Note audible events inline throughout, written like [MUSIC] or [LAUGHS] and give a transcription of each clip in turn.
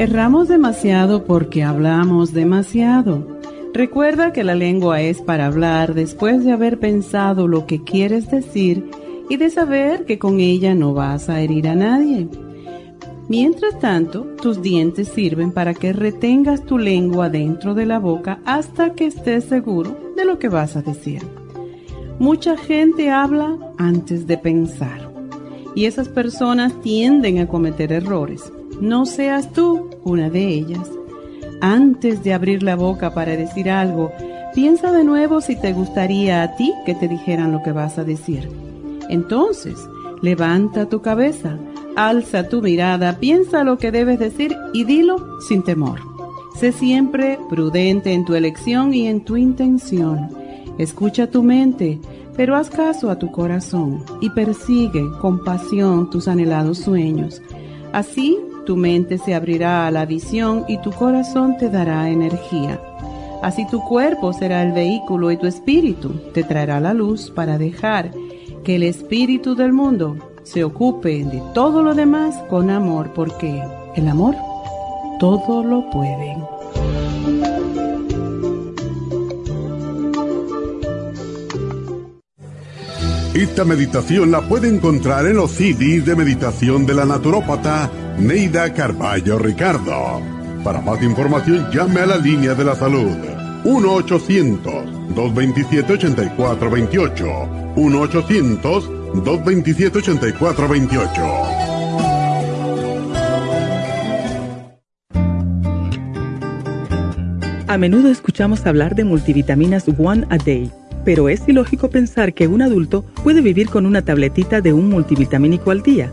Erramos demasiado porque hablamos demasiado. Recuerda que la lengua es para hablar después de haber pensado lo que quieres decir y de saber que con ella no vas a herir a nadie. Mientras tanto, tus dientes sirven para que retengas tu lengua dentro de la boca hasta que estés seguro de lo que vas a decir. Mucha gente habla antes de pensar y esas personas tienden a cometer errores. No seas tú una de ellas. Antes de abrir la boca para decir algo, piensa de nuevo si te gustaría a ti que te dijeran lo que vas a decir. Entonces, levanta tu cabeza, alza tu mirada, piensa lo que debes decir y dilo sin temor. Sé siempre prudente en tu elección y en tu intención. Escucha tu mente, pero haz caso a tu corazón y persigue con pasión tus anhelados sueños. Así tu mente se abrirá a la visión y tu corazón te dará energía. Así tu cuerpo será el vehículo y tu espíritu te traerá la luz para dejar que el espíritu del mundo se ocupe de todo lo demás con amor, porque el amor todo lo puede. Esta meditación la puede encontrar en los CDs de meditación de la naturópata Neida Carballo Ricardo. Para más información llame a la línea de la salud 1-800-227-8428. 1-800-227-8428. A menudo escuchamos hablar de multivitaminas One a Day, pero es ilógico pensar que un adulto puede vivir con una tabletita de un multivitamínico al día.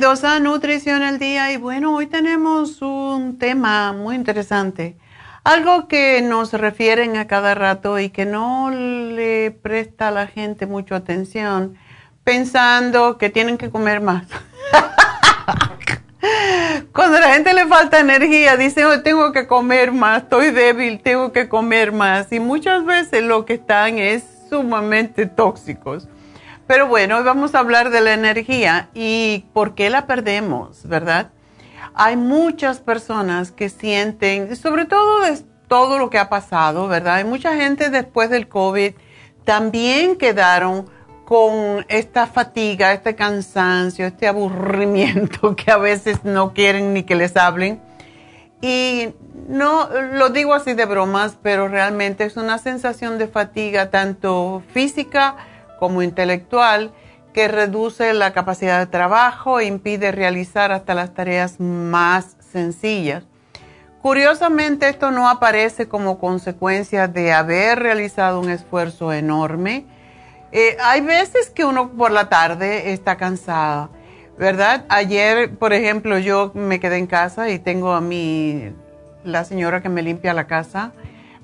Y bienvenidos a Nutrición al Día. Y bueno, hoy tenemos un tema muy interesante. Algo que nos refieren a cada rato y que no le presta a la gente mucha atención, pensando que tienen que comer más. [LAUGHS] Cuando a la gente le falta energía, dice, oh, tengo que comer más, estoy débil, tengo que comer más. Y muchas veces lo que están es sumamente tóxicos. Pero bueno, hoy vamos a hablar de la energía y por qué la perdemos, ¿verdad? Hay muchas personas que sienten, sobre todo de todo lo que ha pasado, ¿verdad? Hay mucha gente después del COVID también quedaron con esta fatiga, este cansancio, este aburrimiento [LAUGHS] que a veces no quieren ni que les hablen. Y no lo digo así de bromas, pero realmente es una sensación de fatiga tanto física como intelectual que reduce la capacidad de trabajo e impide realizar hasta las tareas más sencillas. Curiosamente, esto no aparece como consecuencia de haber realizado un esfuerzo enorme. Eh, hay veces que uno por la tarde está cansada, ¿verdad? Ayer, por ejemplo, yo me quedé en casa y tengo a mi, la señora que me limpia la casa,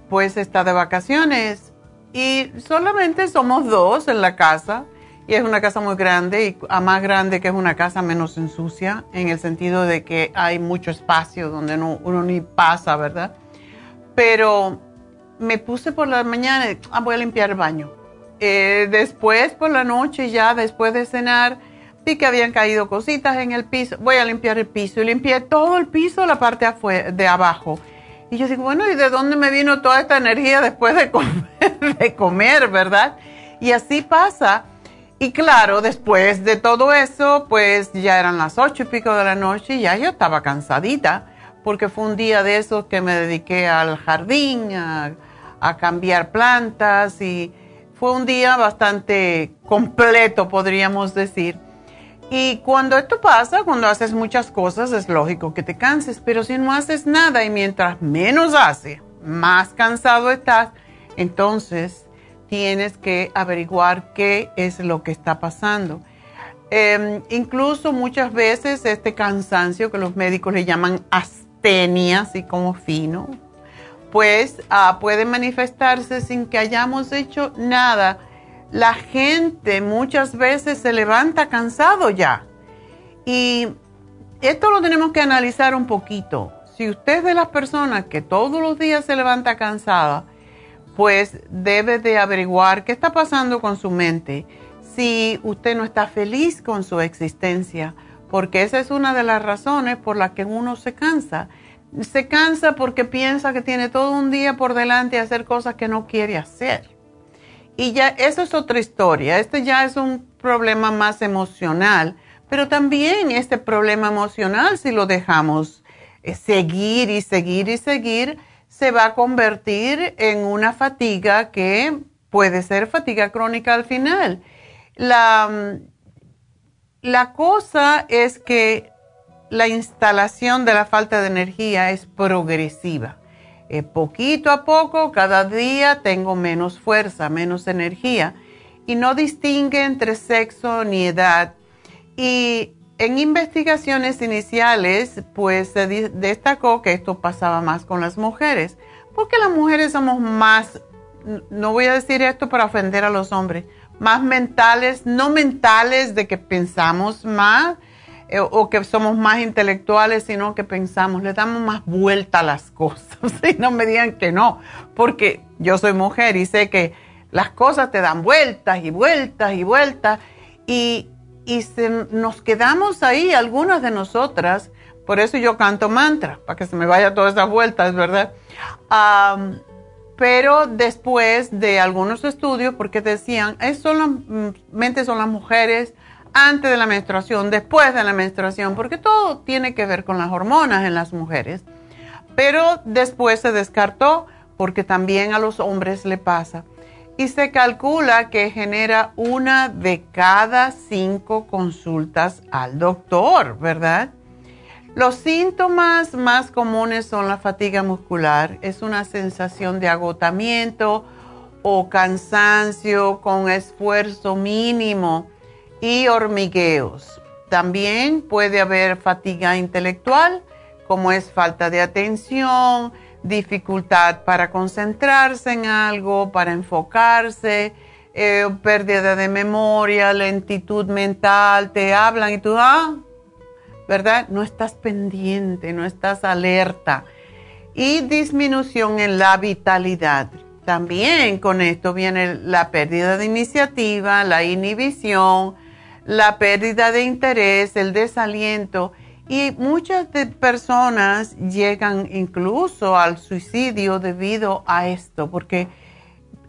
pues está de vacaciones y solamente somos dos en la casa y es una casa muy grande y a más grande que es una casa menos ensucia en el sentido de que hay mucho espacio donde uno ni pasa, ¿verdad? Pero me puse por la mañana, ah, voy a limpiar el baño. Eh, después por la noche ya, después de cenar, vi que habían caído cositas en el piso, voy a limpiar el piso y limpié todo el piso, la parte de abajo. Y yo digo, bueno, ¿y de dónde me vino toda esta energía después [LAUGHS] de comer, verdad? Y así pasa y claro, después de todo eso, pues ya eran las ocho y pico de la noche y ya yo estaba cansadita, porque fue un día de esos que me dediqué al jardín, a, a cambiar plantas y fue un día bastante completo, podríamos decir. Y cuando esto pasa, cuando haces muchas cosas, es lógico que te canses, pero si no haces nada y mientras menos haces, más cansado estás, entonces tienes que averiguar qué es lo que está pasando. Em, incluso muchas veces este cansancio que los médicos le llaman astenia, así como fino, pues ah, puede manifestarse sin que hayamos hecho nada. La gente muchas veces se levanta cansado ya. Y esto lo tenemos que analizar un poquito. Si usted es de las personas que todos los días se levanta cansada, pues debe de averiguar qué está pasando con su mente. Si usted no está feliz con su existencia, porque esa es una de las razones por las que uno se cansa. Se cansa porque piensa que tiene todo un día por delante y hacer cosas que no quiere hacer. Y ya eso es otra historia. Este ya es un problema más emocional, pero también este problema emocional, si lo dejamos eh, seguir y seguir y seguir, se va a convertir en una fatiga que puede ser fatiga crónica al final. La, la cosa es que la instalación de la falta de energía es progresiva. Poquito a poco, cada día tengo menos fuerza, menos energía y no distingue entre sexo ni edad. Y en investigaciones iniciales, pues se destacó que esto pasaba más con las mujeres, porque las mujeres somos más, no voy a decir esto para ofender a los hombres, más mentales, no mentales de que pensamos más eh, o que somos más intelectuales, sino que pensamos, le damos más vuelta a las [LAUGHS] cosas y no me digan que no, porque yo soy mujer y sé que las cosas te dan vueltas y vueltas y vueltas y y nos quedamos ahí, algunas de nosotras, por eso yo canto mantra, para que se me vaya todas esas vueltas, ¿verdad? pero después de algunos estudios, porque decían, es solamente son las mujeres antes de la menstruación, después de la menstruación, porque todo tiene que ver con las hormonas en las mujeres. Pero después se descartó porque también a los hombres le pasa y se calcula que genera una de cada cinco consultas al doctor, ¿verdad? Los síntomas más comunes son la fatiga muscular, es una sensación de agotamiento o cansancio con esfuerzo mínimo y hormigueos. También puede haber fatiga intelectual, como es falta de atención, dificultad para concentrarse en algo, para enfocarse, eh, pérdida de memoria, lentitud mental, te hablan y tú, ah, ¿verdad? No estás pendiente, no estás alerta. Y disminución en la vitalidad. También con esto viene la pérdida de iniciativa, la inhibición, la pérdida de interés, el desaliento y muchas de personas llegan incluso al suicidio debido a esto, porque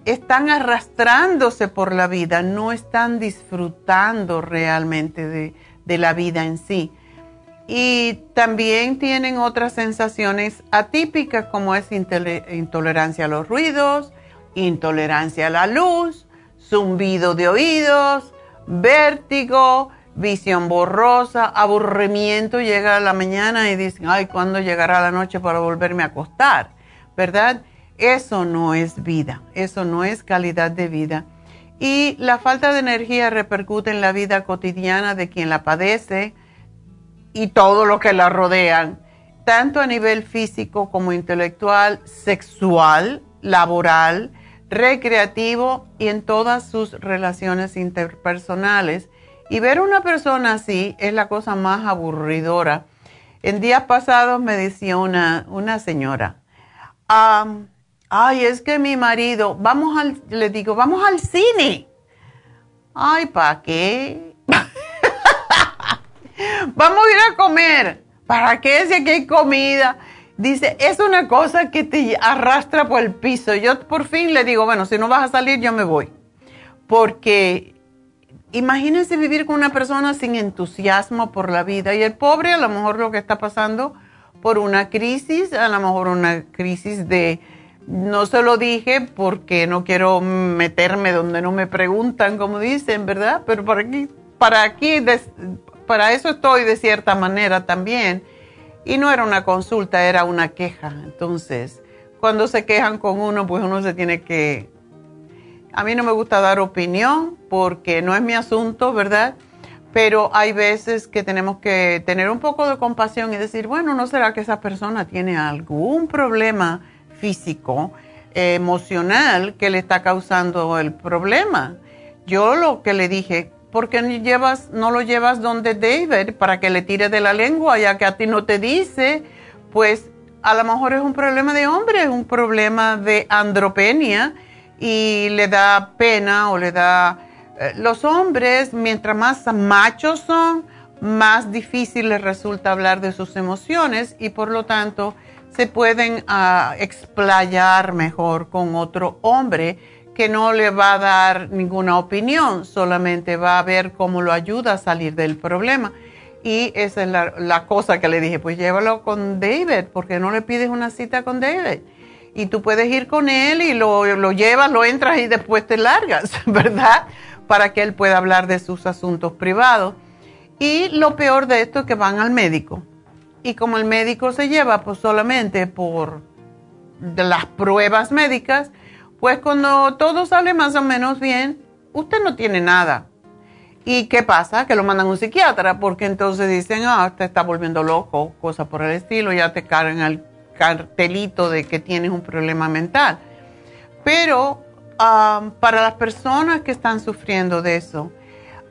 están arrastrándose por la vida, no están disfrutando realmente de, de la vida en sí. Y también tienen otras sensaciones atípicas como es intolerancia a los ruidos, intolerancia a la luz, zumbido de oídos, vértigo, visión borrosa, aburrimiento, llega la mañana y dicen, ay, ¿cuándo llegará la noche para volverme a acostar? ¿Verdad? Eso no es vida, eso no es calidad de vida. Y la falta de energía repercute en la vida cotidiana de quien la padece y todo lo que la rodean, tanto a nivel físico como intelectual, sexual, laboral, recreativo y en todas sus relaciones interpersonales. Y ver a una persona así es la cosa más aburridora. En días pasados me decía una, una señora, ay, es que mi marido, vamos al, le digo, vamos al cine. Ay, ¿para qué? [LAUGHS] vamos a ir a comer. ¿Para qué si aquí hay comida? Dice, es una cosa que te arrastra por el piso. Yo por fin le digo, bueno, si no vas a salir, yo me voy. Porque imagínense vivir con una persona sin entusiasmo por la vida. Y el pobre a lo mejor lo que está pasando por una crisis, a lo mejor una crisis de, no se lo dije porque no quiero meterme donde no me preguntan, como dicen, ¿verdad? Pero para aquí, para aquí, para eso estoy de cierta manera también y no era una consulta, era una queja. Entonces, cuando se quejan con uno, pues uno se tiene que... A mí no me gusta dar opinión porque no es mi asunto, ¿verdad? Pero hay veces que tenemos que tener un poco de compasión y decir, bueno, ¿no será que esa persona tiene algún problema físico, emocional que le está causando el problema? Yo lo que le dije, ¿por qué no lo llevas donde David para que le tire de la lengua, ya que a ti no te dice? Pues a lo mejor es un problema de hombre, es un problema de andropenia y le da pena o le da... Eh, los hombres, mientras más machos son, más difícil les resulta hablar de sus emociones y por lo tanto se pueden uh, explayar mejor con otro hombre que no le va a dar ninguna opinión, solamente va a ver cómo lo ayuda a salir del problema. Y esa es la, cosa que le dije, pues llévalo con David, porque no le pides una cita con David. Y tú puedes ir con él y lo, lo llevas, lo entras y después te largas, [LAUGHS] ¿verdad? Para que él pueda hablar de sus asuntos privados. Y lo peor de esto es que van al médico. Y como el médico se lleva pues solamente por las pruebas médicas, pues cuando todo sale más o menos bien, usted no tiene nada. ¿Y qué pasa? Que lo mandan a un psiquiatra porque entonces dicen, ah, te está volviendo loco, cosas por el estilo, ya te cargan el cartelito de que tienes un problema mental. Pero para las personas que están sufriendo de eso,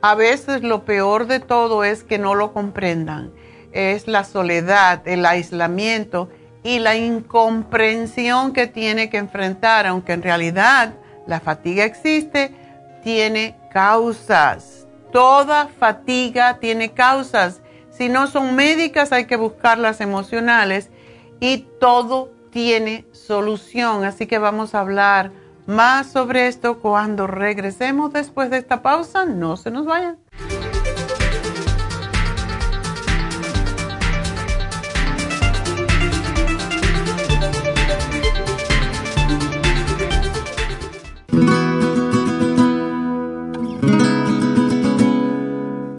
a veces lo peor de todo es que no lo comprendan. Es la soledad, el aislamiento y la incomprensión que tiene que enfrentar, aunque en realidad la fatiga existe, tiene causas. Toda fatiga tiene causas. Si no son médicas, hay que buscar las emocionales y todo tiene solución. Así que vamos a hablar más sobre esto cuando regresemos después de esta pausa. No se nos vayan.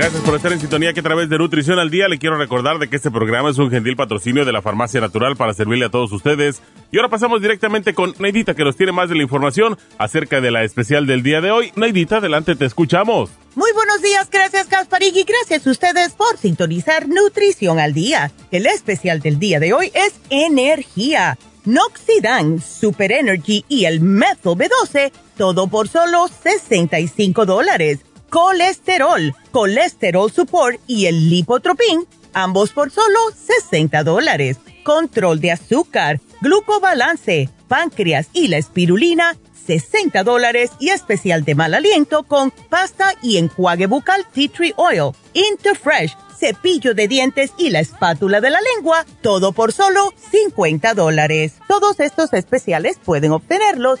Gracias por estar en sintonía que a través de Nutrición al Día le quiero recordar de que este programa es un gentil patrocinio de la Farmacia Natural para servirle a todos ustedes. Y ahora pasamos directamente con Neidita que nos tiene más de la información acerca de la especial del día de hoy. Neidita, adelante, te escuchamos. Muy buenos días, gracias Gasparig y gracias a ustedes por sintonizar Nutrición al Día. El especial del día de hoy es Energía. Noxidan, Super Energy y el Methyl B12, todo por solo 65 dólares colesterol, colesterol support y el lipotropin, ambos por solo 60 dólares. Control de azúcar, glucobalance, páncreas y la espirulina, 60 dólares y especial de mal aliento con pasta y enjuague bucal Tea Tree Oil, Interfresh, cepillo de dientes y la espátula de la lengua, todo por solo 50 dólares. Todos estos especiales pueden obtenerlos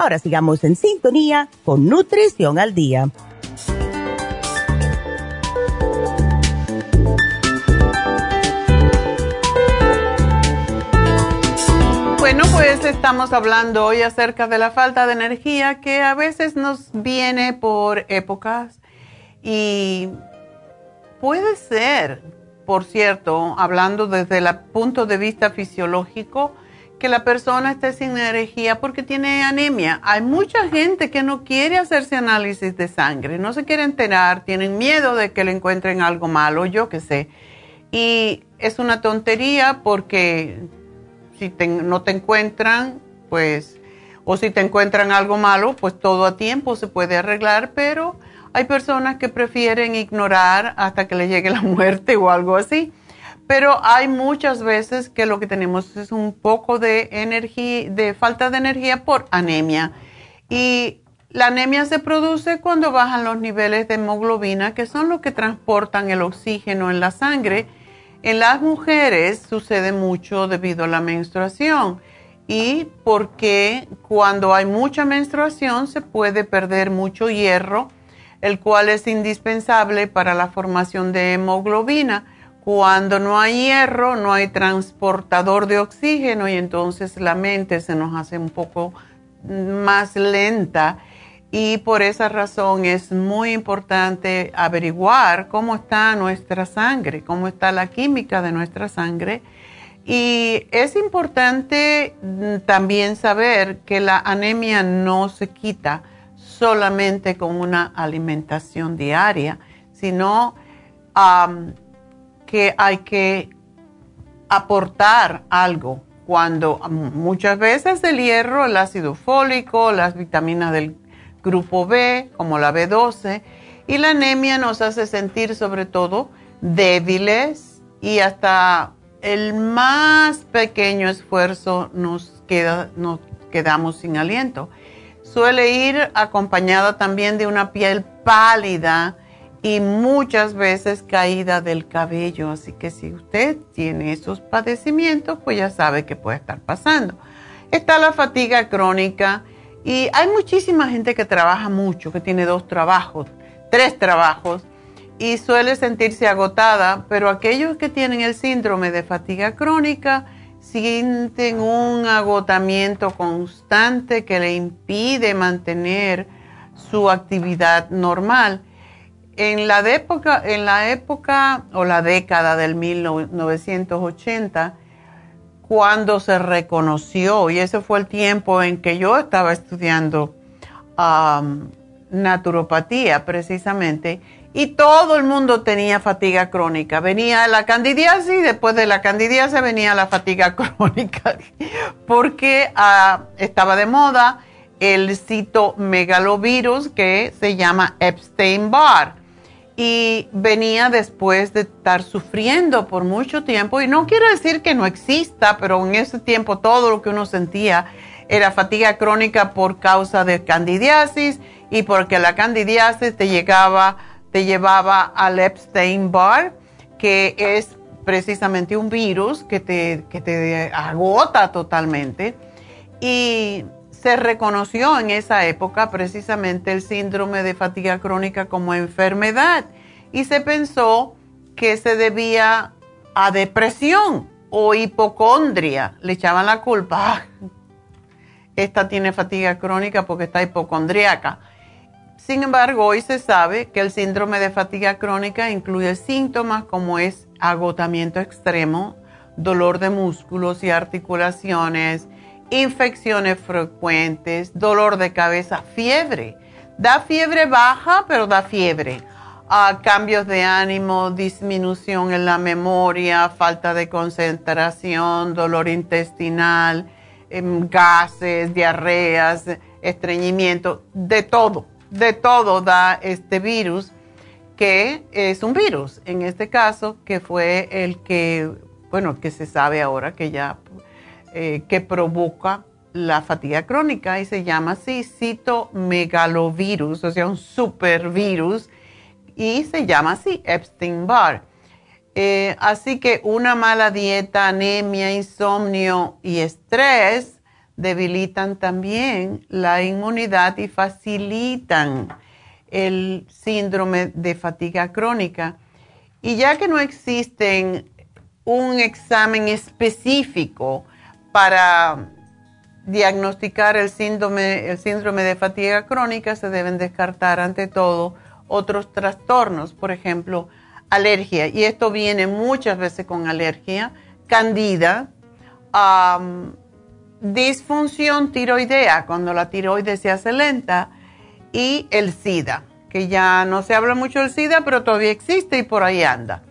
Ahora sigamos en sintonía con Nutrición al Día. Bueno, pues estamos hablando hoy acerca de la falta de energía que a veces nos viene por épocas y puede ser, por cierto, hablando desde el punto de vista fisiológico, que la persona esté sin energía porque tiene anemia. Hay mucha gente que no quiere hacerse análisis de sangre, no se quiere enterar, tienen miedo de que le encuentren algo malo, yo qué sé. Y es una tontería porque si no te encuentran, pues, o si te encuentran algo malo, pues todo a tiempo se puede arreglar, pero hay personas que prefieren ignorar hasta que le llegue la [LAUGHS] muerte o algo así. Pero hay muchas veces que lo que tenemos es un poco de energía, de falta de energía por anemia. Y la anemia se produce cuando bajan los niveles de hemoglobina, que son los que transportan el oxígeno en la sangre. En las mujeres sucede mucho debido a la menstruación y porque cuando hay mucha menstruación se puede perder mucho hierro, el cual es indispensable para la formación de hemoglobina cuando no hay hierro, no hay transportador de oxígeno y entonces la mente se nos hace un poco más lenta y por esa razón es muy importante averiguar cómo está nuestra sangre, cómo está la química de nuestra sangre. Y es importante mm, también saber que la anemia no se quita solamente con una alimentación diaria, sino que hay que aportar algo cuando muchas veces el hierro, el ácido fólico, las vitaminas del grupo B, como la B12, y la anemia nos hace sentir sobre todo débiles y hasta el más pequeño esfuerzo nos, queda, nos quedamos sin aliento. Suele ir acompañada también de una piel pálida, y muchas veces caída del cabello. Así que si usted tiene esos padecimientos, pues ya sabe que puede estar pasando. Está la fatiga crónica y hay muchísima gente que trabaja mucho, que tiene dos trabajos, tres trabajos y suele sentirse agotada, pero aquellos que tienen el síndrome de fatiga crónica sienten un agotamiento constante que le impide mantener su actividad normal en la, época, en la época o la década del 1980, cuando se reconoció, y ese fue el tiempo en que yo estaba estudiando naturopatía precisamente, y todo el mundo tenía fatiga crónica. Venía la candidiasis, después de la candidiasis venía la fatiga [LAUGHS] crónica, porque ah, estaba de moda el citomegalovirus que se llama Epstein-Barr y venía después de estar sufriendo por mucho tiempo y no quiero decir que no exista, pero en ese tiempo todo lo que uno sentía era fatiga crónica por causa de candidiasis y porque la candidiasis te llegaba te llevaba al Epstein Barr, que es precisamente un virus que te, que te agota totalmente. Y se reconoció en esa época precisamente el síndrome de fatiga crónica como enfermedad y se pensó que se debía a depresión o hipocondria. Le echaban la culpa. Ah, esta tiene fatiga crónica porque está hipocondriaca. Sin embargo, hoy se sabe que el síndrome de fatiga crónica incluye síntomas como es agotamiento extremo, dolor de músculos y articulaciones, infecciones frecuentes, dolor de cabeza, fiebre. Da fiebre baja, pero da fiebre. Ah, cambios de ánimo, disminución en la memoria, falta de concentración, dolor intestinal, em, gases, diarreas, estreñimiento, de todo, de todo da este virus, que es un virus, en este caso, que fue el que, bueno, que se sabe ahora que ya eh, que provoca la fatiga crónica y se llama así citomegalovirus, o sea, un supervirus, y se llama así Epstein-Barr. Eh, así que una mala dieta, anemia, insomnio y estrés debilitan también la inmunidad y facilitan el síndrome de fatiga crónica. Y ya que no existen un examen específico, para diagnosticar el síndrome, el síndrome de fatiga crónica se deben descartar ante todo otros trastornos, por ejemplo, alergia, y esto viene muchas veces con alergia, candida, disfunción tiroidea, cuando la tiroides se hace lenta, y el SIDA, que ya no se habla mucho del SIDA, pero todavía existe y por ahí anda.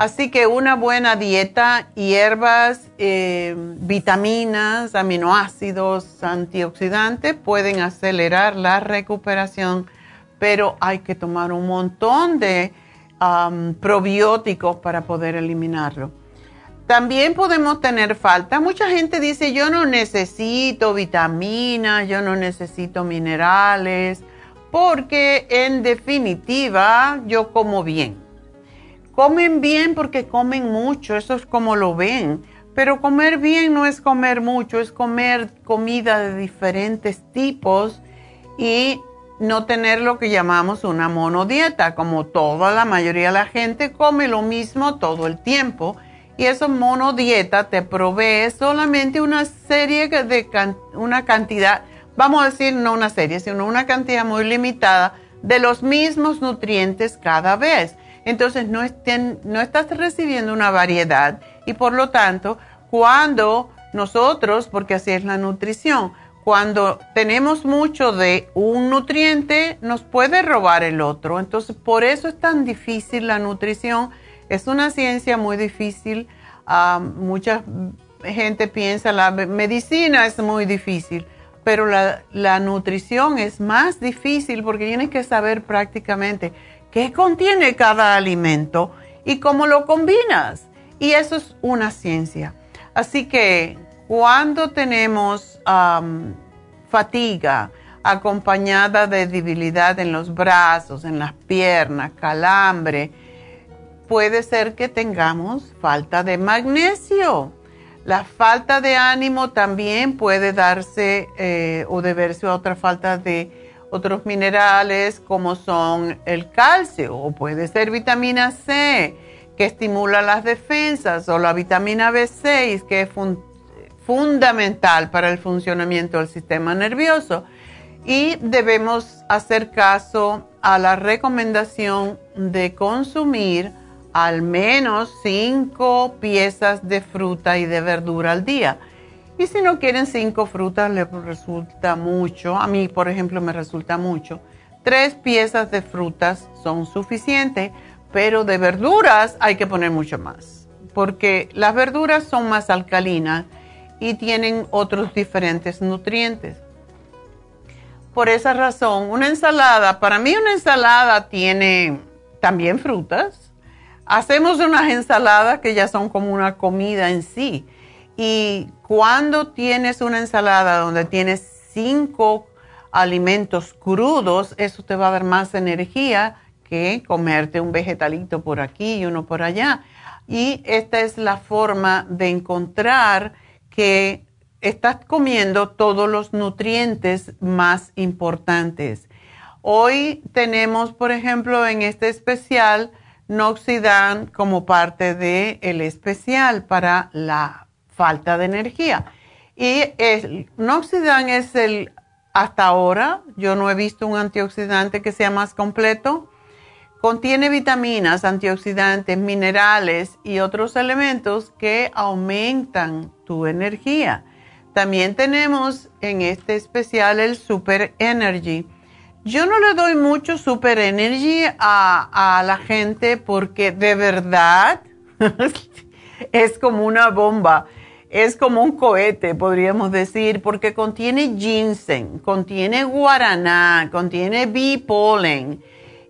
Así que una buena dieta, hierbas, eh, vitaminas, aminoácidos, antioxidantes pueden acelerar la recuperación, pero hay que tomar un montón de probióticos para poder eliminarlo. También podemos tener falta. Mucha gente dice, yo no necesito vitaminas, yo no necesito minerales, porque en definitiva yo como bien Comen bien porque comen mucho, eso es como lo ven. Pero comer bien no es comer mucho, es comer comida de diferentes tipos y no tener lo que llamamos una monodieta, como toda la mayoría de la gente come lo mismo todo el tiempo. Y eso monodieta te provee solamente una serie de una cantidad, vamos a decir no una serie, sino una cantidad muy limitada de los mismos nutrientes cada vez entonces no, estás recibiendo una variedad y por lo tanto, cuando nosotros, porque así es la nutrición, cuando tenemos mucho de un nutriente, nos puede robar el otro. Entonces, por eso es tan difícil la nutrición. Es una ciencia muy difícil. Ah, mucha gente piensa la medicina es muy difícil, pero la, la nutrición es más difícil porque tienes que saber prácticamente qué contiene cada alimento y cómo lo combinas. Y eso es una ciencia. Así que cuando tenemos fatiga acompañada de debilidad en los brazos, en las piernas, calambre, puede ser que tengamos falta de magnesio. La falta de ánimo también puede darse eh, o deberse a otra falta de otros minerales como son el calcio o puede ser vitamina C que estimula las defensas o la vitamina B6 que es fundamental para el funcionamiento del sistema nervioso. Y debemos hacer caso a la recomendación de consumir al menos cinco piezas de fruta y de verdura al día y si no quieren cinco frutas, les resulta mucho. A mí, por ejemplo, me resulta mucho. Tres piezas de frutas son suficientes, pero de verduras hay que poner mucho más, porque las verduras son más alcalinas y tienen otros diferentes nutrientes. Por esa razón, una ensalada, para mí una ensalada tiene también frutas. Hacemos unas ensaladas que ya son como una comida en sí y cuando tienes una ensalada donde tienes cinco alimentos crudos, eso te va a dar más energía que comerte un vegetalito por aquí y uno por allá. Y esta es la forma de encontrar que estás comiendo todos los nutrientes más importantes. Hoy tenemos, por ejemplo, en este especial, Noxidan como parte del el especial para la falta de energía. Y el Noxidan es el, hasta ahora, yo no he visto un antioxidante que sea más completo. Contiene vitaminas, antioxidantes, minerales y otros elementos que aumentan tu energía. También tenemos en este especial el Super Energy. Yo no le doy mucho Super Energy a, a la gente porque de verdad [LAUGHS] es como una bomba, es como un cohete, podríamos decir, porque contiene ginseng, contiene guaraná, contiene bee pollen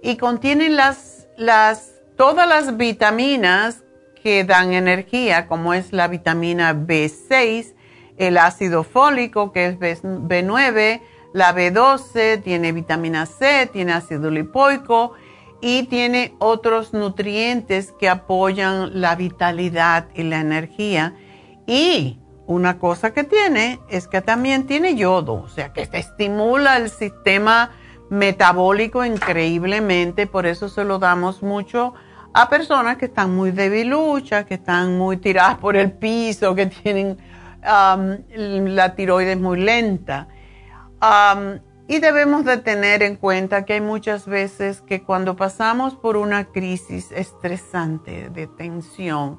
y contiene las, las, todas las vitaminas que dan energía, como es la vitamina B6, el ácido fólico, que es B9, la B12, tiene vitamina C, tiene ácido lipoico y tiene otros nutrientes que apoyan la vitalidad y la energía. Y una cosa que tiene es que también tiene yodo, o sea que estimula el sistema metabólico increíblemente, por eso se lo damos mucho a personas que están muy debiluchas, que están muy tiradas por el piso, que tienen la tiroides muy lenta. Y debemos de tener en cuenta que hay muchas veces que cuando pasamos por una crisis estresante de tensión,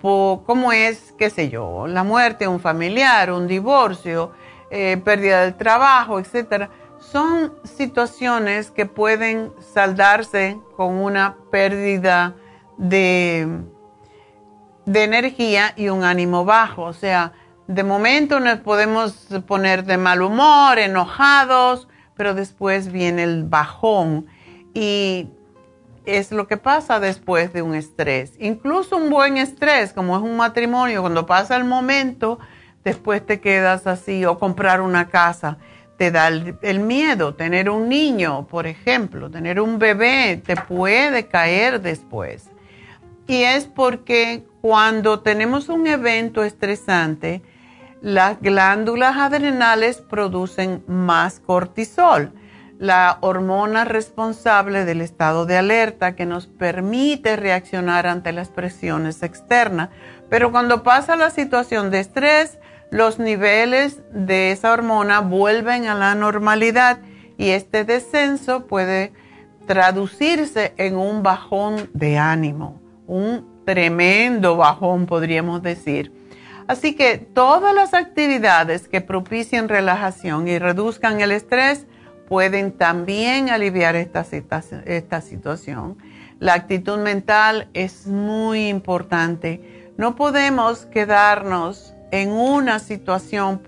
como es, qué sé yo, la muerte de un familiar, un divorcio, eh, pérdida del trabajo, etcétera, son situaciones que pueden saldarse con una pérdida de, de energía y un ánimo bajo. O sea, de momento nos podemos poner de mal humor, enojados, pero después viene el bajón y es lo que pasa después de un estrés. Incluso un buen estrés, como es un matrimonio, cuando pasa el momento, después te quedas así o comprar una casa te da el, miedo. Tener un niño, por ejemplo, tener un bebé, te puede caer después. Y es porque cuando tenemos un evento estresante, las glándulas adrenales producen más cortisol, la hormona responsable del estado de alerta que nos permite reaccionar ante las presiones externas. Pero cuando pasa la situación de estrés, los niveles de esa hormona vuelven a la normalidad y este descenso puede traducirse en un bajón de ánimo, un tremendo bajón podríamos decir. Así que todas las actividades que propicien relajación y reduzcan el estrés pueden también aliviar esta, esta situación. La actitud mental es muy importante. No podemos quedarnos en una situación,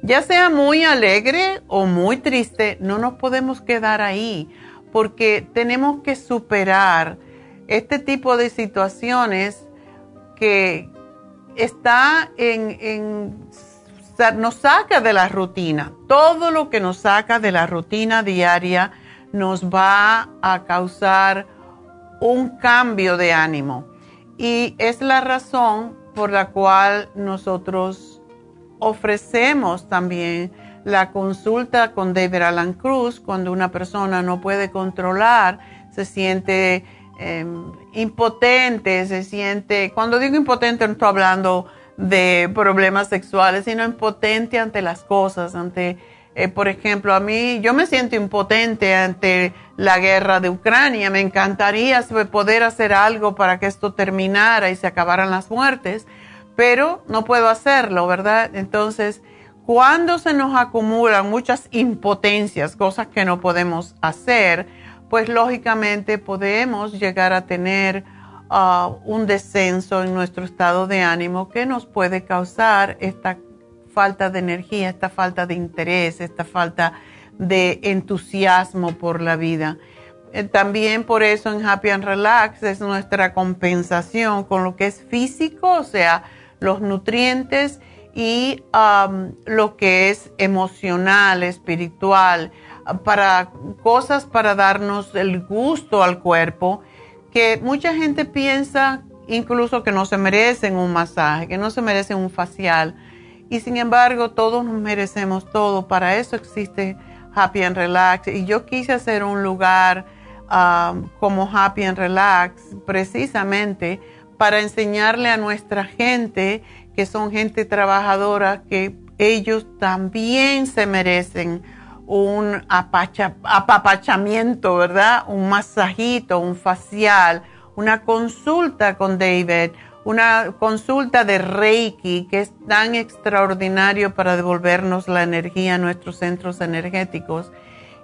ya sea muy alegre o muy triste, no nos podemos quedar ahí porque tenemos que superar este tipo de situaciones que está en, nos saca de la rutina. Todo lo que nos saca de la rutina diaria nos va a causar un cambio de ánimo. Y es la razón por la cual nosotros ofrecemos también la consulta con David Alan Cruz cuando una persona no puede controlar, se siente em, impotente, se siente, cuando digo impotente no estoy hablando de problemas sexuales, sino impotente ante las cosas, ante eh, por ejemplo, a mí, yo me siento impotente ante la guerra de Ucrania. Me encantaría poder hacer algo para que esto terminara y se acabaran las muertes, pero no puedo hacerlo, ¿verdad? Entonces, cuando se nos acumulan muchas impotencias, cosas que no podemos hacer, pues lógicamente podemos llegar a tener un descenso en nuestro estado de ánimo que nos puede causar esta falta de energía, esta falta de interés, esta falta de entusiasmo por la vida. Eh, también por eso en Happy and Relax es nuestra compensación con lo que es físico, o sea, los nutrientes y lo que es emocional, espiritual, para cosas para darnos el gusto al cuerpo, que mucha gente piensa incluso que no se merecen un masaje, que no se merecen un facial. Y sin embargo, todos nos merecemos todo. Para eso existe Happy and Relax. Y yo quise hacer un lugar um, como Happy and Relax precisamente para enseñarle a nuestra gente, que son gente trabajadora, que ellos también se merecen un apapachamiento, ¿verdad? Un masajito, un facial, una consulta con David, una consulta de Reiki que es tan extraordinario para devolvernos la energía a nuestros centros energéticos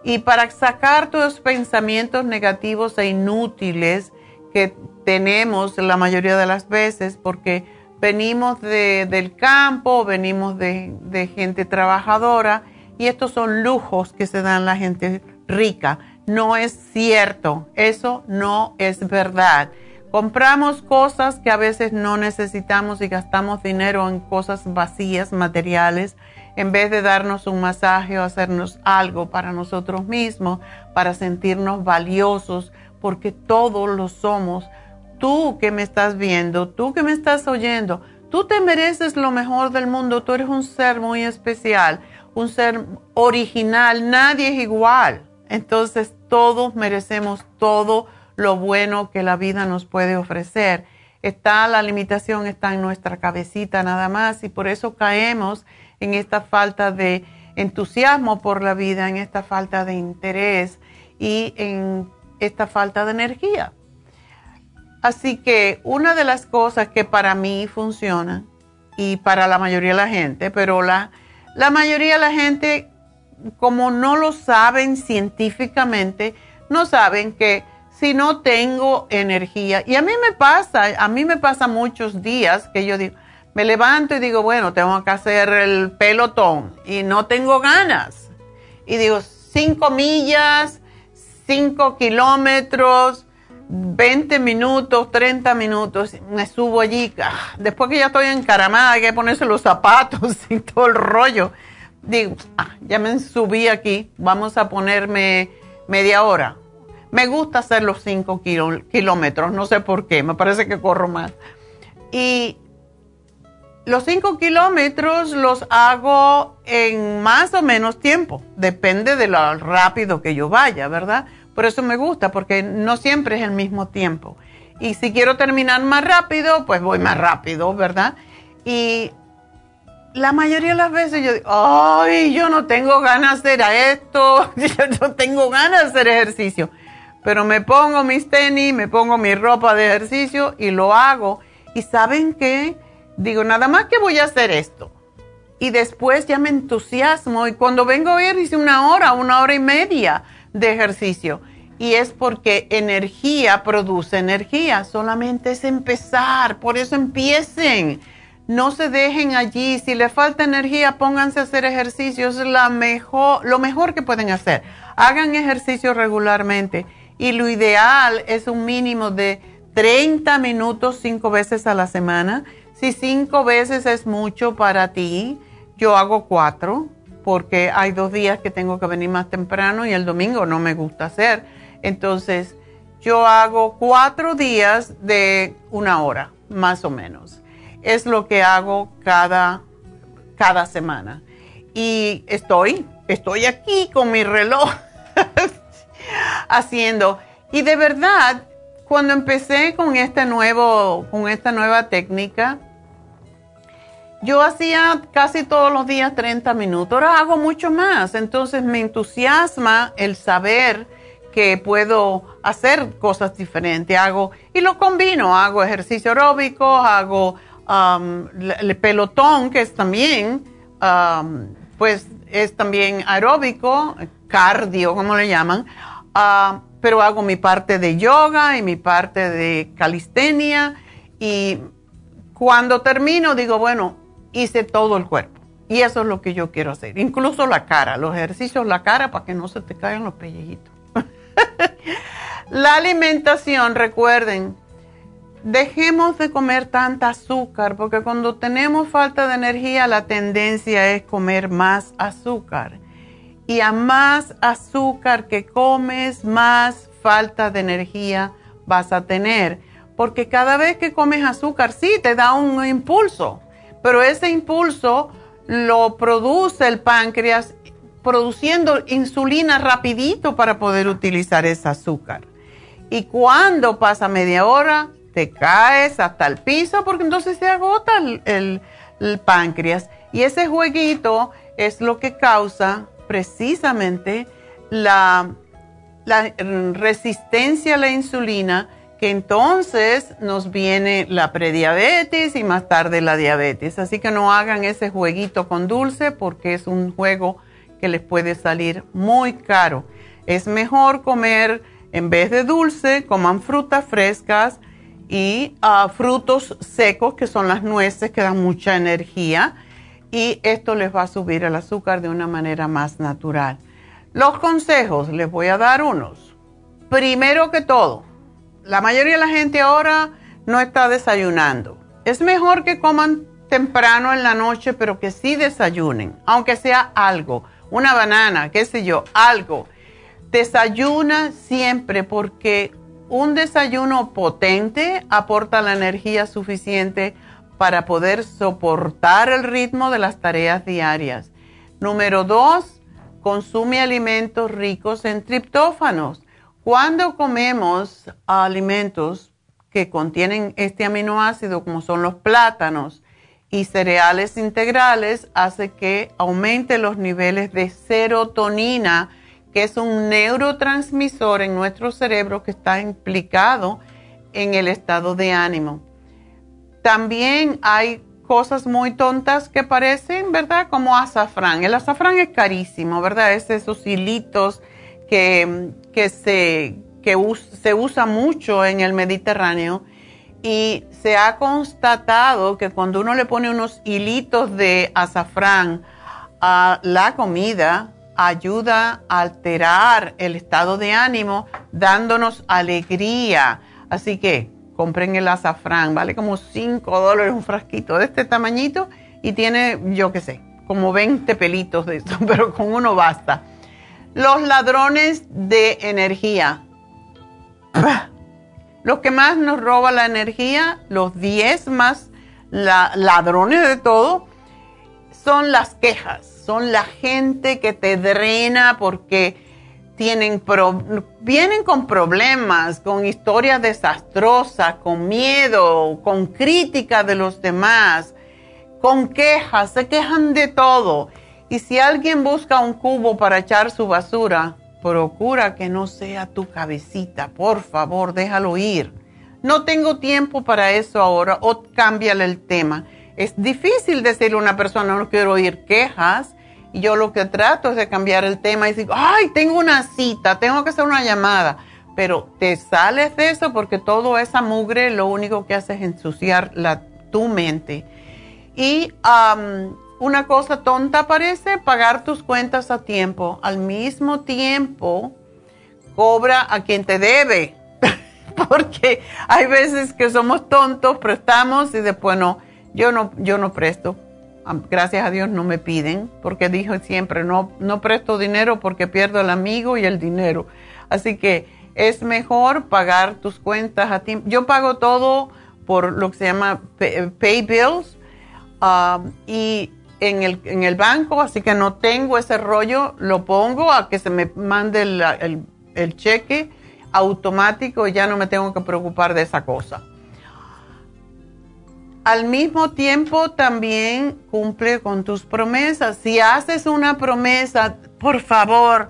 y para sacar todos los pensamientos negativos e inútiles que tenemos la mayoría de las veces porque venimos del campo, venimos de gente trabajadora y estos son lujos que se dan la gente rica. No es cierto, eso no es verdad. Compramos cosas que a veces no necesitamos y gastamos dinero en cosas vacías, materiales, en vez de darnos un masaje o hacernos algo para nosotros mismos, para sentirnos valiosos, porque todos lo somos. Tú que me estás viendo, tú que me estás oyendo, tú te mereces lo mejor del mundo, tú eres un ser muy especial un ser original, nadie es igual. Entonces todos merecemos todo lo bueno que la vida nos puede ofrecer. Está la limitación, está en nuestra cabecita nada más y por eso caemos en esta falta de entusiasmo por la vida, en esta falta de interés y en esta falta de energía. Así que una de las cosas que para mí funciona y para la mayoría de la gente, pero la, la mayoría de la gente, como no lo saben científicamente, no saben que si no tengo energía, y a mí me pasa, a mí me pasa muchos días que yo digo, me levanto y digo, bueno, tengo que hacer el pelotón y no tengo ganas. Y digo, cinco millas, cinco kilómetros, 20 minutos, 30 minutos, me subo allí. Ah, después que ya estoy encaramada, hay que ponerse los zapatos [LAUGHS] y todo el rollo. Digo, ah, ya me subí aquí, vamos a ponerme media hora. Me gusta hacer los 5 kilómetros, no sé por qué, me parece que corro más. Y los 5 kilómetros los hago en más o menos tiempo, depende de lo rápido que yo vaya, ¿verdad? Por eso me gusta, porque no siempre es el mismo tiempo. Y si quiero terminar más rápido, pues voy más rápido, ¿verdad? Y la mayoría de las veces yo digo, ay, yo no tengo ganas de hacer esto, [LAUGHS] yo no tengo ganas de hacer ejercicio. Pero me pongo mis tenis, me pongo mi ropa de ejercicio y lo hago. Y saben qué? Digo, nada más que voy a hacer esto. Y después ya me entusiasmo y cuando vengo a ver hice una hora, una hora y media de ejercicio. Y es porque energía produce energía, solamente es empezar, por eso empiecen. No se dejen allí, si les falta energía, pónganse a hacer ejercicio, es la mejor, lo mejor que pueden hacer. Hagan ejercicio regularmente y lo ideal es un mínimo de 30 minutos cinco veces a la semana. Si cinco veces es mucho para ti, yo hago cuatro porque hay dos días que tengo que venir más temprano y el domingo no me gusta hacer. Entonces, yo hago cuatro días de una hora, más o menos. Es lo que hago cada, cada semana. Y estoy, estoy aquí con mi reloj [LAUGHS] haciendo. Y de verdad, cuando empecé con este nuevo, con esta nueva técnica, yo hacía casi todos los días 30 minutos, ahora hago mucho más, entonces me entusiasma el saber que puedo hacer cosas diferentes, hago y lo combino, hago ejercicio aeróbico, hago um, el pelotón que es también, um, pues es también aeróbico, cardio, como le llaman, uh, pero hago mi parte de yoga y mi parte de calistenia. Y cuando termino digo, bueno, hice todo el cuerpo. Y eso es lo que yo quiero hacer. Incluso la cara, los ejercicios, la cara para que no se te caigan los pellejitos. [LAUGHS] la alimentación, recuerden, dejemos de comer tanta azúcar, porque cuando tenemos falta de energía, la tendencia es comer más azúcar. Y a más azúcar que comes, más falta de energía vas a tener porque cada vez que comes azúcar sí te da un impulso, pero ese impulso lo produce el páncreas produciendo insulina rapidito para poder utilizar ese azúcar. Y cuando pasa media hora, te caes hasta el piso porque entonces se agota el, páncreas. Y ese jueguito es lo que causa precisamente la, la resistencia a la insulina, que entonces nos viene la prediabetes y más tarde la diabetes. Así que no hagan ese jueguito con dulce porque es un juego que les puede salir muy caro. Es mejor comer, en vez de dulce, coman frutas frescas y ah, frutos secos, que son las nueces, que dan mucha energía. Y esto les va a subir el azúcar de una manera más natural. Los consejos, les voy a dar unos. Primero que todo, la mayoría de la gente ahora no está desayunando. Es mejor que coman temprano en la noche, pero que sí desayunen, aunque sea algo una banana, qué sé yo, algo. Desayuna siempre porque un desayuno potente aporta la energía suficiente para poder soportar el ritmo de las tareas diarias. Número dos, consume alimentos ricos en triptófanos. Cuando comemos alimentos que contienen este aminoácido, como son los plátanos, y cereales integrales hace que aumente los niveles de serotonina, que es un neurotransmisor en nuestro cerebro que está implicado en el estado de ánimo. También hay cosas muy tontas que parecen, ¿verdad? Como azafrán. El azafrán es carísimo, ¿verdad? Es esos hilitos que, se, que se usa mucho en el Mediterráneo y se ha constatado que cuando uno le pone unos hilitos de azafrán a la comida, ayuda a alterar el estado de ánimo, dándonos alegría. Así que compren el azafrán, vale como 5 dólares un frasquito de este tamañito y tiene, yo qué sé, como 20 pelitos de eso, [LAUGHS] pero con uno basta. Los ladrones de energía. Los que más nos roba la energía, los 10 más ladrones de todo, son las quejas, son la gente que te drena porque tienen vienen con problemas, con historias desastrosas, con miedo, con crítica de los demás, con quejas, se quejan de todo. Y si alguien busca un cubo para echar su basura, procura que no sea tu cabecita, por favor, déjalo ir. No tengo tiempo para eso ahora o cámbiale el tema. Es difícil decirle a una persona, no quiero oír quejas, y yo lo que trato es de cambiar el tema y decir, ay, tengo una cita, tengo que hacer una llamada. Pero te sales de eso porque toda esa mugre lo único que hace es ensuciar la, tu mente. Y una cosa tonta parece pagar tus cuentas a tiempo. Al mismo tiempo, cobra a quien te debe. [LAUGHS] Porque hay veces que somos tontos, prestamos y después no. Yo no, yo no presto. Gracias a Dios no me piden, porque dijo siempre, no, no presto dinero porque pierdo el amigo y el dinero. Así que es mejor pagar tus cuentas a tiempo. Yo pago todo por lo que se llama pay, bills y en el, en el banco, así que no tengo ese rollo, lo pongo a que se me mande el, cheque automático y ya no me tengo que preocupar de esa cosa. Al mismo tiempo también cumple con tus promesas. Si haces una promesa, por favor,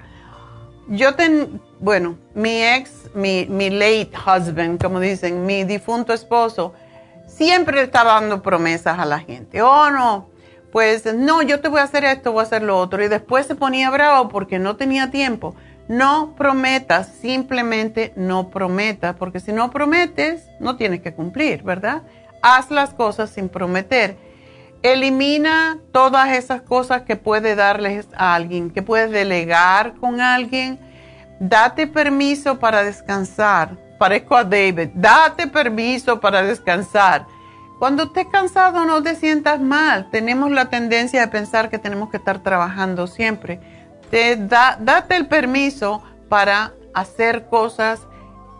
yo ten, bueno, mi ex, mi, mi late husband, como dicen, mi difunto esposo, siempre estaba dando promesas a la gente. Oh, no, pues no, yo te voy a hacer esto, voy a hacer lo otro. Y después se ponía bravo porque no tenía tiempo. No prometas, simplemente no prometas, porque si no prometes, no tienes que cumplir, ¿verdad? Haz las cosas sin prometer. Elimina todas esas cosas que puedes darles a alguien, que puedes delegar con alguien. Date permiso para descansar. Parezco a David. Date permiso para descansar cuando estés cansado no te sientas mal. Tenemos la tendencia de pensar que tenemos que estar trabajando siempre. Te da, date el permiso para hacer cosas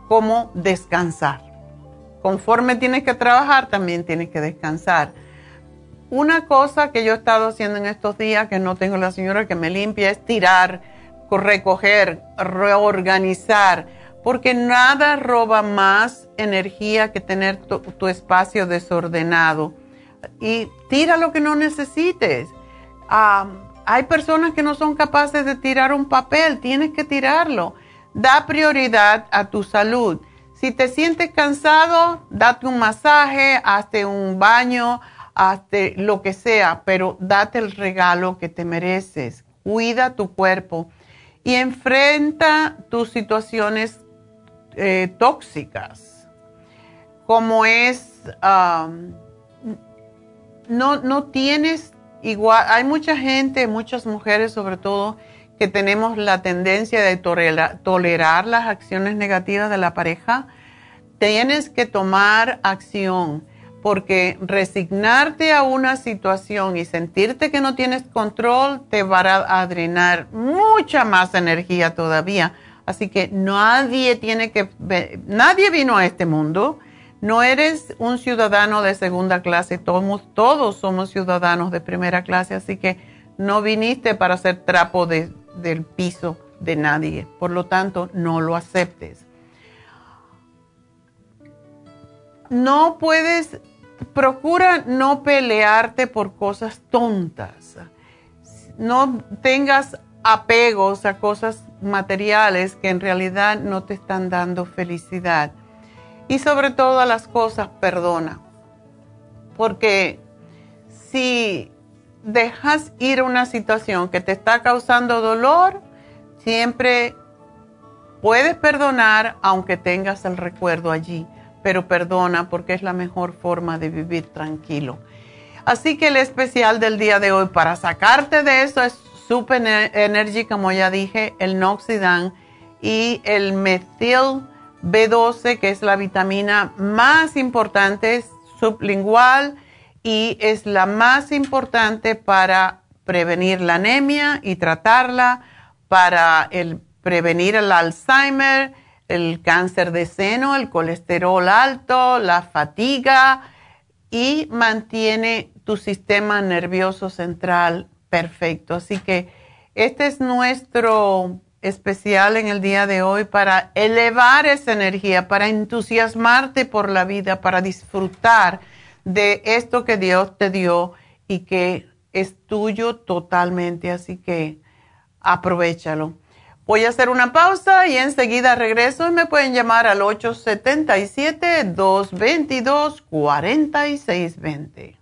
como descansar. conforme tienes que trabajar, también tienes que descansar. Una cosa que yo he estado haciendo en estos días, que no tengo la señora que me limpia, es tirar, recoger, reorganizar, porque nada roba más energía que tener tu, espacio desordenado. Y tira lo que no necesites. hay personas que no son capaces de tirar un papel, tienes que tirarlo. Da prioridad a tu salud. Si te sientes cansado, date un masaje, hazte un baño, hazte lo que sea, pero date el regalo que te mereces. Cuida tu cuerpo y enfrenta tus situaciones eh, tóxicas, como es, no, no tienes igual, hay mucha gente, muchas mujeres sobre todo, que tenemos la tendencia de tolerar las acciones negativas de la pareja, tienes que tomar acción porque resignarte a una situación y sentirte que no tienes control te va a drenar mucha más energía todavía. Así que nadie tiene que, nadie vino a este mundo. No eres un ciudadano de segunda clase, todos, todos somos ciudadanos de primera clase, así que no viniste para ser trapo del piso de nadie. Por lo tanto, no lo aceptes. No puedes procura no pelearte por cosas tontas. No tengas apegos a cosas materiales que en realidad no te están dando felicidad. Y sobre todas las cosas, perdona. Porque si dejas ir una situación que te está causando dolor, siempre puedes perdonar aunque tengas el recuerdo allí pero perdona porque es la mejor forma de vivir tranquilo. Así que el especial del día de hoy para sacarte de eso es Super Energy, como ya dije, el Noxidan y el Metil B12, que es la vitamina más importante, sublingual y es la más importante para prevenir la anemia y tratarla, para el, prevenir el Alzheimer, el cáncer de seno, el colesterol alto, la fatiga y mantiene tu sistema nervioso central perfecto. Así que este es nuestro especial en el día de hoy para elevar esa energía, para entusiasmarte por la vida, para disfrutar de esto que Dios te dio y que es tuyo totalmente. Así que aprovechalo. Voy a hacer una pausa y enseguida regreso y me pueden llamar al 877-222-4620.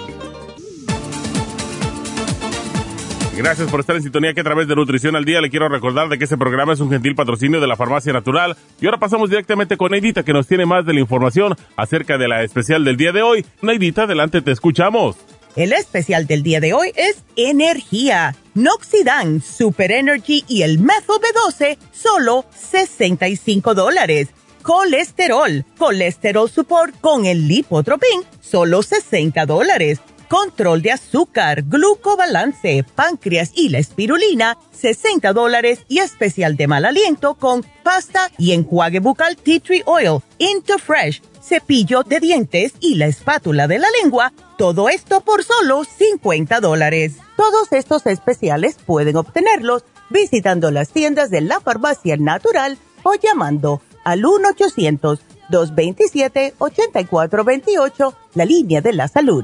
Gracias por estar en sintonía que a través de Nutrición al Día le quiero recordar de que este programa es un gentil patrocinio de la Farmacia Natural. Y ahora pasamos directamente con Neidita que nos tiene más de la información acerca de la especial del día de hoy. Neidita, adelante, te escuchamos. El especial del día de hoy es Energía, Noxidan, Super Energy y el Methyl B12, solo 65 dólares colesterol, colesterol support con el lipotropin, solo 60 dólares. Control de azúcar, glucobalance, páncreas y la espirulina, 60 dólares y especial de mal aliento con pasta y enjuague bucal tea tree oil, Interfresh, cepillo de dientes y la espátula de la lengua, todo esto por solo 50 dólares. Todos estos especiales pueden obtenerlos visitando las tiendas de la farmacia natural o llamando al 1-800-227-8428, la línea de la salud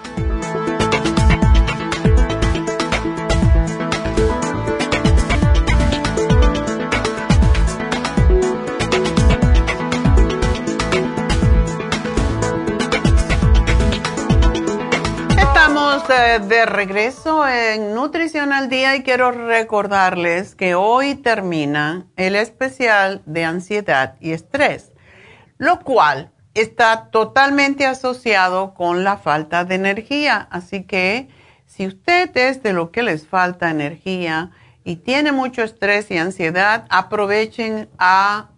De regreso en Nutrición al Día y quiero recordarles que hoy termina el especial de ansiedad y estrés, lo cual está totalmente asociado con la falta de energía. Así que si usted es de lo que les falta energía y tiene mucho estrés y ansiedad, aprovechen a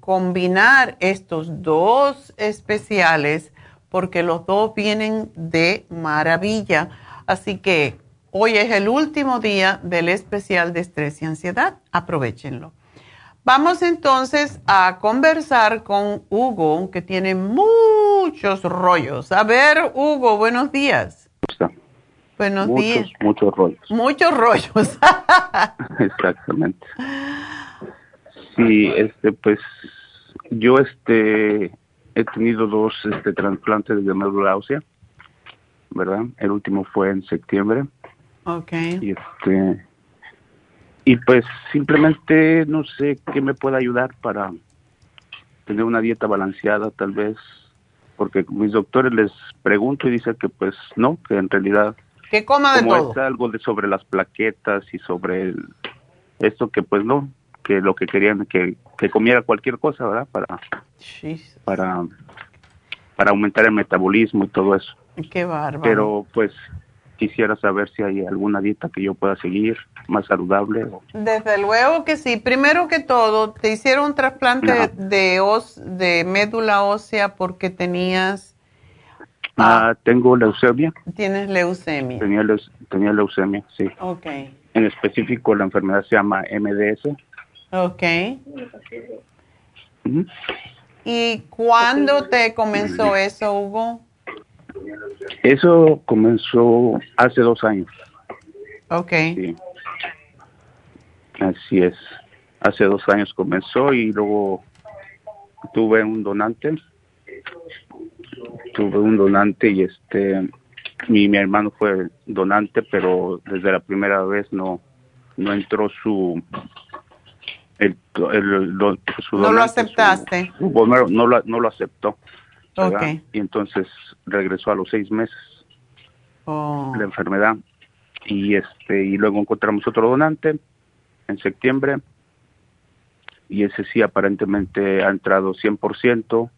combinar estos dos especiales porque los dos vienen de maravilla. Así que hoy es el último día del especial de estrés y ansiedad. Aprovechenlo. Vamos entonces a conversar con Hugo, que tiene muchos rollos. A ver, Hugo, buenos días. Buenos muchos, días. Muchos rollos. Muchos rollos. [LAUGHS] Exactamente. Sí, este, pues yo, este, he tenido dos este, trasplantes de médula ósea, ¿verdad? El último fue en septiembre. Ok. Y este y pues simplemente no sé qué me puede ayudar para tener una dieta balanceada tal vez porque mis doctores les pregunto y dicen que pues no, que en realidad que coma de como todo. es algo de sobre las plaquetas y sobre el, esto que pues no, que lo que querían que, que comiera cualquier cosa, ¿verdad? Para Jesus, para para aumentar el metabolismo y todo eso. qué bárbaro. Pero pues quisiera saber si hay alguna dieta que yo pueda seguir más saludable. o- Desde luego que sí. Primero que todo, te hicieron un trasplante Ajá. de, os, de médula ósea porque tenías, Ah, tengo leucemia, tienes leucemia. tenía, tenía leucemia, sí. Ok, En específico la enfermedad se llama MDS. Ok. ¿Y cuándo te comenzó eso, Hugo? Eso comenzó hace dos años, Ok, sí. Así es. Hace dos años comenzó y luego tuve un donante. Tuve un donante y este mi, mi hermano fue donante, pero desde la primera vez no no entró su el, el- el don- su no lo su- aceptaste. su no lo, no lo aceptó. ¿verdad? Ok. Y entonces regresó a los seis meses Oh, la enfermedad y este y luego encontramos otro donante en septiembre y ese sí aparentemente ha entrado 100%,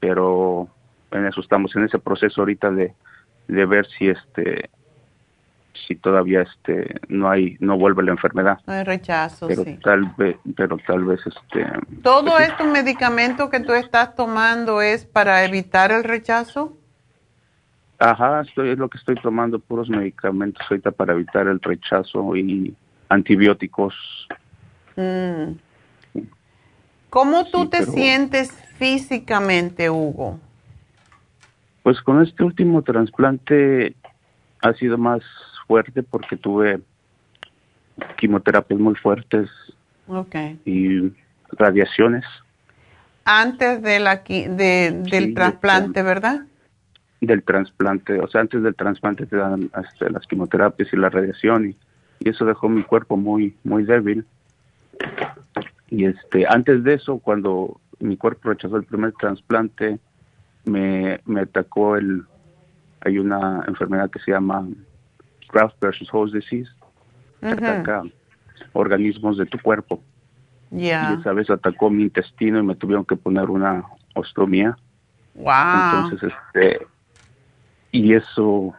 pero en eso estamos en ese proceso ahorita de, de ver si este si todavía este no hay no vuelve la enfermedad, no hay rechazo, pero sí. tal vez pero tal vez este ¿Todo pues estos medicamentos que tú estás tomando es para evitar el rechazo? Ajá, estoy, es lo que estoy tomando, puros medicamentos ahorita para evitar el rechazo y antibióticos. Mm. ¿Cómo tú Sí, te pero- sientes físicamente, Hugo? Pues con este último trasplante ha sido más fuerte porque tuve quimioterapias muy fuertes y radiaciones Antes de la, de, del Sí, trasplante, ¿verdad? del trasplante. O sea, antes del trasplante te dan este, las quimioterapias y la radiación y, y eso dejó mi cuerpo muy muy débil. Y este antes de eso, cuando mi cuerpo rechazó el primer trasplante, me, me atacó el hay una enfermedad que se llama graft versus host disease, que Ujú. ataca organismos de tu cuerpo. Ya. Y esa vez atacó mi intestino y me tuvieron que poner una ostomía Wow. Entonces, este, y eso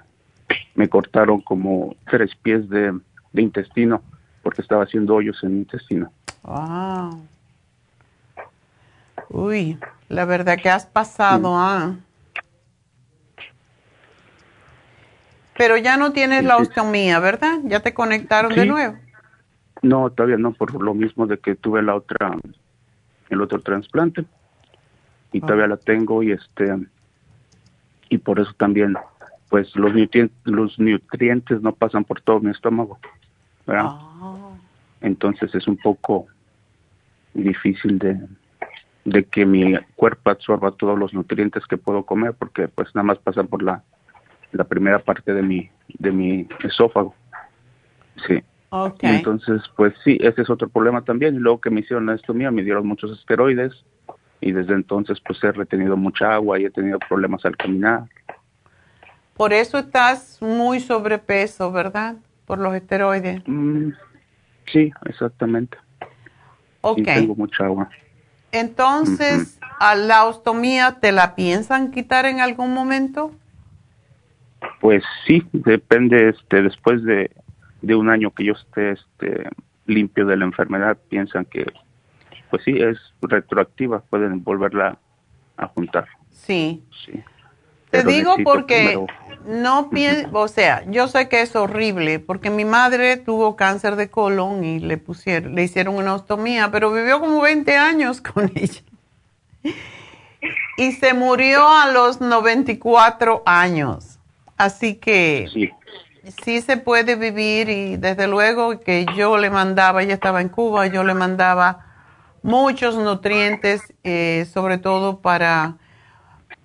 me cortaron como tres pies de, de intestino porque estaba haciendo hoyos en mi intestino. Wow. Uy, la verdad que has pasado, ¿ah? Pero ya no tienes la ostomía, ¿verdad? Ya te conectaron de nuevo. No, todavía no, por lo mismo de que tuve la otra, el otro trasplante y todavía la tengo y este y por eso también, pues los nutrientes, los nutrientes no pasan por todo mi estómago, ¿verdad? Ah. Entonces es un poco difícil de, de que mi cuerpo absorba todos los nutrientes que puedo comer porque pues nada más pasan por la, la primera parte de mi de mi esófago. Sí. Ok. Y entonces, pues sí, ese es otro problema también. Y luego que me hicieron la estomía, me dieron muchos esteroides y desde entonces pues he retenido mucha agua y he tenido problemas al caminar. Por eso estás muy sobrepeso, ¿verdad? Por los esteroides. Mm, sí, exactamente. Ok. Sí, tengo mucha agua. Entonces, ¿a la ostomía te la piensan quitar en algún momento? Pues sí, depende, este, después de, de un año que yo esté este, limpio de la enfermedad, piensan que, pues sí, es retroactiva, pueden volverla a juntar. Sí. Sí. Te Pero digo porque primero- no pienso, o sea, yo sé que es horrible porque mi madre tuvo cáncer de colon y le pusieron, le hicieron una ostomía, pero vivió como 20 años [LAUGHS] con ella. Y se murió a los 94 años. Así que Sí, sí se puede vivir y desde luego que yo le mandaba, ella estaba en Cuba, yo le mandaba muchos nutrientes, eh, sobre todo para,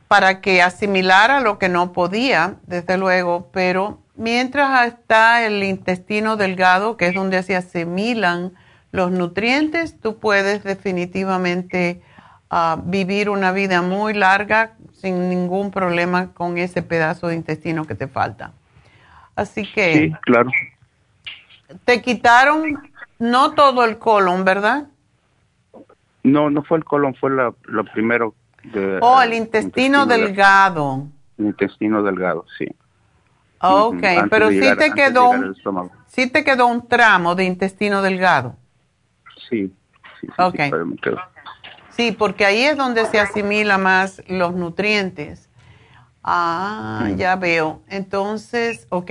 para que asimilara lo que no podía, desde luego, pero mientras está el intestino delgado, que es donde se asimilan los nutrientes, tú puedes definitivamente ah, vivir una vida muy larga sin ningún problema con ese pedazo de intestino que te falta. Así que sí, claro. te quitaron no todo el colon, ¿verdad? No, no fue el colon, fue la, lo primero. De, Oh, el intestino del delgado. El intestino delgado, sí. Ok, antes pero sí llegar- te quedó, sí te quedó un tramo de intestino delgado. Sí, sí, sí, todavía me quedó. Sí, porque ahí es donde se asimila más los nutrientes. Ah, Mm. ya veo. Entonces, ok.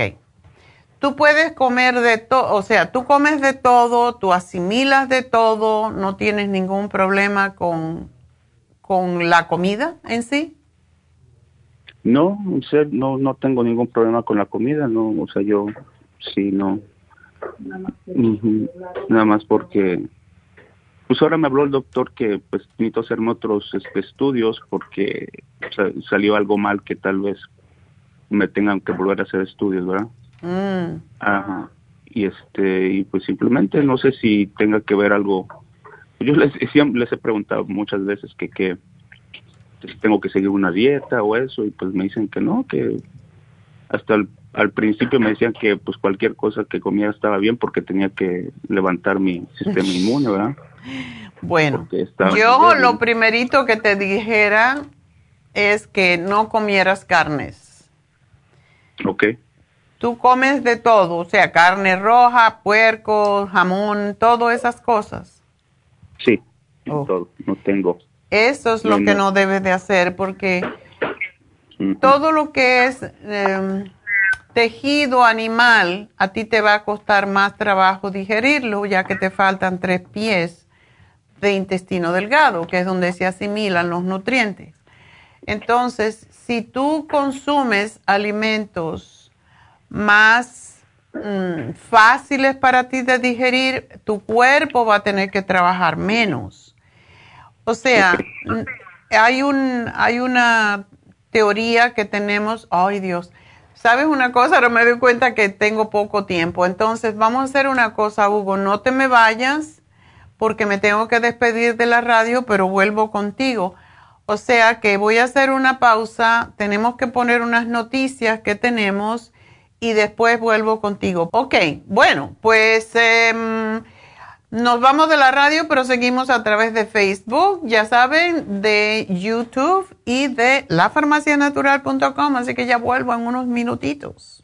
Tú puedes comer de todo, o sea, tú comes de todo, tú asimilas de todo, no tienes ningún problema con, con la comida en sí. No, o sea, no, no tengo ningún problema con la comida, no, o sea, yo sí, no. Nada más porque, pues ahora me habló el doctor que pues necesito hacerme otros este, estudios porque sa- salió algo mal que tal vez me tengan que volver a hacer estudios, ¿verdad? Mm, Ajá. Y este, y pues simplemente no sé si tenga que ver algo. Yo les, siempre les he preguntado muchas veces que, que si tengo que seguir una dieta o eso, y pues me dicen que no, que hasta el- al principio me decían que pues cualquier cosa que comiera estaba bien porque tenía que levantar mi sistema [LAUGHS] inmune, ¿verdad? Bueno, yo lo primerito que te dijera es que no comieras carnes. Ok, Tú comes de todo, o sea, carne roja, puerco, jamón, todas esas cosas. sí, Oh. todo, no tengo. Eso es lo que no. no debes de hacer porque todo lo que es em, tejido animal, a ti te va a costar más trabajo digerirlo ya que te faltan tres pies de intestino delgado, que es donde se asimilan los nutrientes. Entonces, si tú consumes alimentos más mm, fáciles para ti de digerir, tu cuerpo va a tener que trabajar menos. O sea, mm, hay, un, hay una teoría que tenemos, ay Dios, ¿sabes una cosa? Ahora me doy cuenta que tengo poco tiempo. Entonces, vamos a hacer una cosa, Hugo, no te me vayas porque me tengo que despedir de la radio, pero vuelvo contigo. O sea que voy a hacer una pausa, tenemos que poner unas noticias que tenemos y después vuelvo contigo. Ok, bueno, pues em, Nos vamos de la radio, pero seguimos a través de Facebook, ya saben, de YouTube y de lafarmacianatural.com, así que ya vuelvo en unos minutitos.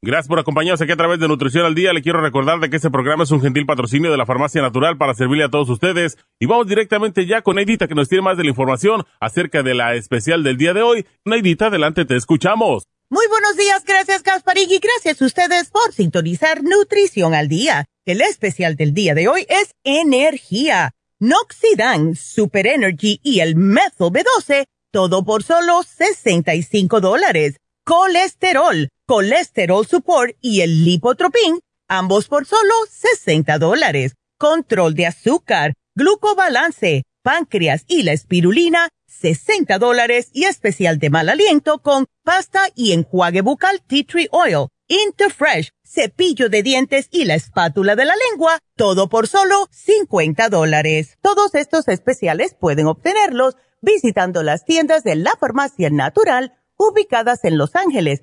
Gracias por acompañarnos aquí a través de Nutrición al Día. Le quiero recordar de que este programa es un gentil patrocinio de la Farmacia Natural para servirle a todos ustedes. Y vamos directamente ya con Neidita que nos tiene más de la información acerca de la especial del día de hoy. Neidita, adelante, te escuchamos. Muy buenos días, gracias Gasparig y gracias a ustedes por sintonizar Nutrición al Día. El especial del día de hoy es Energía, Noxidan, Super Energy y el Methyl B12, todo por solo 65 dólares. Colesterol Colesterol Support y el Lipotropin, ambos por solo 60 dólares. Control de azúcar, glucobalance, páncreas y la espirulina, 60 dólares y especial de mal aliento con pasta y enjuague bucal Tea Tree Oil, Interfresh, cepillo de dientes y la espátula de la lengua, todo por solo 50 dólares. Todos estos especiales pueden obtenerlos visitando las tiendas de la farmacia natural ubicadas en Los Ángeles,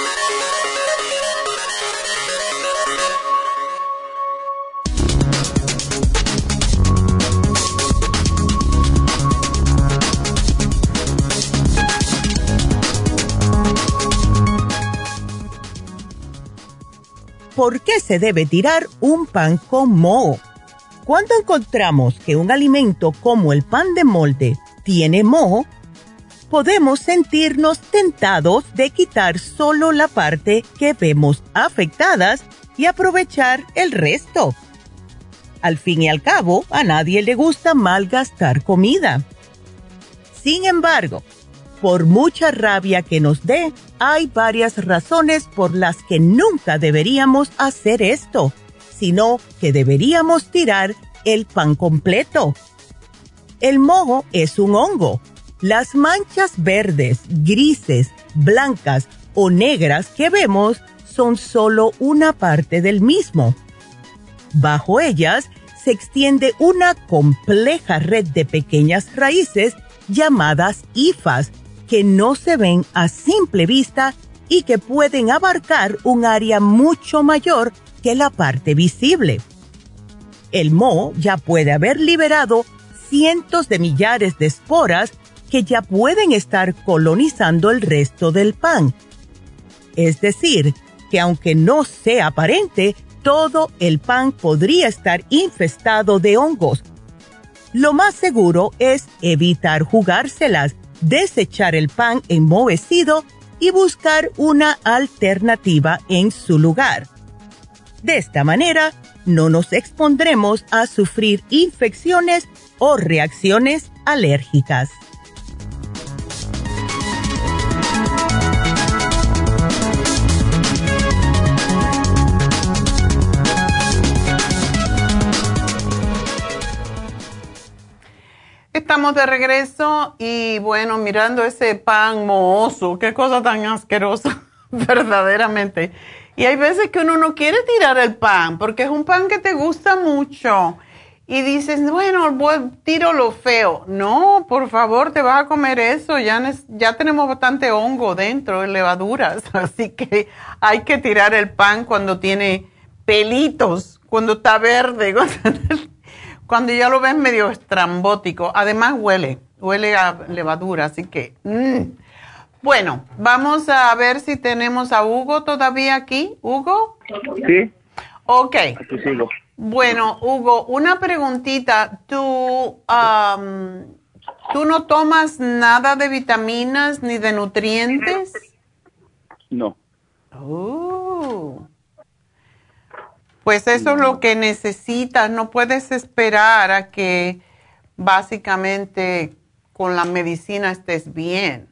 ¿Por qué se debe tirar un pan con moho? Cuando encontramos que un alimento como el pan de molde tiene moho, podemos sentirnos tentados de quitar solo la parte que vemos afectadas y aprovechar el resto. Al fin y al cabo, a nadie le gusta malgastar comida. Sin embargo, por mucha rabia que nos dé, hay varias razones por las que nunca deberíamos hacer esto, sino que deberíamos tirar el pan completo. El moho es un hongo. Las manchas verdes, grises, blancas o negras que vemos son solo una parte del mismo. Bajo ellas se extiende una compleja red de pequeñas raíces llamadas hifas que no se ven a simple vista y que pueden abarcar un área mucho mayor que la parte visible. El moho ya puede haber liberado cientos de millares de esporas que ya pueden estar colonizando el resto del pan. Es decir, que aunque no sea aparente, todo el pan podría estar infestado de hongos. Lo más seguro es evitar jugárselas, desechar el pan enmohecido y buscar una alternativa en su lugar. De esta manera, no nos expondremos a sufrir infecciones o reacciones alérgicas. Estamos de regreso y bueno, mirando ese pan mohoso, qué cosa tan asquerosa, [LAUGHS] verdaderamente. Y hay veces que uno no quiere tirar el pan porque es un pan que te gusta mucho. Y dices, bueno, tiro lo feo. No, por favor, te vas a comer eso. Ya, ya tenemos bastante hongo dentro, levaduras. [LAUGHS] Así que hay que tirar el pan cuando tiene pelitos, cuando está verde, [LAUGHS] cuando ya lo ves medio estrambótico. Además huele, huele a levadura. Así que... Mm. Bueno, vamos a ver si tenemos a Hugo todavía aquí. ¿Hugo? Sí. Ok. Aquí sigo. Bueno, Hugo, una preguntita. ¿Tú, ¿Tú no tomas nada de vitaminas ni de nutrientes? No. Oh. Pues eso es lo que necesitas. No puedes esperar a que básicamente con la medicina estés bien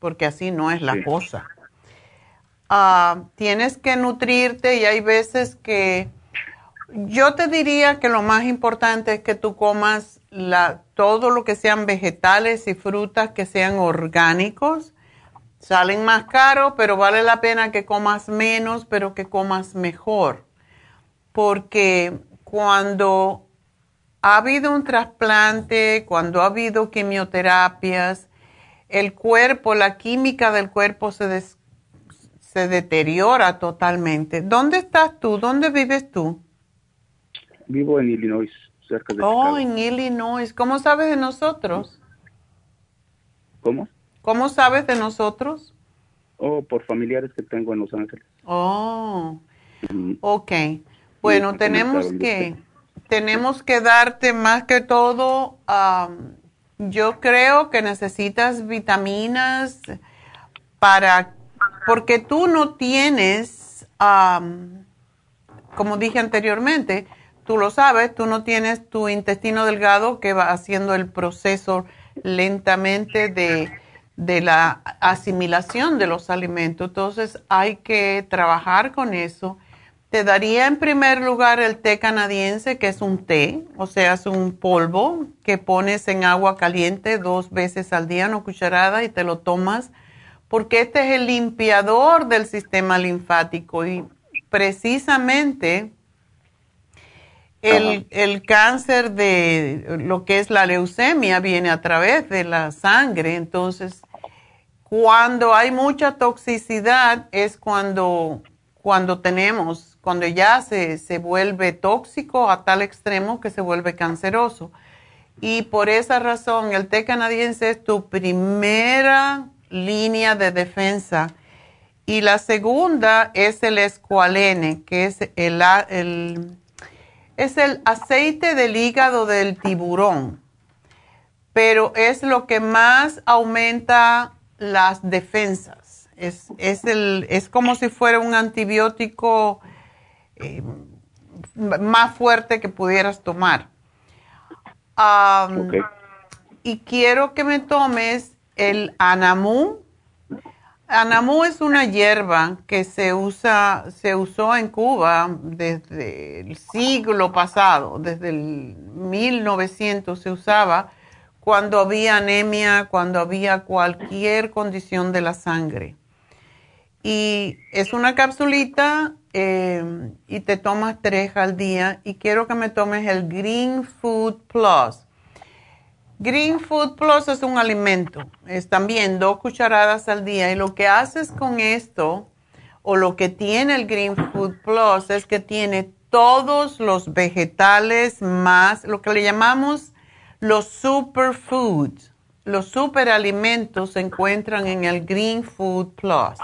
porque así no es la cosa. Ah, tienes que nutrirte y hay veces que yo te diría que lo más importante es que tú comas la, todo lo que sean vegetales y frutas que sean orgánicos. Salen más caros, pero vale la pena que comas menos, pero que comas mejor. Porque cuando ha habido un trasplante, cuando ha habido quimioterapias, el cuerpo, la química del cuerpo se, se deteriora totalmente. ¿Dónde estás tú? ¿Dónde vives tú? Vivo en Illinois, cerca de Oh, en Illinois. ¿Cómo sabes de nosotros? ¿Cómo? ¿Cómo sabes de nosotros? Oh, por familiares que tengo en Los Ángeles. Oh, ok. Bueno, tenemos que, tenemos que darte más que todo yo creo que necesitas vitaminas para, porque tú no tienes, como dije anteriormente, tú lo sabes, tú no tienes tu intestino delgado que va haciendo el proceso lentamente de, de la asimilación de los alimentos. Entonces hay que trabajar con eso te daría en primer lugar el té canadiense, que es un té, o sea, es un polvo que pones en agua caliente dos veces al día, una cucharada, y te lo tomas, porque este es el limpiador del sistema linfático. Y precisamente el, el, cáncer de lo que es la leucemia viene a través de la sangre, entonces cuando hay mucha toxicidad es cuando, cuando tenemos cuando ya se, se vuelve tóxico a tal extremo que se vuelve canceroso. Y por esa razón el té canadiense es tu primera línea de defensa. Y la segunda es el escualene, que es el, el, es el aceite del hígado del tiburón. Pero es lo que más aumenta las defensas. Es, es, el, es como si fuera un antibiótico eh, más fuerte que pudieras tomar. Y quiero que me tomes el anamú. Anamú es una hierba que se usa, se usó en Cuba desde el siglo pasado, desde el 1900 se usaba cuando había anemia, cuando había cualquier condición de la sangre. Y es una capsulita eh, y te tomas tres al día y quiero que me tomes el Green Food Plus. Green Food Plus es un alimento, es también dos cucharadas al día y lo que haces con esto o lo que tiene el Green Food Plus es que tiene todos los vegetales más, lo que le llamamos los superfoods, los superalimentos se encuentran en el Green Food Plus.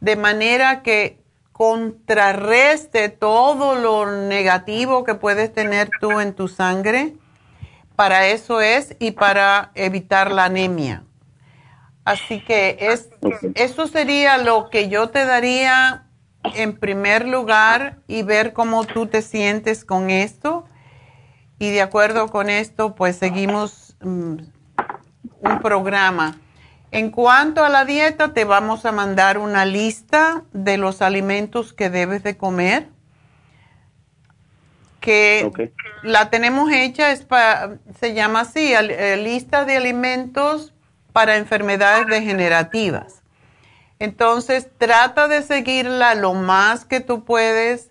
De manera que contrarreste todo lo negativo que puedes tener tú en tu sangre. Para eso es y para evitar la anemia. Así que es, eso sería lo que yo te daría en primer lugar y ver cómo tú te sientes con esto. Y de acuerdo con esto, pues seguimos mm, un programa. En cuanto a la dieta, te vamos a mandar una lista de los alimentos que debes de comer. Que la tenemos hecha, es se llama así, eh, lista de alimentos para enfermedades degenerativas. Entonces, trata de seguirla lo más que tú puedes.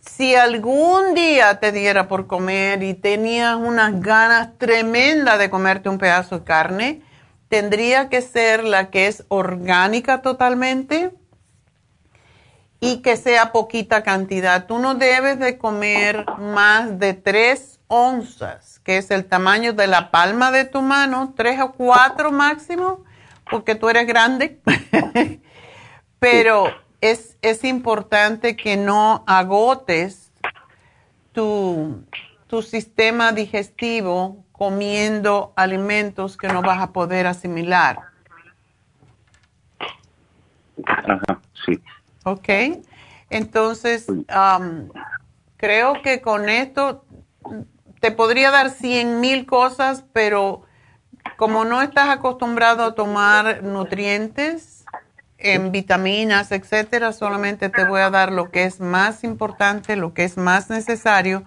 Si algún día te diera por comer y tenías unas ganas tremendas de comerte un pedazo de carne, tendría que ser la que es orgánica totalmente y que sea poquita cantidad. Tú no debes de comer más de tres onzas, que es el tamaño de la palma de tu mano, tres o cuatro máximo porque tú eres grande, [LAUGHS] pero es, es, importante que no agotes tu, tu sistema digestivo comiendo alimentos que no vas a poder asimilar. Ajá, sí. Ok, entonces creo que con esto te podría dar cien mil cosas, pero como no estás acostumbrado a tomar nutrientes en vitaminas, etcétera, solamente te voy a dar lo que es más importante, lo que es más necesario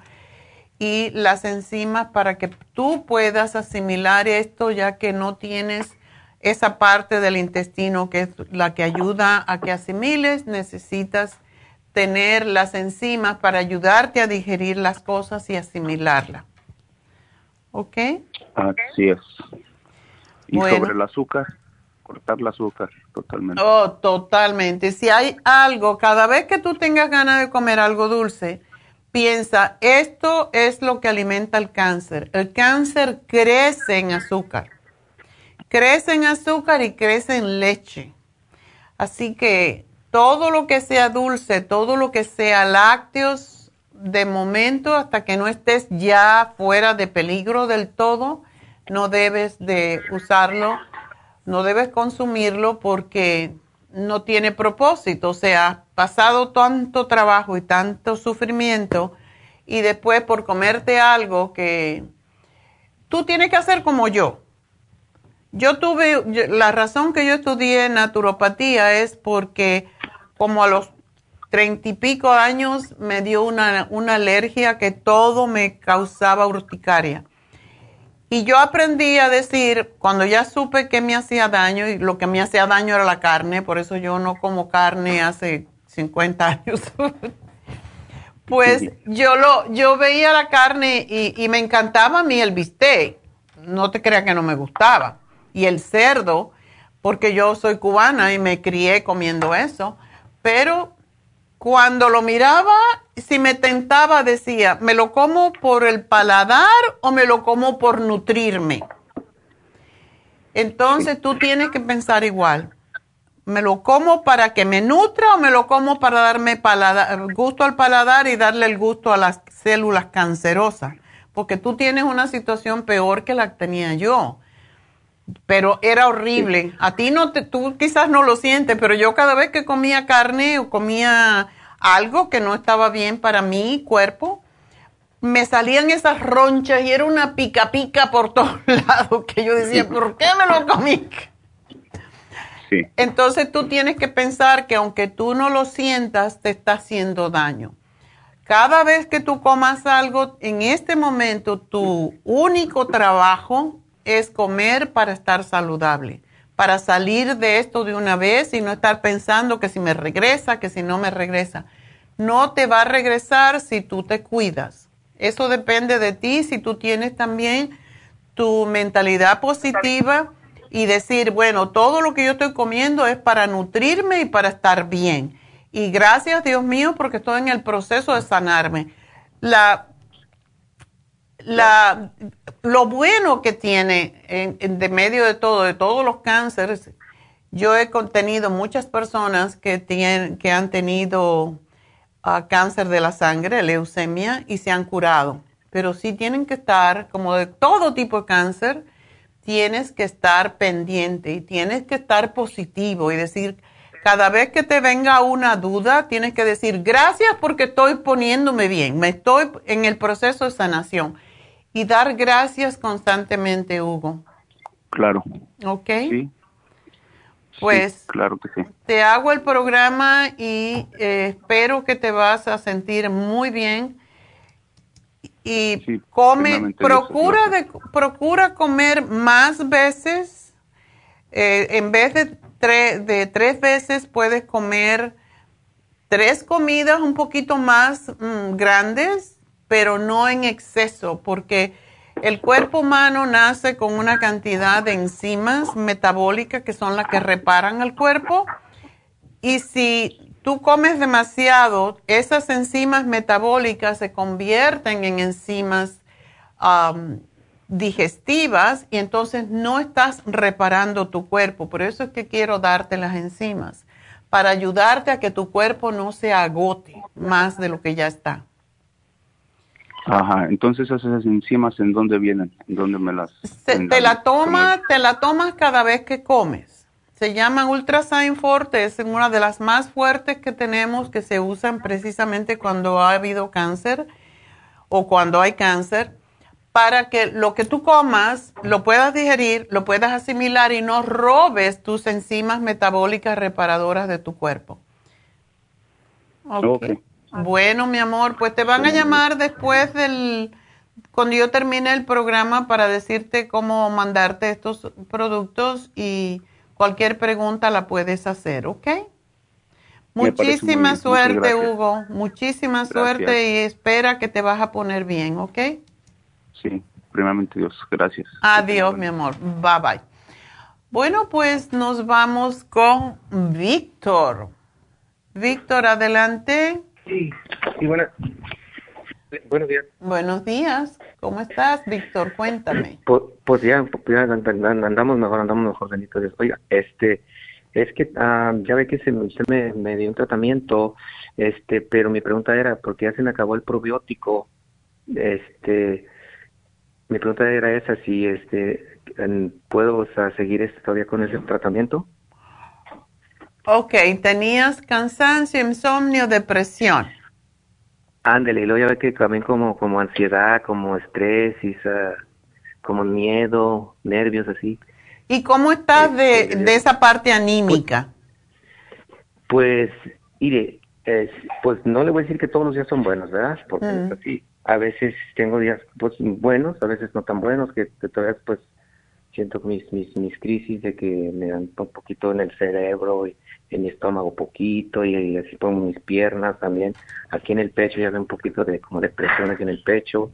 y las enzimas para que tú puedas asimilar esto ya que no tienes esa parte del intestino que es la que ayuda a que asimiles, necesitas tener las enzimas para ayudarte a digerir las cosas y asimilarlas. ¿Ok? Así es. Y sobre el azúcar, cortar el azúcar totalmente. Oh, totalmente. Si hay algo, cada vez que tú tengas ganas de comer algo dulce, piensa, esto es lo que alimenta el cáncer. El cáncer crece en azúcar. Crece en azúcar y crece en leche. Así que todo lo que sea dulce, todo lo que sea lácteos, de momento, hasta que no estés ya fuera de peligro del todo, no debes de usarlo, no debes consumirlo porque no tiene propósito. O sea, pasado tanto trabajo y tanto sufrimiento y después por comerte algo que tú tienes que hacer como yo. Yo tuve, la razón que yo estudié naturopatía es porque como a los treinta y pico años me dio una, una alergia que todo me causaba urticaria. Y yo aprendí a decir, cuando ya supe que me hacía daño, y lo que me hacía daño era la carne, por eso yo no como carne hace 50 años. [LAUGHS] pues yo lo, yo veía la carne y, y, me encantaba a mí el bistec. No te creas que no me gustaba. Y el cerdo, porque yo soy cubana y me crié comiendo eso. Pero cuando lo miraba, si me tentaba, decía, ¿me lo como por el paladar o me lo como por nutrirme? Entonces tú tienes que pensar igual. ¿Me lo como para que me nutra o me lo como para darme gusto al paladar y darle el gusto a las células cancerosas? Porque tú tienes una situación peor que la que tenía yo. Pero era horrible. A ti no te, tú quizás no lo sientes, pero yo cada vez que comía carne o comía algo que no estaba bien para mi cuerpo, me salían esas ronchas y era una pica pica por [LAUGHS] todos lados que yo decía, ¿por qué me lo comí? Entonces tú tienes que pensar que aunque tú no lo sientas, te está haciendo daño. Cada vez que tú comas algo, en este momento tu único trabajo es comer para estar saludable, para salir de esto de una vez y no estar pensando que si me regresa, que si no me regresa. No te va a regresar si tú te cuidas. Eso depende de ti, si tú tienes también tu mentalidad positiva y decir, bueno, todo lo que yo estoy comiendo es para nutrirme y para estar bien. Y gracias Dios mío porque estoy en el proceso de sanarme. La la, lo bueno que tiene en, de medio de todo, de todos los cánceres, yo he contenido muchas personas que, tienen, que han tenido ah, cáncer de la sangre, leucemia, y se han curado. Pero sí tienen que estar, como de todo tipo de cáncer, tienes que estar pendiente y tienes que estar positivo y decir, cada vez que te venga una duda, tienes que decir, gracias porque estoy poniéndome bien, me estoy en el proceso de sanación. Y dar gracias constantemente, Hugo. Claro. ¿Ok? Sí. Pues claro que sí. te hago el programa y eh, espero que te vas a sentir muy bien. Y come, procura, de, procura comer más veces. Eh, en vez de, de tres veces, puedes comer tres comidas un poquito más mm, grandes, pero no en exceso, porque el cuerpo humano nace con una cantidad de enzimas metabólicas que son las que reparan el cuerpo. Y si tú comes demasiado, esas enzimas metabólicas se convierten en enzimas digestivas y entonces no estás reparando tu cuerpo. Por eso es que quiero darte las enzimas, para ayudarte a que tu cuerpo no se agote más de lo que ya está. Ajá, entonces esas enzimas, ¿en dónde vienen? ¿En dónde me las...? te la tomas, te la tomas cada vez que comes. Se llaman Ultrasign Forte, es una de las más fuertes que tenemos que se usan precisamente cuando ha habido cáncer o cuando hay cáncer, para que lo que tú comas lo puedas digerir, lo puedas asimilar y no robes tus enzimas metabólicas reparadoras de tu cuerpo. Okay. Bueno, mi amor, pues te van a llamar después del, cuando yo termine el programa para decirte cómo mandarte estos productos y cualquier pregunta la puedes hacer, ¿ok? Muchísima suerte, Hugo. Muchísima suerte y espera que te vas a poner bien, ¿ok? Sí, primeramente Dios. Gracias. Adiós, mi amor. Bye bye. Bueno, pues nos vamos con Víctor. Víctor, adelante. Sí, sí, buenos días. Buenos días. ¿Cómo estás, Víctor? Cuéntame. Pues, pues ya, ya, andamos mejor, andamos mejor, bendito Dios. Oiga, este, es que ah, ya ve que se, usted me, me, dio un tratamiento, este, pero mi pregunta era, porque ya se me acabó el probiótico, este, mi pregunta era esa, si este, puedo seguir este, todavía con ese tratamiento. Ok, tenías cansancio, insomnio, depresión. Ándele, y luego ya ve que también como, como ansiedad, como estrés, y como miedo, nervios, así. ¿Y cómo estás de, de esa parte anímica? Pues, mire, pues no le voy a decir que todos los días son buenos, ¿verdad? Porque mm. así, a veces tengo días pues buenos, a veces no tan buenos, que, todavía pues siento mis, mis, mis crisis de que me dan un poquito en el cerebro y en mi estómago poquito y, así pongo mis piernas también. Aquí en el pecho ya veo un poquito de como de presión aquí en el pecho.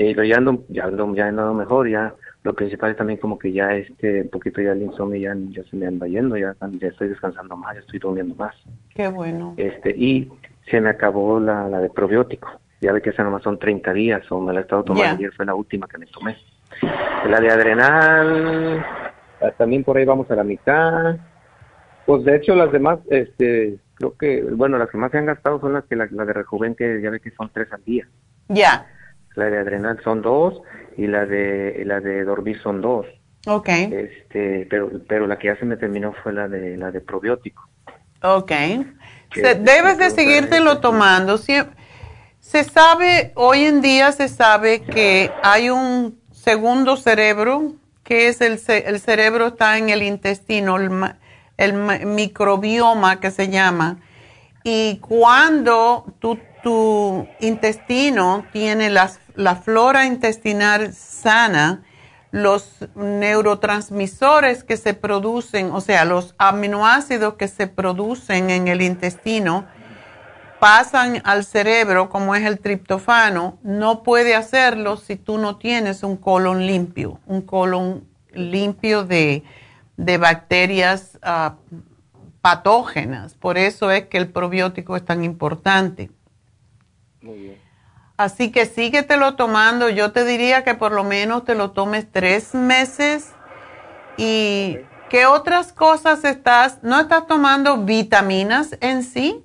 Eh, pero ya ando, ya ando, ya ando mejor, ya lo principal es también como que ya este, un poquito ya el insomnio ya, ya se me anda yendo, ya, ya estoy descansando más, ya estoy durmiendo más. Qué bueno. Este, y se me acabó la, la de probiótico. Ya ve que esa nomás son 30 días, o me la he estado tomando, ayer fue la última que me tomé. La de adrenal, ah, también por ahí vamos a la mitad. Pues de hecho las demás, este, creo que, bueno, las que más se han gastado son las que la, de Rejuven, que ya ve que son tres al día. Ya. La de adrenal son dos y la de la de dormir son dos. Okay. Este, pero pero la que ya se me terminó fue la de la de probiótico. Okay. debes de seguírtelo tomando. se sabe, hoy en día se sabe que hay un segundo cerebro, que es el, el cerebro está en el intestino, el, el microbioma que se llama. Y cuando tu, tu intestino tiene las, la flora intestinal sana, los neurotransmisores que se producen, o sea, los aminoácidos que se producen en el intestino, pasan al cerebro, como es el triptofano, no puede hacerlo si tú no tienes un colon limpio, un colon limpio de, de bacterias ah, patógenas. Por eso es que el probiótico es tan importante. Muy bien. Así que síguetelo tomando. Yo te diría que por lo menos te lo tomes tres meses. ¿Y qué otras cosas estás? ¿No estás tomando vitaminas en sí?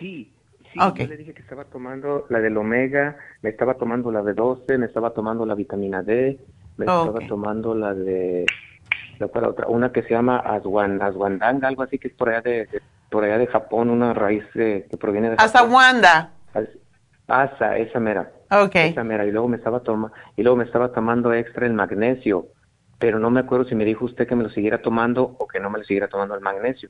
Sí, sí. Yo le dije que estaba tomando la del omega, me estaba tomando la de 12, me estaba tomando la vitamina D, me estaba tomando la de la otra, una que se llama Aswan, Aswandanga, algo así que es por allá de, por allá de Japón, una raíz que proviene de Asawanda. Asa, esa mera. Okay. Esa mera y luego me estaba tomando y luego me estaba tomando extra el magnesio, pero no me acuerdo si me dijo usted que me lo siguiera tomando o que no me lo siguiera tomando el magnesio.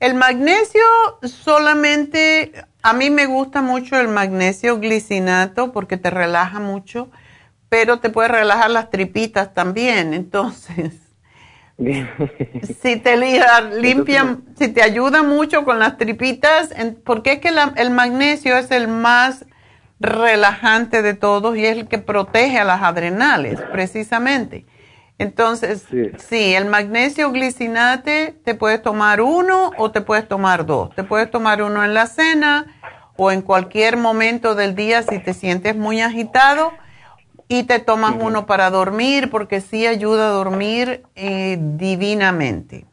El magnesio solamente, a mí me gusta mucho el magnesio glicinato porque te relaja mucho, pero te puede relajar las tripitas también, [LAUGHS] entonces. [LAUGHS] si te limpian, si te ayuda mucho con las tripitas, porque es que el magnesio es el más relajante de todos y es el que protege a las adrenales, precisamente. Entonces, sí. el magnesio glicinate te puedes tomar uno o te puedes tomar dos. Te puedes tomar uno en la cena o en cualquier momento del día si te sientes muy agitado y te tomas uno para dormir porque sí ayuda a dormir eh, divinamente.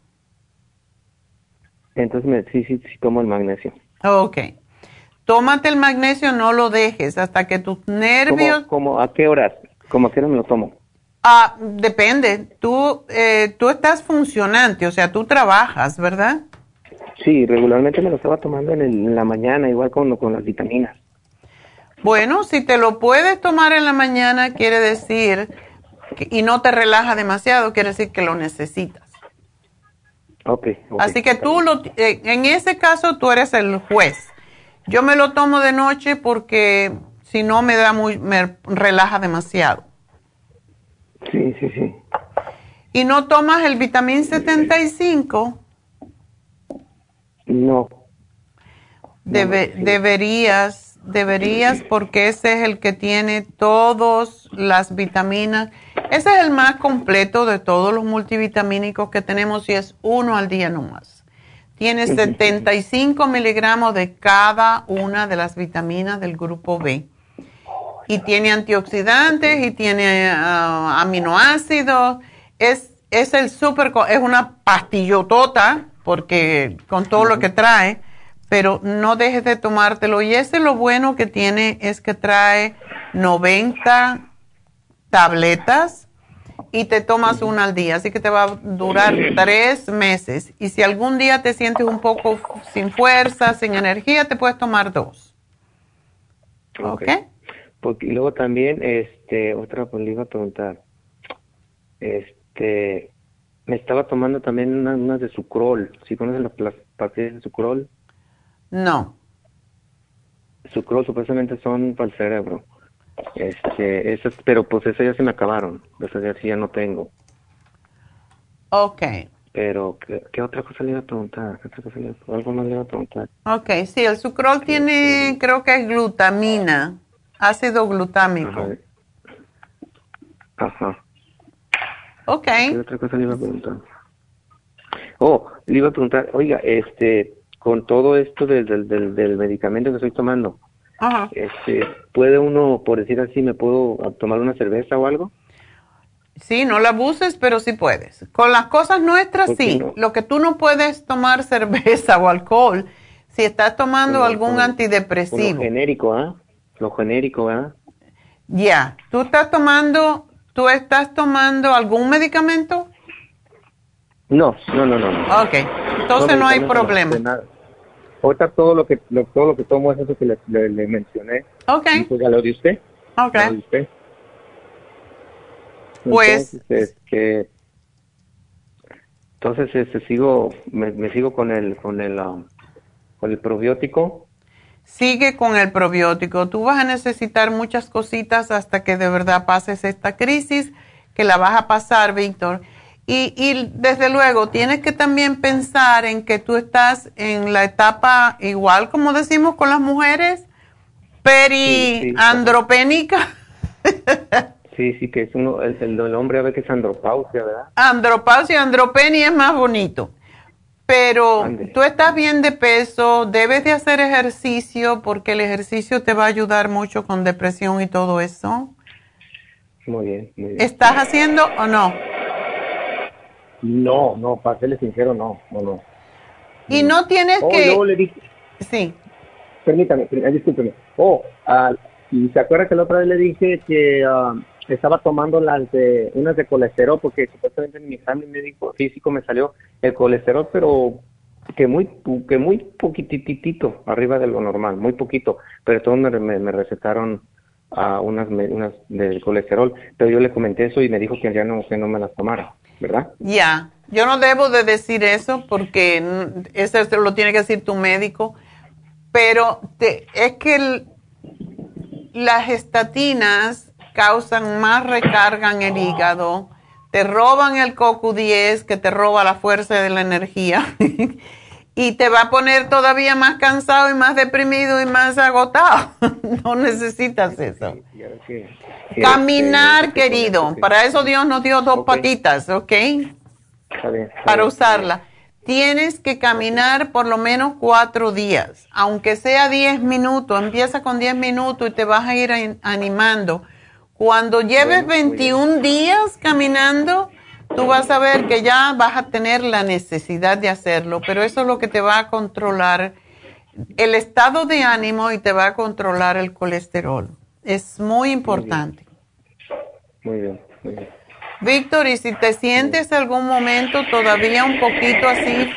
Entonces, sí, sí, sí tomo el magnesio. Ok. Tómate el magnesio, no lo dejes hasta que tus nervios... ¿Cómo, a qué horas? ¿Cómo a qué hora me lo tomo? Ah, depende. Tú, eh, tú estás funcionante, o sea, tú trabajas, ¿verdad? Sí, regularmente me lo estaba tomando en, la mañana, igual con, con las vitaminas. Bueno, si te lo puedes tomar en la mañana, quiere decir, y no te relaja demasiado, quiere decir que lo necesitas. Okay, Así que tú, lo, eh, en ese caso, tú eres el juez. Yo me lo tomo de noche porque si no me da muy, me relaja demasiado. Sí, sí, sí. ¿Y no tomas el vitamín 75? No. deberías, deberías, porque ese es el que tiene todas las vitaminas. Ese es el más completo de todos los multivitamínicos que tenemos y es uno al día nomás. Tiene 75 miligramos de cada una de las vitaminas del grupo B y tiene antioxidantes y tiene ah, aminoácidos. Es, es el super, es una pastillotota porque con todo lo que trae, pero no dejes de tomártelo. Y ese lo bueno que tiene es que trae 90 tabletas y te tomas una al día, así que te va a durar tres meses. Y si algún día te sientes un poco sin fuerza, sin energía, te puedes tomar dos. ¿Ok? Porque, y luego también, este, otra, pues le iba a preguntar, este, me estaba tomando también unas de sucrol, ¿sí conocen las pastillas de sucrol? No. Sucrol supuestamente son para el cerebro. Este, esas, pero pues esas ya se me acabaron, esas ya sí ya no tengo. Ok. Pero, ¿qué, otra cosa le iba a preguntar? ¿Qué otra cosa le iba a, algo más le iba a preguntar. Ok, sí, el sucrol tiene, creo que es glutamina ácido glutámico. Ajá. Ok. ¿Qué otra cosa le iba a preguntar? Oh, le iba a preguntar, oiga, este, con todo esto del, del, del medicamento que estoy tomando, Ajá. este, ¿puede uno, por decir así, me puedo tomar una cerveza o algo? Sí, no la abuses, pero sí puedes. Con las cosas nuestras, sí. Lo que tú no puedes tomar [LAUGHS] cerveza o alcohol, si estás tomando algún antidepresivo. genérico, ¿ah? lo genérico, ¿verdad? Ya, ¿tú estás tomando, tú estás tomando algún medicamento? No, no, no, no. Ok, entonces no, hay problema. No, Ahorita todo lo que todo lo que tomo es eso que le, le, mencioné. Ok. Pues ya lo de usted. Ok. Lo de usted. Pues entonces, este, entonces este, sigo me, me, sigo con el con el um, con el probiótico sigue con el probiótico. Tú vas a necesitar muchas cositas hasta que de verdad pases esta crisis, que la vas a pasar, Víctor. Y, y, desde luego, tienes que también pensar en que tú estás en la etapa, igual como decimos con las mujeres, periandropénica. [LAUGHS] Sí, sí, que es uno, el, el, hombre a que es andropausia, ¿verdad? Andropausia, andropenia es más bonito. Pero tú estás bien de peso, debes de hacer ejercicio porque el ejercicio te va a ayudar mucho con depresión y todo eso. Muy bien, muy bien. ¿Estás haciendo o no? No, no, para serle sincero, no, no, no. Y no tienes Oh, que... luego le dije, Sí. permítame, per- discúlpeme. Oh, ah, y se acuerda que la otra vez le dije que ah, estaba tomando las de, unas de colesterol porque supuestamente en mi examen médico físico me salió el colesterol, pero que muy que muy poquititito arriba de lo normal, muy poquito, pero todos me, me, me recetaron ah, unas me- unas del colesterol, pero yo le comenté eso y me dijo que ya no que no me las tomara, ¿verdad? Ya, yo no debo de decir eso porque eso es- lo tiene que decir tu médico, pero es que las estatinas causan más recarga en el hígado, te roban el CoQ10 que te roba la fuerza de la energía [LAUGHS] y te va a poner todavía más cansado y más deprimido y más agotado. [LAUGHS] no necesitas eso. Caminar, querido. Para eso Dios nos dio dos patitas, ¿ok? Para usarla. Tienes que caminar por lo menos cuatro días, aunque sea diez minutos. Empieza con diez minutos y te vas a ir an- animando. Cuando lleves 21 días caminando, tú vas a ver que ya vas a tener la necesidad de hacerlo, pero eso es lo que te va a controlar el estado de ánimo y te va a controlar el colesterol. Es muy importante. Muy bien, muy bien. Víctor, y si te sientes algún momento todavía un poquito así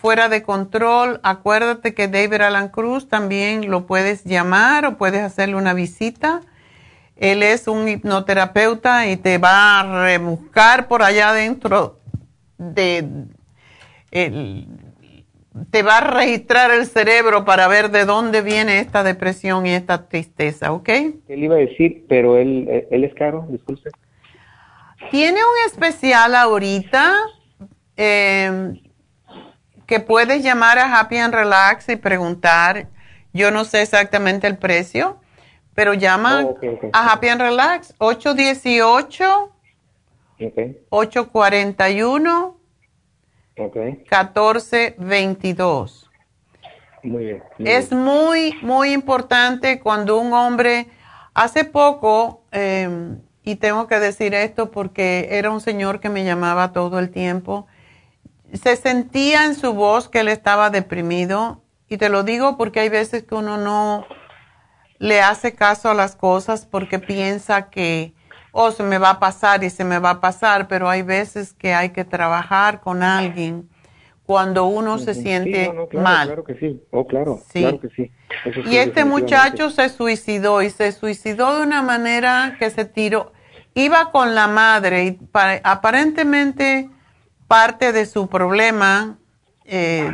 fuera de control, acuérdate que David Alan Cruz también lo puedes llamar o puedes hacerle una visita. Él es un hipnoterapeuta y te va a rebuscar por allá dentro de... el- te va a registrar el cerebro para ver de dónde viene esta depresión y esta tristeza, ¿ok? Él iba a decir, pero él, él- él es caro, disculpe. Tiene un especial ahorita eh, que puedes llamar a Happy and Relax y preguntar. Yo no sé exactamente el precio, pero llama Oh, a Happy and Relax 818 Ok, 841 ok, 1422. muy bien. muy Es bien. muy, muy importante cuando un hombre, hace poco, eh, y tengo que decir esto porque era un señor que me llamaba todo el tiempo, se sentía en su voz que él estaba deprimido, y te lo digo porque hay veces que uno no le hace caso a las cosas porque piensa que, oh, se me va a pasar y se me va a pasar, pero hay veces que hay que trabajar con alguien cuando uno se siente Sí, no, no, claro, mal. Claro que sí, oh, claro, Sí. claro que sí. Eso sí, Y este muchacho se suicidó y se suicidó de una manera que se tiró. Iba con la madre y pa- aparentemente parte de su problema eh,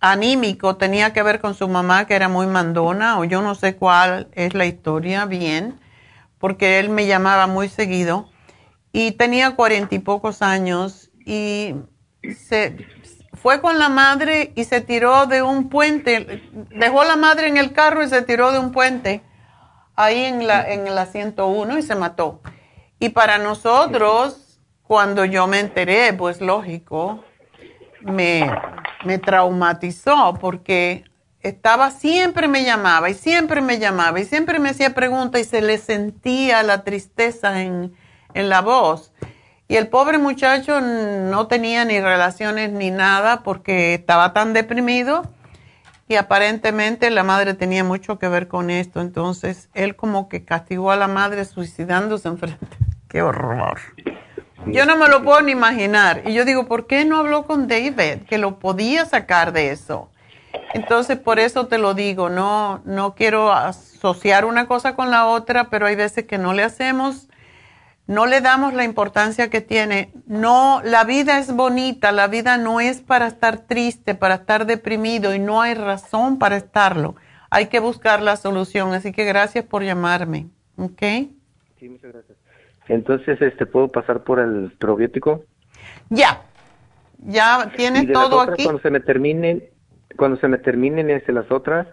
anímico tenía que ver con su mamá que era muy mandona o yo no sé cuál es la historia bien, porque él me llamaba muy seguido y tenía cuarenta y pocos años y se fue con la madre y se tiró de un puente, dejó la madre en el carro y se tiró de un puente ahí en la en el 101 y se mató. Y para nosotros, cuando yo me enteré, pues lógico, me, me traumatizó porque estaba, siempre me llamaba y siempre me llamaba y siempre me hacía preguntas y se le sentía la tristeza en, en la voz. Y el pobre muchacho no tenía ni relaciones ni nada porque estaba tan deprimido y aparentemente la madre tenía mucho que ver con esto. Entonces él como que castigó a la madre suicidándose enfrente. [LAUGHS] ¡Qué horror! Yo no me lo puedo ni imaginar. Y yo digo, ¿por qué no habló con David? Que lo podía sacar de eso. Entonces, por eso te lo digo, no, no quiero asociar una cosa con la otra, pero hay veces que no le hacemos, no le damos la importancia que tiene. No, la vida es bonita, la vida no es para estar triste, para estar deprimido y no hay razón para estarlo. Hay que buscar la solución. Así que gracias por llamarme. ¿Ok? Sí, muchas gracias. Entonces, este, ¿puedo pasar por el probiótico? Ya. Ya Y tienes de las todo otras, aquí. Cuando se me terminen, cuando se me terminen este, las otras,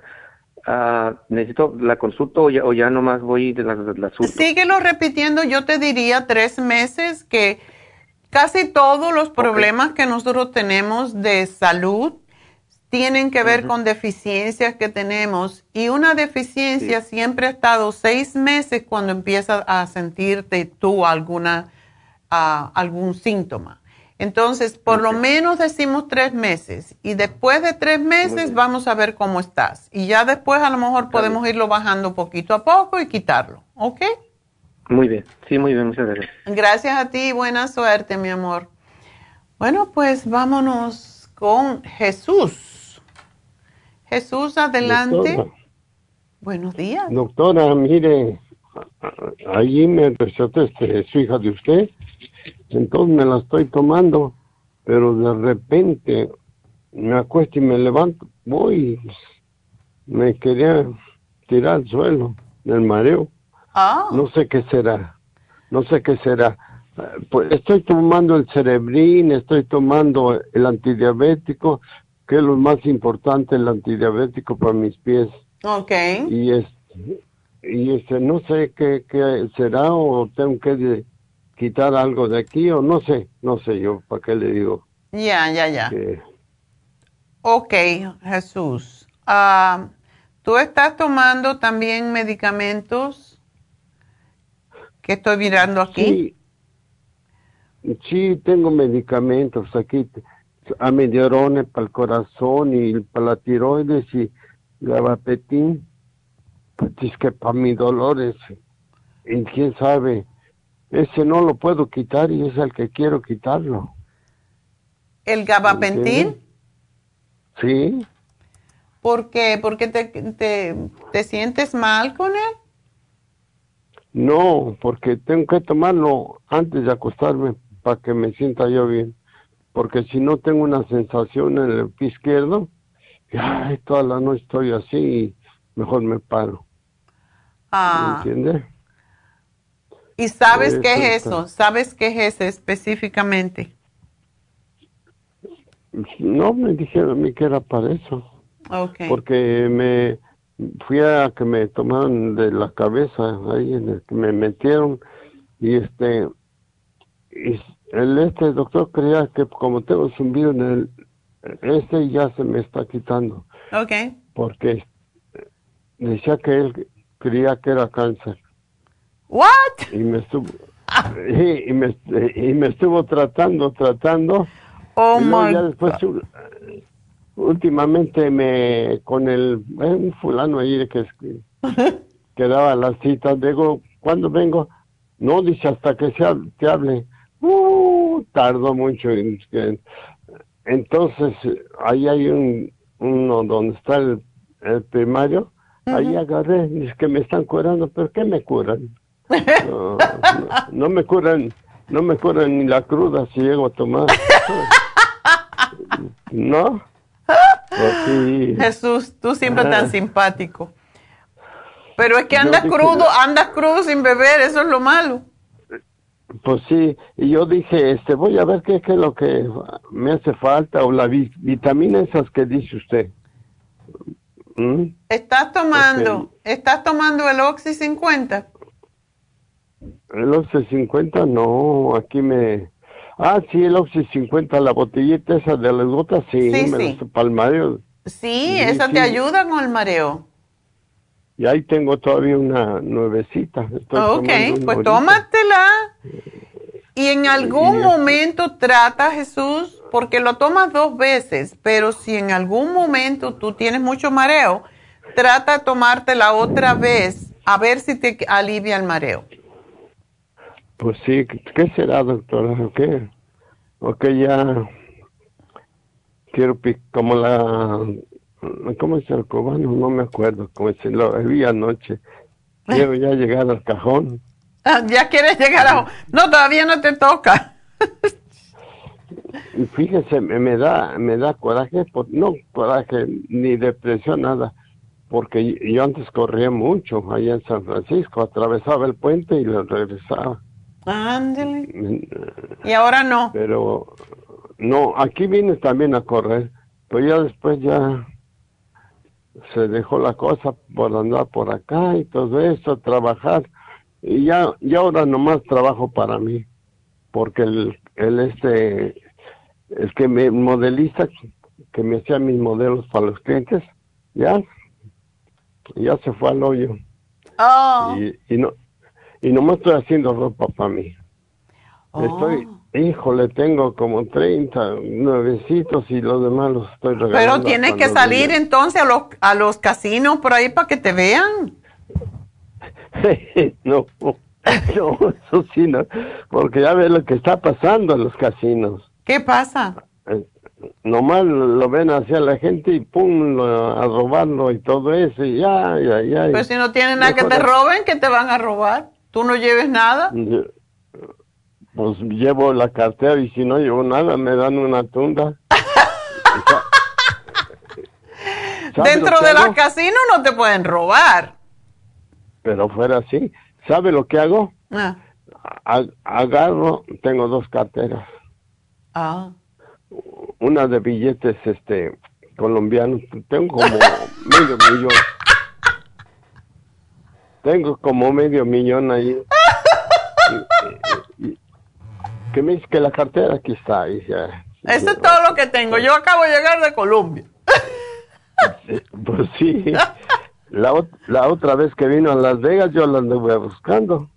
ah, ¿necesito la consulta o ya, o ya nomás voy de las, de las surto? Síguelo repitiendo, yo te diría tres meses que casi todos los problemas que nosotros tenemos de salud tienen que ver con deficiencias que tenemos y una deficiencia siempre ha estado seis meses cuando empiezas a sentirte tú alguna, ah, algún síntoma. Entonces, por lo menos decimos tres meses y después de tres meses vamos a ver cómo estás. Y ya después a lo mejor podemos irlo bajando poquito a poco y quitarlo, ¿ok? Muy bien, sí, muy bien, muchas gracias. Gracias a ti, buena suerte, mi amor. Bueno, pues vámonos con Jesús. Jesús, adelante. Buenos días. Doctora, mire, allí me recetó este, su hija de usted entonces me la estoy tomando, pero de repente me acuesto y me levanto, voy, me quería tirar al suelo del mareo. Ah. No sé qué será, no sé qué será. Pues estoy tomando el cerebrín, estoy tomando el antidiabético, que es lo más importante, el antidiabético para mis pies. Ok. Y este, y este, no sé qué, qué será o tengo que quitar algo de aquí o no sé, no sé yo, ¿para qué le digo? Ya, ya, ya. Ok, Jesús. Ah, ¿Tú estás tomando también medicamentos que estoy mirando aquí? Sí, sí tengo medicamentos aquí, amediarone para el corazón y para la tiroides y gabapentin, pues es que para mis dolores, y quién sabe, ese no lo puedo quitar y es el que quiero quitarlo. ¿El gabapentin? Sí. ¿Por qué? ¿Porque te, te, te, sientes mal con él? No, porque tengo que tomarlo antes de acostarme para que me sienta yo bien. Porque si no tengo una sensación en el pie izquierdo, ay, toda la noche estoy así y mejor me paro. Ah. ¿Me entiendes? ¿Y sabes qué es eso? ¿Sabes qué es eso específicamente? No me dijeron a mí que era para eso. Okay. Porque me fui a que me tomaron de la cabeza ahí en el que me metieron y este y el este doctor creía que como tengo zumbido en el este ya se me está quitando. Okay. Porque decía que él creía que era cáncer. What? Y me estuvo y, me, y me estuvo tratando, tratando. Oh y my ya después últimamente me con el un fulano ahí que [LAUGHS] que daba las citas, digo, ¿cuándo vengo? No, dice hasta que se te hable. Uh, tardó mucho. Entonces, ahí hay un uno donde está el, el primario, ahí agarré, dice que me están curando, pero ¿qué me curan? [LAUGHS] No, no, no, me curan, no me curan ni la cruda si llego a tomar. [LAUGHS] ¿No? Pues sí. Jesús, tú siempre tan Ah. simpático. Pero es que andas crudo, andas crudo sin beber, eso es lo malo. Pues sí, y yo dije, este, voy a ver qué, qué es lo que me hace falta, o la vi- vitamina esas que dice usted. ¿Mm? Estás tomando, estás tomando el Oxy 50. El Oxy 50, no, aquí me... Ah, sí, el Oxy 50, la botellita esa de las gotas, sí, Sí, me sí. palmareo. Sí, Sí, esa te ayuda con el mareo. Y ahí tengo todavía una nuevecita. Estoy ok, tomando una pues ahorita. tómatela. Y en algún Y- momento trata, Jesús, porque lo tomas dos veces, pero si en algún momento tú tienes mucho mareo, trata de tomártela otra vez a ver si te alivia el mareo. Pues sí, ¿qué- ¿qué será, doctora? ¿O qué? ¿O qué ya quiero como la... ¿Cómo es el cubano? No me acuerdo, como se lo vi anoche. Quiero ya llegar al cajón. Ah, Ya quieres llegar a... No, todavía no te toca. Y fíjese, me, da me da coraje, por, no coraje ni depresión, nada, porque yo, antes corría mucho allá en San Francisco, atravesaba el puente y lo regresaba. Ándale. Y ahora no. Pero no, aquí vine también a correr, pero ya después ya se dejó la cosa por andar por acá y todo eso, trabajar. Y ya, ya ahora nomás trabajo para mí, porque el, el este, el que me modelista, que me hacía mis modelos para los clientes, ya, ya se fue al hoyo. Oh. Y, y no, y nomás estoy haciendo ropa para mí. Oh. Estoy, híjole, tengo como 30 nuevecitos y los demás los estoy regalando. Pero tienes que salir entonces a los, a los casinos por ahí para que te vean. [LAUGHS] no, no, eso sí, no, porque ya ves lo que está pasando en los casinos. ¿Qué pasa? Eh, Nomás lo ven hacia la gente y pum, lo- a robarlo y todo eso, y ya, ya, ya. Pues si no tienen nada que te roben, que te van a robar. Tú no lleves nada. Yo- Pues llevo la cartera y si no llevo nada me dan una tunda. [LAUGHS] ¿Sabe Dentro de los casinos no te pueden robar. Pero fuera así. ¿Sabe lo que hago? Ah. Agarro, tengo dos carteras. Ah. Una de billetes este colombianos. Tengo como [LAUGHS] medio millón. Tengo como medio millón ahí. [LAUGHS] ¿Qué me dice que la cartera aquí está? ahí ya. Eso es todo lo que tengo. Yo acabo de llegar de Colombia. Pues sí. La, la otra vez que vino a Las Vegas yo la anduve buscando.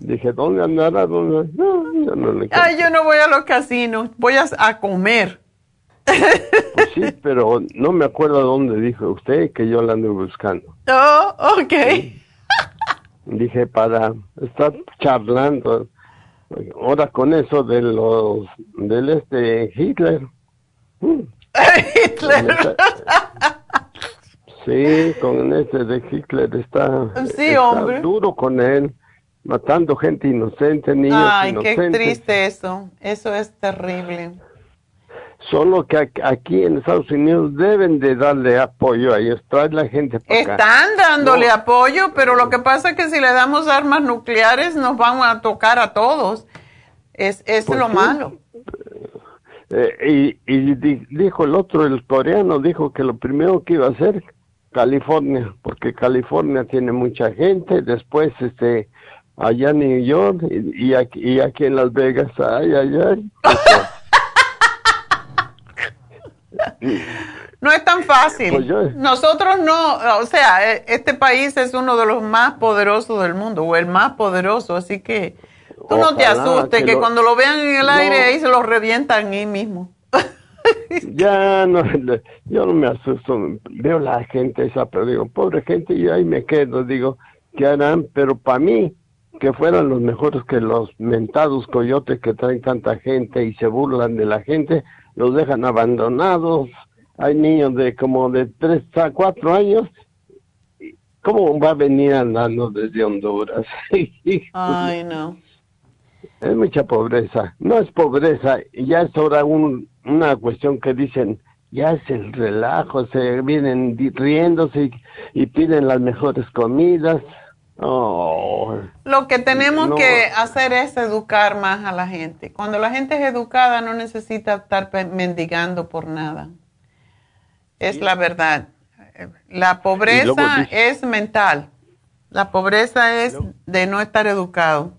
Dije, ¿dónde andará? ¿Dónde? No, yo no le Ay, yo no voy a los casinos. Voy a, a comer. Pues sí, pero no me acuerdo dónde dijo usted que yo la anduve buscando. Oh, ok. Dije, para estar charlando. Ahora con eso de los, del este Hitler. Mm. [LAUGHS] Hitler. Sí, con ese de Hitler está, Sí, está hombre. duro con él, matando gente inocente, niños Ay, qué triste eso. Eso es terrible. Solo que aquí en Estados Unidos deben de darle apoyo a ellos, traer la gente para acá. Están dándole No. apoyo, pero lo que pasa es que si le damos armas nucleares nos van a tocar a todos. Es, es Pues lo sí. malo. Eh, y y di- dijo el otro, el coreano, dijo que lo primero que iba a hacer California, porque California tiene mucha gente, después este allá en New York y, y aquí, y aquí en Las Vegas, ay, ay, ay. [LAUGHS] No es tan fácil. Pues yo- Nosotros no, o sea, e- este país es uno de los más poderosos del mundo, o el más poderoso, así que tú no te asustes, que que, lo- cuando lo vean en el No. aire ahí se los revientan ahí mismo. [LAUGHS] Ya no, yo no me asusto, veo la gente esa, pero digo, pobre gente, y ahí me quedo, digo, ¿qué harán? Pero para mí, que fueran los mejores que los mentados coyotes que traen tanta gente y se burlan de la gente, los dejan abandonados, hay niños de como de tres a cuatro años, ¿cómo va a venir andando desde Honduras? [LAUGHS] Ay, no. Es mucha pobreza. No es pobreza, ya es ahora un, una cuestión que dicen, ya es el relajo, se vienen riéndose y, y piden las mejores comidas. Oh, Lo que tenemos No. que hacer es educar más a la gente. Cuando la gente es educada no necesita estar mendigando por nada. Es la verdad. La pobreza dice- es mental. La pobreza es de no estar educado.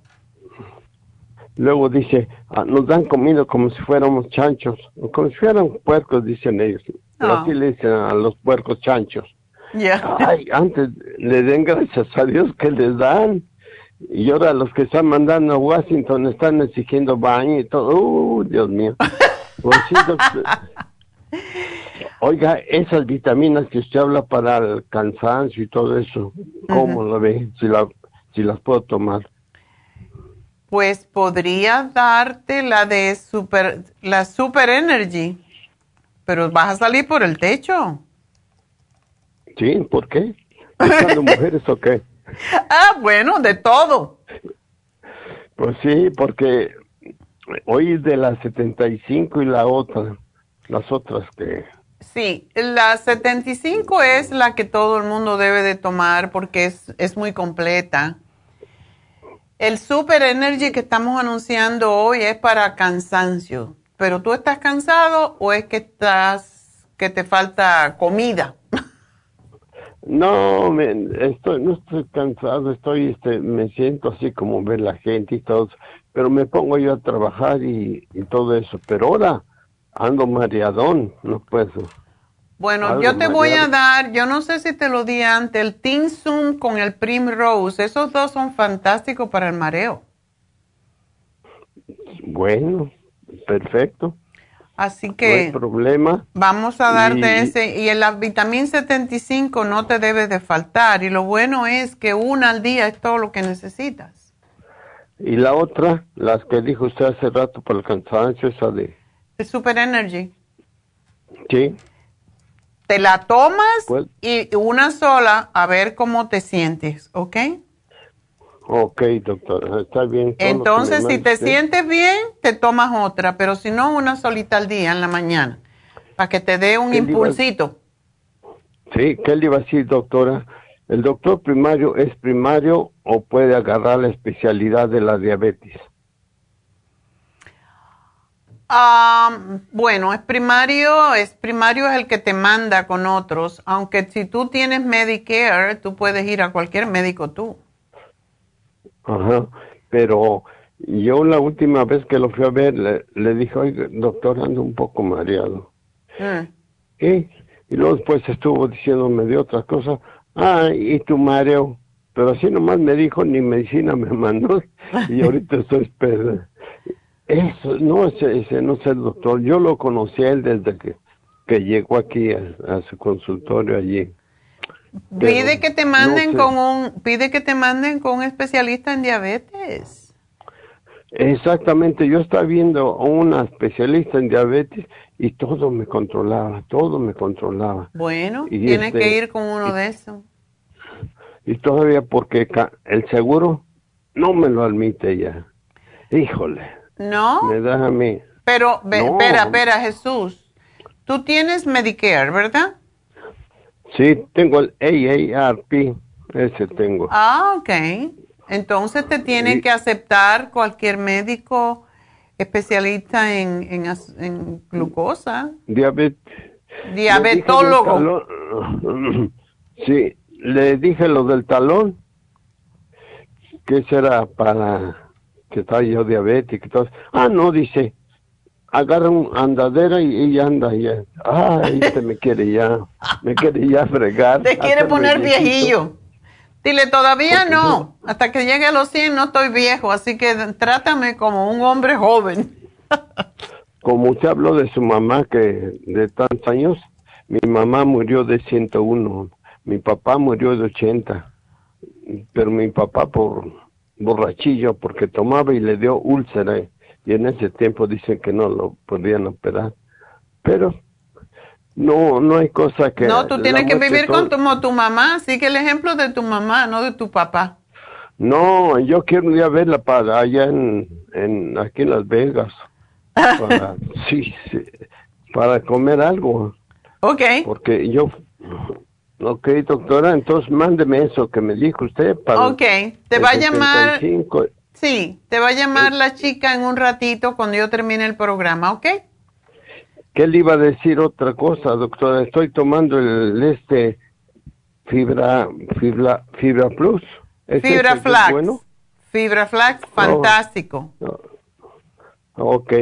Luego dice, ah, nos dan comida como si fuéramos chanchos, como si fueran puercos, dicen ellos. Ah. así le dicen a los puercos chanchos. Ya. Ay, antes le den gracias a Dios que les dan. Y ahora los que están mandando a Washington están exigiendo baño y todo. Uh, Dios mío. [LAUGHS] Pues sí. Oiga, esas vitaminas que usted habla para el cansancio y todo eso, ¿cómo lo ve? Si, la, si las puedo tomar. Pues podría darte la de super, la super energy, pero vas a salir por el techo. ¿Sí? ¿Por qué? ¿Buscando mujeres o qué? [LAUGHS] Ah, bueno, de todo. Pues sí, porque hoy de la 75 y la otra, las otras que... Sí, la 75 es la que todo el mundo debe de tomar porque es, es muy completa. El Super Energy que estamos anunciando hoy es para cansancio. Pero tú estás cansado o es que estás que te falta comida. No, me, estoy, no estoy cansado, estoy, este, me siento así como ver la gente y todo, pero me pongo yo a trabajar y, y todo eso. Pero ahora ando mareadón, no puedo. Bueno, Algo yo te voy a dar, yo no sé si te lo di antes, el Tinsum con el Primrose. Esos dos son fantásticos para el mareo. Bueno, perfecto, Así no que problema. vamos a darte Y- ese. Y el vitamina 75 no te debe de faltar. Y lo bueno es que una al día es todo lo que necesitas. Y la otra, las que dijo usted hace rato por el cansancio, esa de, El Super Energy. sí, Te la tomas y una sola a ver cómo te sientes, ¿ok? Ok, doctora, está bien. Entonces, si te sientes bien, te tomas otra, pero si no, una solita al día en la mañana, para que te dé un ¿Qué le iba a- impulsito. Sí, ¿qué le iba a decir, doctora? ¿El doctor primario es primario o puede agarrar la especialidad de la diabetes? Ah, bueno, es primario, es primario es el que te manda con otros, aunque si tú tienes Medicare, tú puedes ir a cualquier médico tú. Ajá, pero yo la última vez que lo fui a ver le, le dije, oiga, doctor, ando un poco mareado. ¿Qué? Y luego después estuvo diciéndome de otras cosas. Ah, y tu mareo. Pero así nomás me dijo, ni medicina me mandó. Y ahorita [LAUGHS] estoy esperando. Eso, no, ese, ese no es el doctor. Yo lo conocí a él desde que, que llegó aquí a, a su consultorio allí. Pide que te no manden sé. con un, pide que te manden con un especialista en diabetes. Exactamente, yo estaba viendo a una especialista en diabetes y todo me controlaba, todo me controlaba. Bueno, Y tienes este- que ir con uno de esos. Y todavía porque el seguro no me lo admite ya. Híjole, ¿No? me da a mí. Pero, No. espera, espera, Jesús. Tú tienes Medicare, ¿verdad? Sí, tengo el AARP, ese tengo. Ah, ok. Entonces te tienen Sí. que aceptar cualquier médico especialista en, en, en glucosa. Diabetes. Diabetólogo. Le [CLEARS THROAT] Sí, le dije lo del talón, que será para que está yo diabético y todo. Ah, no, dice, agarra un andadera y ella anda ya. Ay, este me quiere ya, me quiere ya fregar. Te quiere poner viejito. viejillo. Dile, todavía no. Hasta que llegue a los 100 no estoy viejo, así que trátame como un hombre joven. [LAUGHS] Como usted habló de su mamá que de tantos años, mi mamá murió de 101, mi papá murió de 80, pero mi papá por borrachillo, porque tomaba y le dio úlcera, y en ese tiempo dicen que no lo podían operar. Pero no no hay cosa que... no, tú tienes que vivir con tu, como tu mamá. Sigue el ejemplo de tu mamá, no de tu papá. No, yo quiero ir a verla para allá en, en aquí en Las Vegas. Para, [LAUGHS] sí, sí, para comer algo. Ok. Porque yo... Ok, doctora, entonces mándeme eso que me dijo usted para... Ok, te va a llamar, 75. Sí, te va a llamar la chica en un ratito cuando yo termine el programa, ¿ok? ¿Qué le iba a decir otra cosa, doctora? Estoy tomando el este fibra fibra fibra plus. ¿Es Fibra ese que es Flax. Bueno, Fibra Flax, fantástico. ok.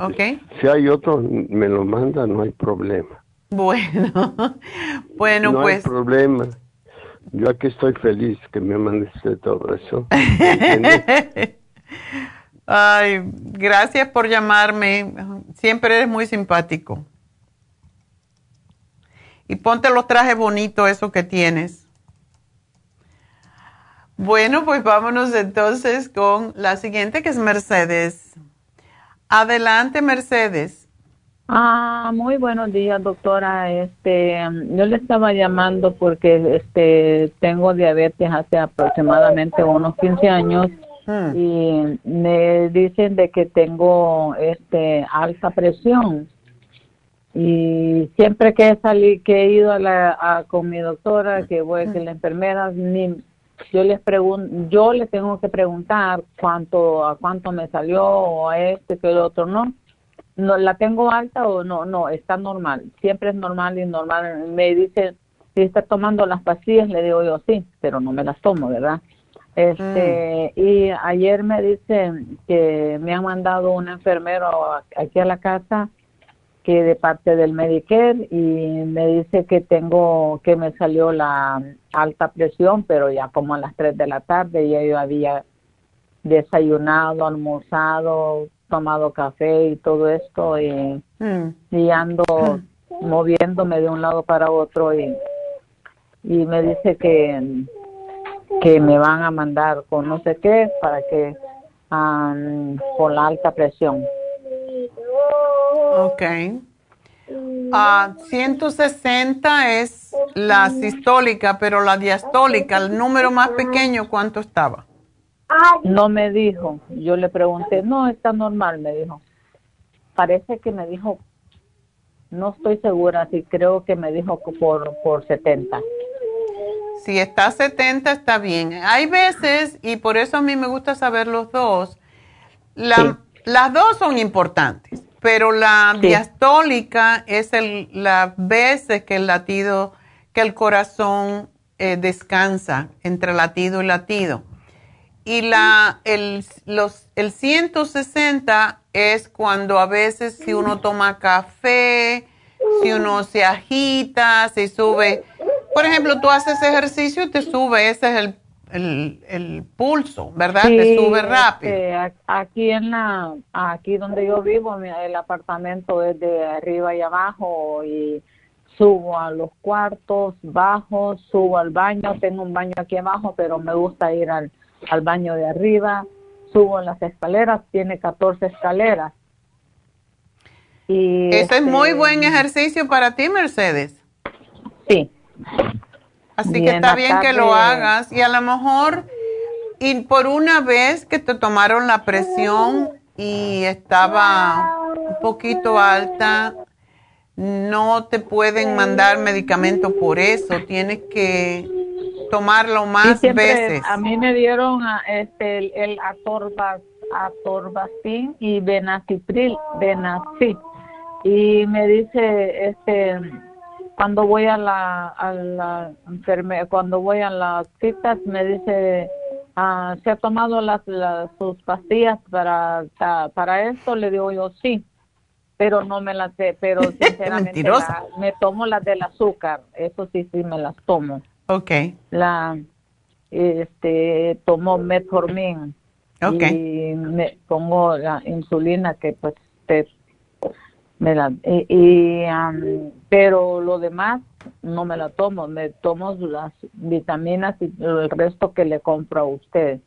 Ok. Si hay otro, me lo manda, no hay problema. Bueno, [LAUGHS] bueno, no pues. hay problema. Yo aquí estoy feliz que me mandes de todo eso. [LAUGHS] Ay, gracias por llamarme. Siempre eres muy simpático. Y ponte los trajes bonitos, esos que tienes. Bueno, pues vámonos entonces con la siguiente, que es Mercedes. Adelante, Mercedes. Ah, muy buenos días, doctora. Este, yo le estaba llamando porque este tengo diabetes hace aproximadamente unos 15 años Hmm. y me dicen de que tengo este alta presión. Y siempre que he salido, que he ido a la a- con mi doctora, que voy que la enfermera ni yo les pregunto, yo le tengo que preguntar cuánto a cuánto me salió o a este que el otro no no la tengo alta o no no está normal siempre es normal y normal me dicen si está tomando las pastillas, le digo yo sí, pero no me las tomo, ¿verdad? Este, Mm. y ayer me dicen que me han mandado un enfermero aquí a la casa que de parte del Medicare y me dice que tengo que me salió la alta presión, pero ya como a las 3 de la tarde ya yo había desayunado, almorzado, tomado café y todo esto y, Mm. y ando moviéndome de un lado para otro y, y me dice que que me van a mandar con no sé qué para que por la alta presión. Ok. Ah, 160 es la sistólica, pero la diastólica, el número más pequeño, ¿cuánto estaba? No me dijo, yo le pregunté, no, está normal, me dijo. Parece que me dijo, no estoy segura, si creo que me dijo por, por 70. Si está 70 está bien. Hay veces, y por eso a mí me gusta saber los dos, la- las dos son importantes, pero la diastólica es el, las veces que el latido, que el corazón eh, descansa entre latido y latido. Y la, el, los, el 160 es cuando a veces si uno toma café, si uno se agita, se sube. Por ejemplo, tú haces ejercicio y te sube, ese es el, el, el pulso, ¿verdad? te sube rápido. este, a- aquí en la, aquí donde yo vivo, el apartamento es de arriba y abajo y subo a los cuartos, bajo, subo al baño, tengo un baño aquí abajo, pero me gusta ir al, al baño de arriba, subo en las escaleras, tiene 14 escaleras. Y Ese es muy este, buen ejercicio para ti, Mercedes. Sí. Así que está bien que lo hagas y a lo mejor y por una vez que te tomaron la presión y estaba un poquito alta, no te pueden mandar medicamento por eso, tienes que tomarlo más veces. A mí me dieron ah, este el, el y benacipril. Y me dice este cuando voy a la a la enferme cuando voy a las citas me dice ah, se ha tomado las, las sus pastillas para para esto le digo yo sí pero no me las pero [LAUGHS] sinceramente la- me tomo las del azúcar eso sí sí me las tomo Ok. la este tomo metformin Ok. y me pongo la insulina que pues te me la y, pero lo demás no me la tomo me tomo las vitaminas y el resto que le compro a usted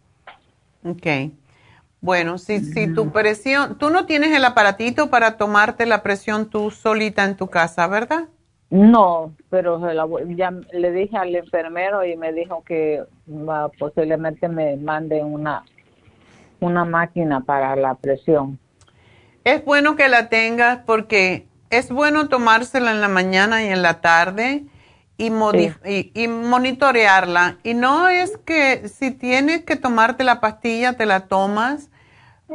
Ok. Bueno, si, si tu presión, tú no tienes el aparatito para tomarte la presión tú solita en tu casa, ¿verdad? No pero la ya le dije al enfermero y me dijo que va, posiblemente me mande una una máquina para la presión Es bueno que la tengas porque es bueno tomársela en la mañana y en la tarde y, y, y monitorearla. Y no es que si tienes que tomarte la pastilla, te la tomas,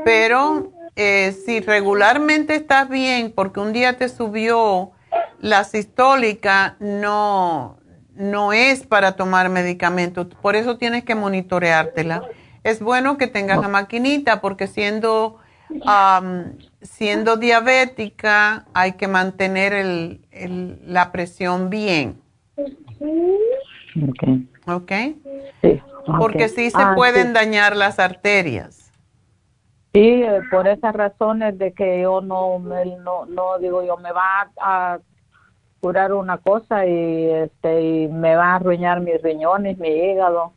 pero eh, si regularmente estás bien porque un día te subió la sistólica, no, no es para tomar medicamentos. Por eso tienes que monitoreártela. Es bueno que tengas la maquinita porque siendo siendo diabética hay que mantener el, el- la presión bien, okay ¿ok? sí Porque sí se Ah, pueden sí. dañar las arterias. Sí, eh, por esas razones de que yo no, no, no digo yo, me va a curar una cosa y, este, y me va a arruinar mis riñones, mi hígado.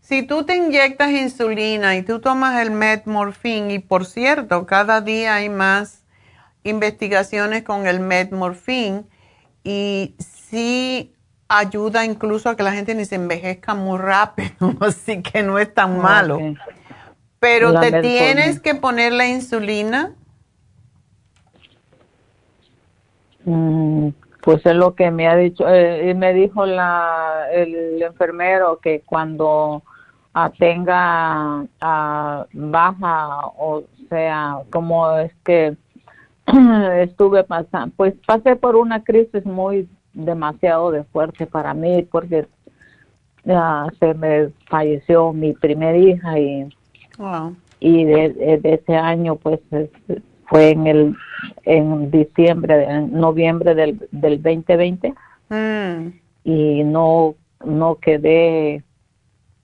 Si tú te inyectas insulina y tú tomas el metmorfín, y por cierto, cada día hay más investigaciones con el metmorfín, y sí ayuda incluso a que la gente ni se envejezca muy rápido, [LAUGHS] así que no es tan malo. Ok. Pero La te tienes que poner la insulina. Mm, pues es lo que me ha dicho, eh, y me dijo la, el enfermero que cuando tenga ah, baja, o sea, como es que [CLEARS THROAT] estuve pasando, pues pasé por una crisis muy demasiado de fuerte para mí porque ya se me falleció mi primer hija y y de, ese año pues fue en el en diciembre en noviembre del, del 2020 mm. y no no quedé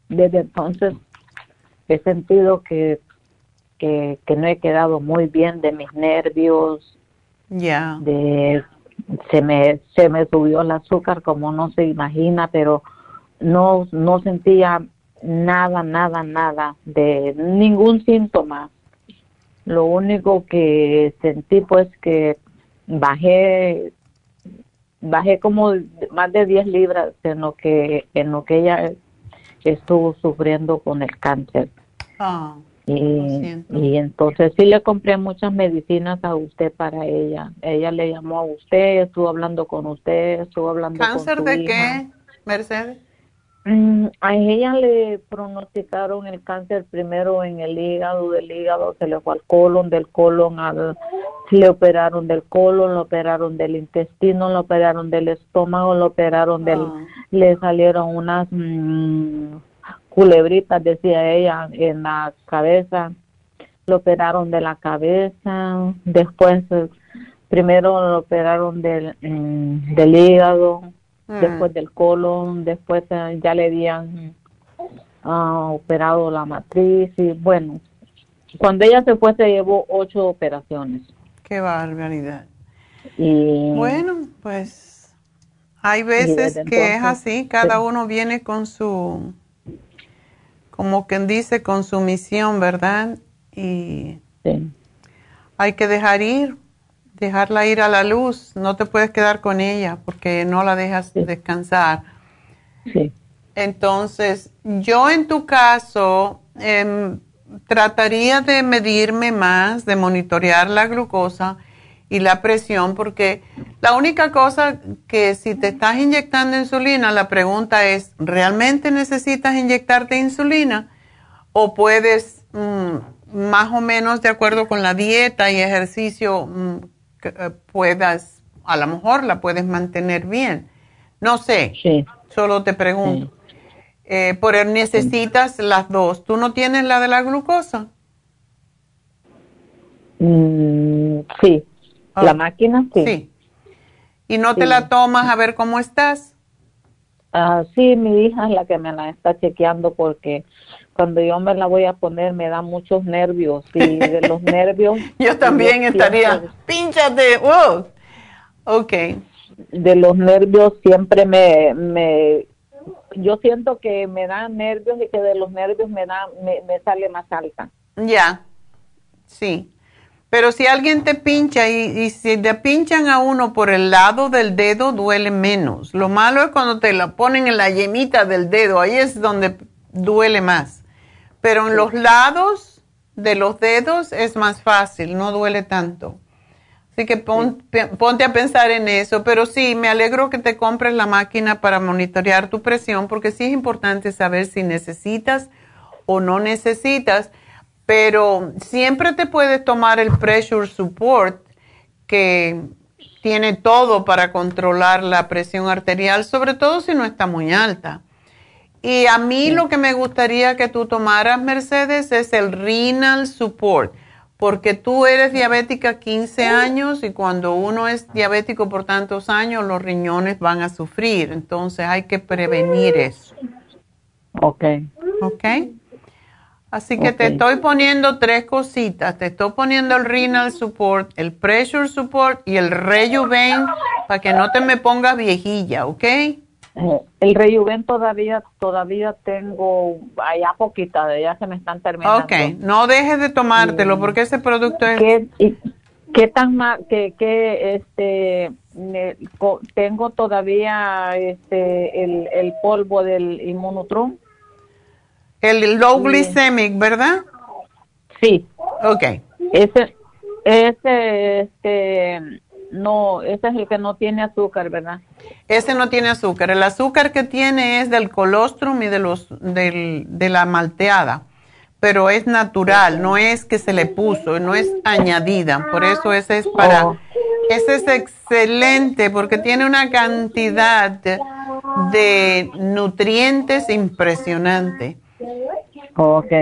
desde entonces he sentido que que, que no he quedado muy bien de mis nervios. Ya. De se me se me subió el azúcar como no se imagina pero no no sentía nada nada nada de ningún síntoma lo único que sentí pues que bajé bajé como más de 10 libras en lo que en lo que ella estuvo sufriendo con el cáncer. Ah, y, y entonces sí le compré muchas medicinas a usted para ella. Ella le llamó a usted, estuvo hablando con usted, estuvo hablando ¿Cáncer con de qué, Mercedes? Mm, a ella le pronosticaron el cáncer primero en el hígado, del hígado se le fue al colon, del colon al, le operaron del colon, le operaron del intestino, le operaron del estómago, le operaron del, ah. le salieron unas mm, culebritas, decía ella, en la cabeza, le operaron de la cabeza, después eh, primero lo operaron del, mm, del hígado, Mm. después del colon, después eh, ya le habían uh, operado la matriz y bueno, cuando ella se fue se llevó ocho operaciones. Qué barbaridad. Y, bueno, pues hay veces que es así, cada uno viene con su, como quien dice, con su misión, ¿verdad? Y hay que dejar ir dejarla ir a la luz, no te puedes quedar con ella porque no la dejas descansar. Sí. Entonces, yo en tu caso em, trataría de medirme más, de monitorear la glucosa y la presión, porque la única cosa que si te estás inyectando insulina, la pregunta es, ¿realmente necesitas inyectarte insulina? ¿O puedes, mm, más o menos de acuerdo con la dieta y ejercicio, mm, puedas, a lo mejor la puedes mantener bien. No sé, solo te pregunto. Eh, por necesitas las dos. ¿Tú no tienes la de la glucosa? Mm, sí, la máquina sí. sí. ¿Y no te la tomas a ver cómo estás? Ah, sí, mi hija es la que me la está chequeando porque cuando yo me la voy a poner me da muchos nervios y de los [LAUGHS] nervios... yo también estaría, pinchate, wow. Ok. De los nervios siempre me, me, yo siento que me dan nervios y que de los nervios me, da, me, me sale más alta. Ya, sí. Pero si alguien te pincha y, y, si te pinchan a uno por el lado del dedo, duele menos. Lo malo es cuando te la ponen en la yemita del dedo, ahí es donde duele más. Pero en los lados de los dedos es más fácil, no duele tanto. Así que ponte a pensar en eso. Pero sí, me alegro que te compres la máquina para monitorear tu presión, porque sí es importante saber si necesitas o no necesitas. Pero siempre te puedes tomar el Pressure Support, que tiene todo para controlar la presión arterial, sobre todo si no está muy alta. Y a mí lo que me gustaría que tú tomaras, Mercedes, es el Renal Support, porque tú eres diabética 15 años y cuando uno es diabético por tantos años, los riñones van a sufrir. Entonces hay que prevenir eso. Ok. Ok. Así que te estoy poniendo tres cositas. Te estoy poniendo el Renal Support, el Pressure Support y el Rejuven para que no te me pongas viejilla, ¿ok? El rejuven todavía, todavía tengo allá poquita, de ya se me están terminando. Ok, no dejes de tomártelo porque ese producto es... ¿Qué, qué tan mal, que, que este, tengo todavía este, el, el polvo del inmunotron? El low glycemic, ¿verdad? Sí. Ok. Ese, ese, este, no, ese es el que no tiene azúcar, ¿verdad? Ese no tiene azúcar. El azúcar que tiene es del colostrum y de, los, del, de la malteada, pero es natural, no es que se le puso, no es añadida. Por eso ese es para, oh. Ese es excelente porque tiene una cantidad de nutrientes impresionante. Ok.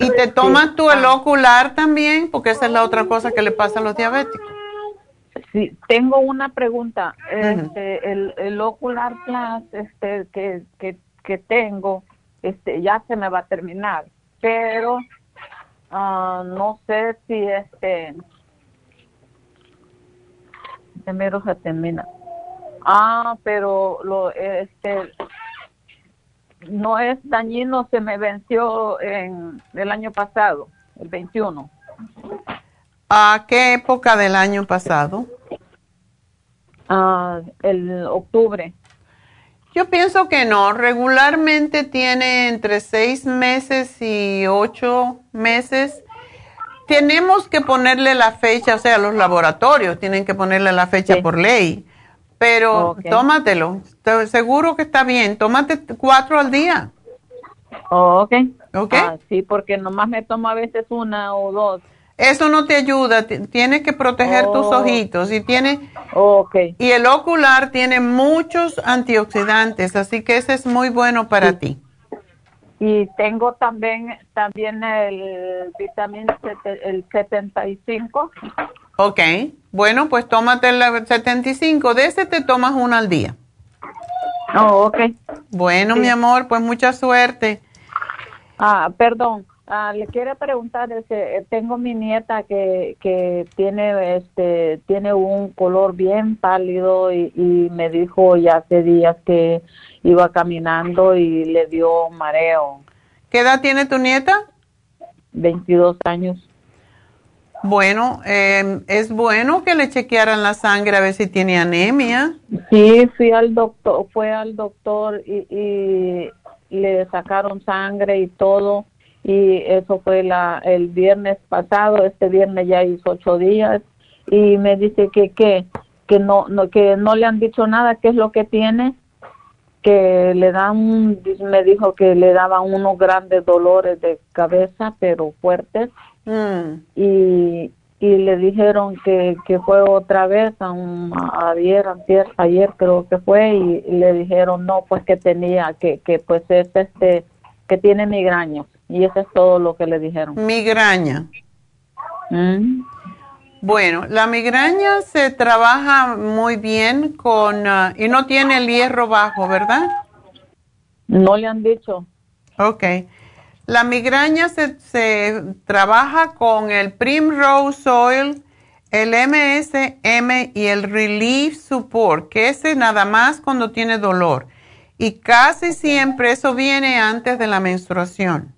¿Y te tomas tú el ocular también? Porque esa es la otra cosa que le pasa a los diabéticos. Sí, tengo una pregunta. Este, el, el ocular plus este, que, que, que tengo, este, ya se me va a terminar, pero ah, no sé si este, primero se termina. Ah, pero lo, este, no es dañino, se me venció en el año pasado, el 21. ¿A qué época del año pasado? Ah, el octubre. Yo pienso que no. Regularmente tiene entre seis meses y ocho meses. Tenemos que ponerle la fecha, o sea, los laboratorios tienen que ponerle la fecha por ley. Pero tómatelo. Seguro que está bien. Tómate cuatro al día. Oh, ok. Ok. Ah, sí, porque nomás me tomo a veces una o dos. Eso no te ayuda, tienes que proteger tus Oh. ojitos y tiene Okay. y el ocular tiene muchos antioxidantes, así que ese es muy bueno para ti. Y tengo también también el vitamina el 75. Ok, bueno, pues tómate el 75, de ese te tomas uno al día. Oh, ok. Bueno, mi amor, pues mucha suerte. Ah, perdón. Ah, le quiero preguntar, este, tengo mi nieta que, que tiene este tiene un color bien pálido y, y me dijo ya hace días que iba caminando y le dio mareo. ¿Qué edad tiene tu nieta? 22 años. Bueno, eh, es bueno que le chequearan la sangre a ver si tiene anemia. Sí, fui al doctor, fue al doctor y, y le sacaron sangre y todo y eso fue la el viernes pasado, este viernes ya hizo ocho días y me dice que que que no no que no le han dicho nada qué es lo que tiene que le dan me dijo que le daban unos grandes dolores de cabeza pero fuertes Mm. y, y le dijeron que, que fue otra vez a un- ayer, ayer creo que fue y, y le dijeron no pues que tenía que que pues es este que tiene migrañas y eso es todo lo que le dijeron Migraña. Mm. Bueno, la migraña se trabaja muy bien con, ah, y no tiene el hierro bajo, ¿verdad? no le han dicho Ok. La migraña se, se trabaja con el Primrose Oil, el MSM y el Relief Support, que ese nada más cuando tiene dolor. Y casi siempre eso viene antes de la menstruación.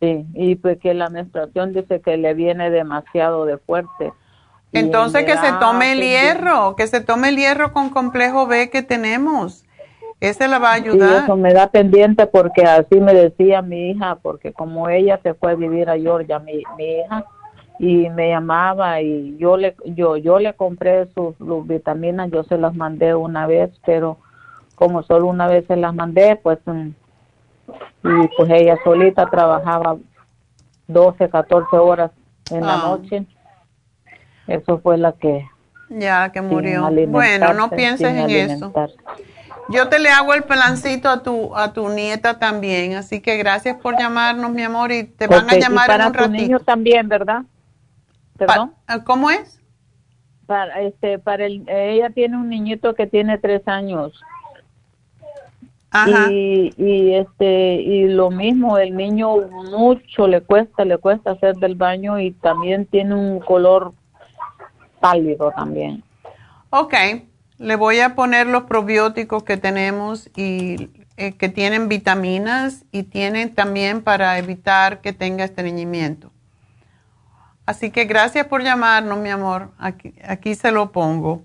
sí y pues que la menstruación dice que le viene demasiado de fuerte Entonces en que se tome el hierro, que se tome el hierro con complejo B que tenemos. Ese la va a ayudar. eso me da pendiente porque así me decía mi hija, porque como ella se fue a vivir a Georgia, mi, mi hija, y me llamaba y yo le yo yo le compré sus, sus vitaminas, yo se las mandé una vez, pero como solo una vez se las mandé, pues mm, y pues ella solita trabajaba 12, 14 horas en la Ah. noche. Eso fue la que Ya que murió. Bueno, no pienses en eso. Yo te le hago el plancito a tu a tu nieta también, así que gracias por llamarnos, mi amor, y te van a y llamar para en un tu ratito. niño también, ¿verdad? Perdón. Pa- ¿Cómo es? Para este, para el, ella tiene un niñito que tiene tres años. Ajá. Y, y este y lo mismo el niño mucho le cuesta le cuesta hacer del baño y también tiene un color pálido también. Ok, le voy a poner los probióticos que tenemos y eh, que tienen vitaminas y tienen también para evitar que tenga estreñimiento. Así que gracias por llamarnos, mi amor. Aquí, aquí se lo pongo.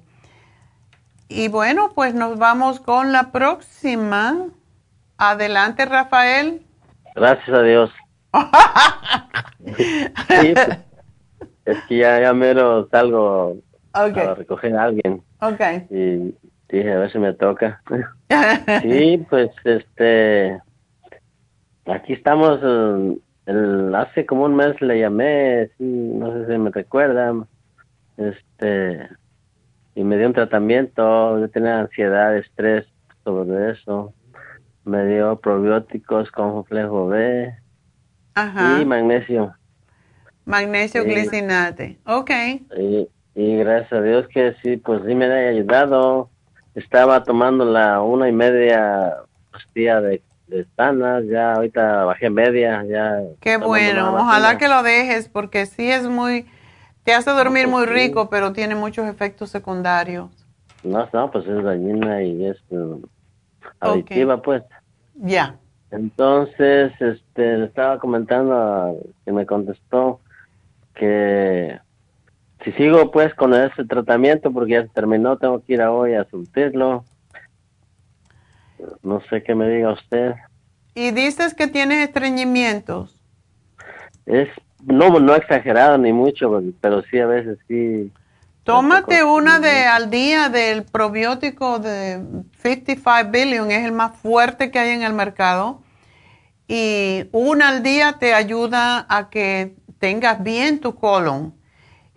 Y bueno, pues nos vamos con la próxima. Adelante, Rafael. Gracias a Dios. [LAUGHS] Sí, pues, es que ya, ya mero salgo Ok. a recoger a alguien Ok. y dije a ver si me toca. [LAUGHS] Sí, pues este, aquí estamos, eh, el- hace como un mes le llamé, sí, no sé si me recuerdan, este, y me dio un tratamiento, yo tenía ansiedad, estrés sobre eso, me dio probióticos con complejo B Ajá. y magnesio. Magnesio Sí. glicinate. Ok. Y, y gracias a Dios que sí, pues sí me ha ayudado. Estaba tomando la una y media pastilla de, de sanas, ya ahorita bajé media, ya. Qué bueno. Ojalá que lo dejes porque sí es muy... Te hace dormir muy rico, pero tiene muchos efectos secundarios. No, no, pues es dañina y es mm, adictiva, pues. Ya. Entonces, este, le estaba comentando a- que me contestó que si sigo pues con ese tratamiento, porque ya se terminó, tengo que ir a hoy a surtirlo. No sé qué me diga usted. Y dices que tienes estreñimientos. Es, no, no exagerado ni mucho, pero sí a veces sí. Tómate una de al día del probiótico de 55 billion, es el más fuerte que hay en el mercado. Y una al día te ayuda a que tengas bien tu colon.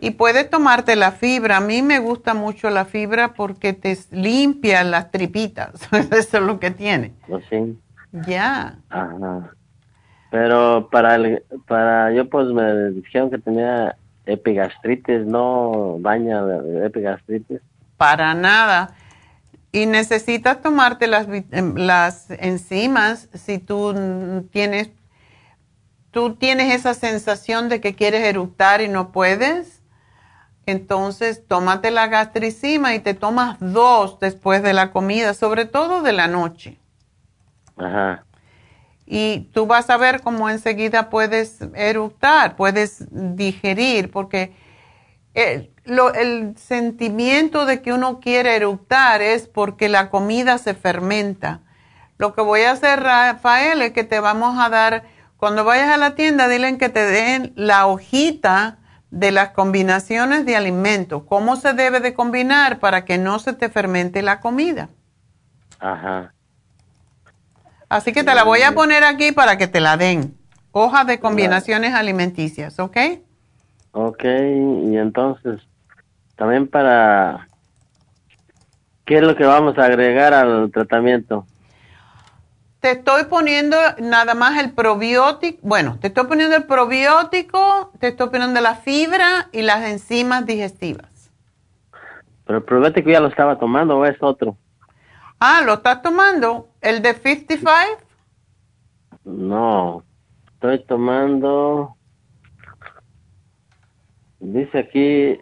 Y puedes tomarte la fibra. A mí me gusta mucho la fibra porque te limpia las tripitas. [LAUGHS] Eso es lo que tiene. ¿no? Sí. Ya. Ajá. Pero para el, para yo pues me dijeron que tenía epigastritis, no baña de epigastritis. Para nada. Y necesitas tomarte las, em, las enzimas si tú tienes, tú tienes esa sensación de que quieres eructar y no puedes. Entonces, tómate la gastricima y te tomas dos después de la comida, sobre todo de la noche. Ajá. Y tú vas a ver cómo enseguida puedes eructar, puedes digerir, porque el, sentimiento de que uno quiere eructar es porque la comida se fermenta. Lo que voy a hacer, Rafael, es que te vamos a dar, cuando vayas a la tienda, dile que te den la hojita de las combinaciones de alimentos, cómo se debe de combinar para que no se te fermente la comida. Ajá. Así que te la voy a poner aquí para que te la den. Hoja de combinaciones alimenticias, ¿ok? Ok, y entonces, también para, ¿qué es lo que vamos a agregar al tratamiento? Te estoy poniendo nada más el probiótico, bueno, te estoy poniendo el probiótico, te estoy poniendo la fibra y las enzimas digestivas. Pero el probiótico ya lo estaba tomando o es otro? Ah, ¿lo estás tomando? ¿El de 55? No, estoy tomando, dice aquí,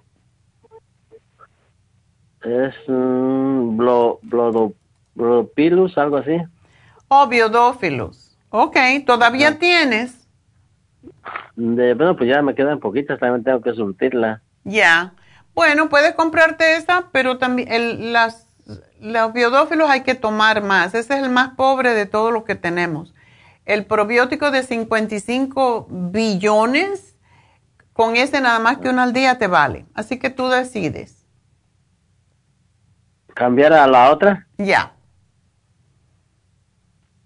es un blo, blodo, blodopilus, algo así. O biodófilos. Ok, ¿todavía tienes? De, bueno, pues ya me quedan poquitas, también tengo que surtirla. Ya. Bueno, puedes comprarte esa, pero también el- las, los biodófilos hay que tomar más. Ese es el más pobre de todo lo que tenemos. El probiótico de 55 billones, con ese nada más que uno al día te vale. Así que tú decides. ¿Cambiar a la otra? Ya.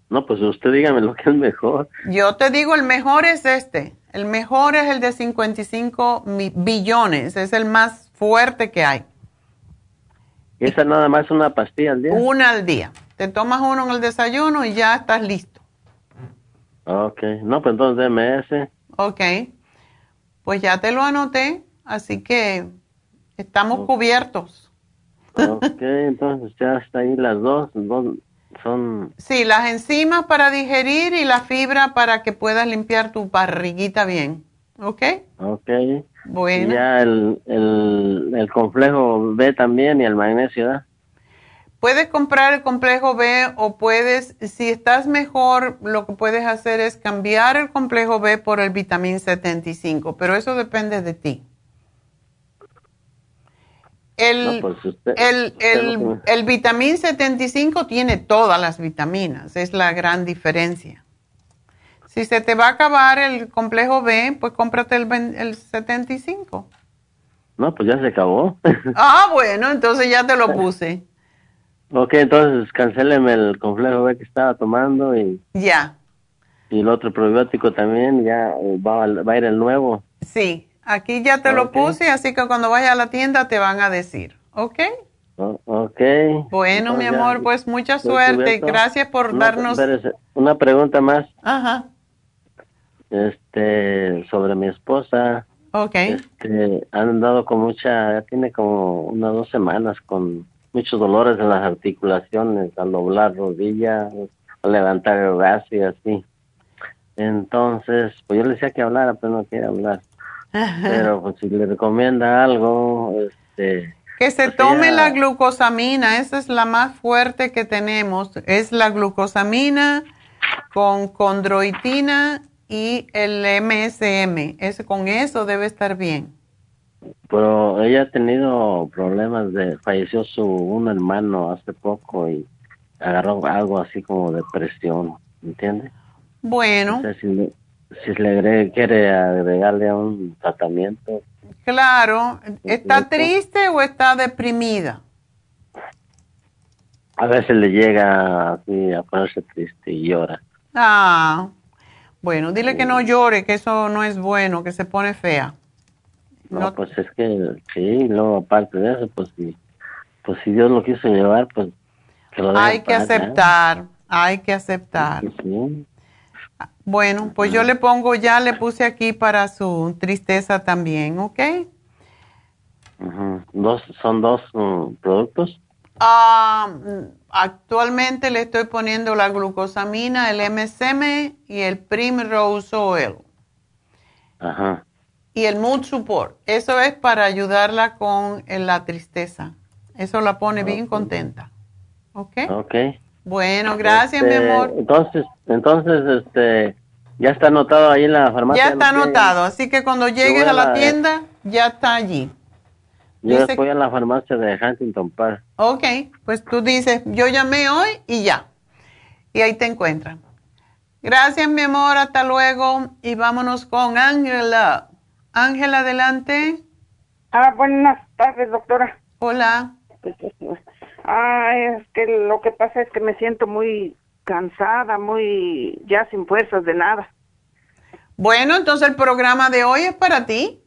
No, pues usted dígame lo que es mejor. Yo te digo, el mejor es este. El mejor es el de 55 mi- billones. Es el más fuerte que hay. Esa nada más es una pastilla al día. Una al día. Te tomas uno en el desayuno y ya estás listo. Ok, no, pues entonces MS. Ok. Pues ya te lo anoté, así que estamos cubiertos. Ok, entonces ya está ahí las dos, dos son, Sí, las enzimas para digerir y la fibra para que puedas limpiar tu barriguita bien. ¿Ok? ok. Bueno. Y ya el, el, el complejo B también y el magnesio, ¿verdad? Puedes comprar el complejo B o puedes, si estás mejor, lo que puedes hacer es cambiar el complejo B por el vitamín 75, pero eso depende de ti. El, No, pues usted- el, usted el, el vitamín 75 tiene todas las vitaminas, es la gran diferencia. Si se te va a acabar el complejo B, pues cómprate el, el 75. No, pues ya se acabó. [LAUGHS] Ah, bueno, entonces ya te lo puse. ok, entonces cancéleme el complejo B que estaba tomando y, Ya, y el otro probiótico también, ya eh, va, a- va a ir el nuevo. sí. Aquí ya te lo puse, así que cuando vayas a la tienda te van a decir, ¿ok? ok. Bueno, mi amor, pues mucha suerte. Gracias por darnos... Una pregunta más. Ajá. Este, sobre mi esposa. Ok. Este, han andado con mucha, ya tiene como unas dos semanas con muchos dolores en las articulaciones, al doblar rodilla, al levantar el brazo y así. Entonces, pues yo le decía que hablara, pero no quiere hablar. Pero pues si le recomienda algo, este... Que se pues, tome la glucosamina, esa es la más fuerte que tenemos, es la glucosamina con condroitina y el MSM, ese, con eso debe estar bien. Pero ella ha tenido problemas de, falleció su un hermano hace poco y agarró algo así como depresión, ¿entiende? Bueno. si, le, quiere agregarle a un tratamiento. Claro. ¿Está triste o está deprimida? A veces le llega así a ponerse triste y llora. Ah, bueno, dile que no llore, que eso no es bueno, que se pone fea. No, pues es que sí, luego aparte de eso, pues si, pues si Dios lo quiso llevar, pues hay que aceptar, hay que aceptar. Bueno, pues yo le pongo, ya le puse aquí para su tristeza también, ¿ok? dos, ¿Son dos mm, productos? Ah, actualmente le estoy poniendo la glucosamina, el MSM y el Primrose Oil. Ajá. Y el Mood Support. Eso es para ayudarla con eh, la tristeza. Eso la pone bien contenta. ¿Ok? Ok. Bueno, gracias, mi este, amor. Entonces, entonces, este, ya está anotado ahí en la farmacia. Ya está anotado, así que cuando llegues a, la, tienda, ya está allí. Yo voy a la farmacia de Huntington Park. Ok, pues tú dices, yo llamé hoy y ya. Y ahí te encuentran. Gracias, mi amor, hasta luego. Y vámonos con Ángela. Ángela, adelante. Ah, buenas tardes, doctora. Hola. Ah, es que lo que pasa es que me siento muy cansada, muy ya sin fuerzas de nada. Bueno, entonces el programa de hoy es para ti.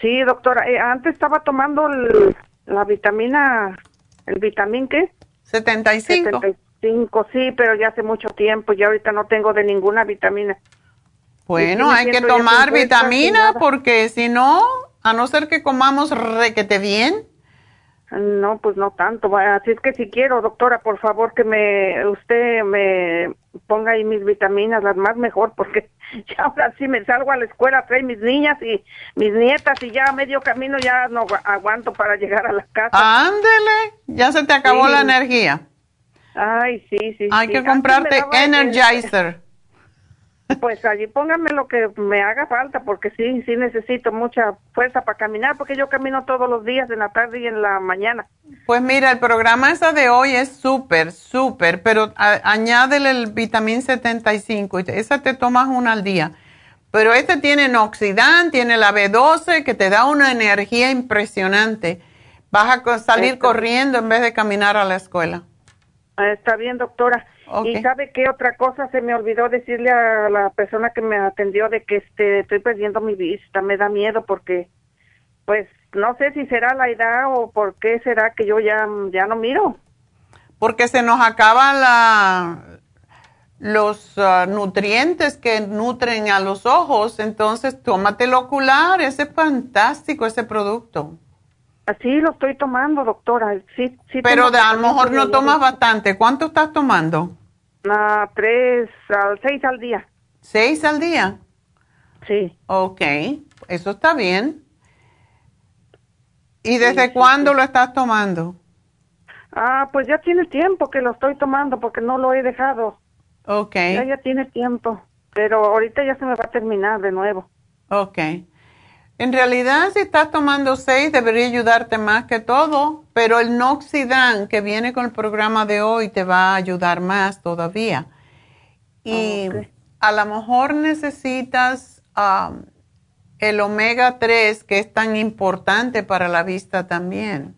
Sí, doctora. Eh, antes estaba tomando la vitamina, ¿el vitamín qué? 75. 75, sí, pero ya hace mucho tiempo y ahorita no tengo de ninguna vitamina. Bueno, hay que tomar vitamina porque si no, a no ser que comamos requete bien, no, pues no tanto. Así es que si quiero, doctora, por favor que me usted me ponga ahí mis vitaminas, las más mejor, porque [LAUGHS] ya ahora sí me salgo a la escuela, trae mis niñas y mis nietas y ya a medio camino ya no aguanto para llegar a la casa. Ándele, ya se te acabó la energía. Ay, sí, sí. Hay que comprarte Energizer. Pues allí póngame lo que me haga falta, porque sí, sí necesito mucha fuerza para caminar, porque yo camino todos los días, en la tarde y en la mañana. Pues mira, el programa esa de hoy es súper, súper, pero añádele el vitamín 75, y esa te tomas una al día. Pero este tiene noxidant, tiene la B12, que te da una energía impresionante. Vas a salir corriendo en vez de caminar a la escuela. Está bien, doctora. Y sabe qué otra cosa se me olvidó decirle a la persona que me atendió de que este estoy perdiendo mi vista, me da miedo porque pues no sé si será la edad o por qué será que yo ya ya no miro. Porque se nos acaban la los ah, nutrientes que nutren a los ojos, entonces tómate el ocular, ese es fantástico ese producto. Así lo estoy tomando, doctora. Sí, sí Pero a lo mejor no tomas bastante. ¿Cuánto estás tomando? Ah, tres, seis al día. ¿Seis al día? Sí. Ok, eso está bien. ¿Y desde cuándo lo estás tomando? Ah, pues ya tiene tiempo que lo estoy tomando porque no lo he dejado. Ok. Ya, ya tiene tiempo, pero ahorita ya se me va a terminar de nuevo. Ok. En realidad, si estás tomando seis, debería ayudarte más que todo, pero el Noxidan que viene con el programa de hoy te va a ayudar más todavía. Y a lo mejor necesitas um, el omega 3, que es tan importante para la vista también.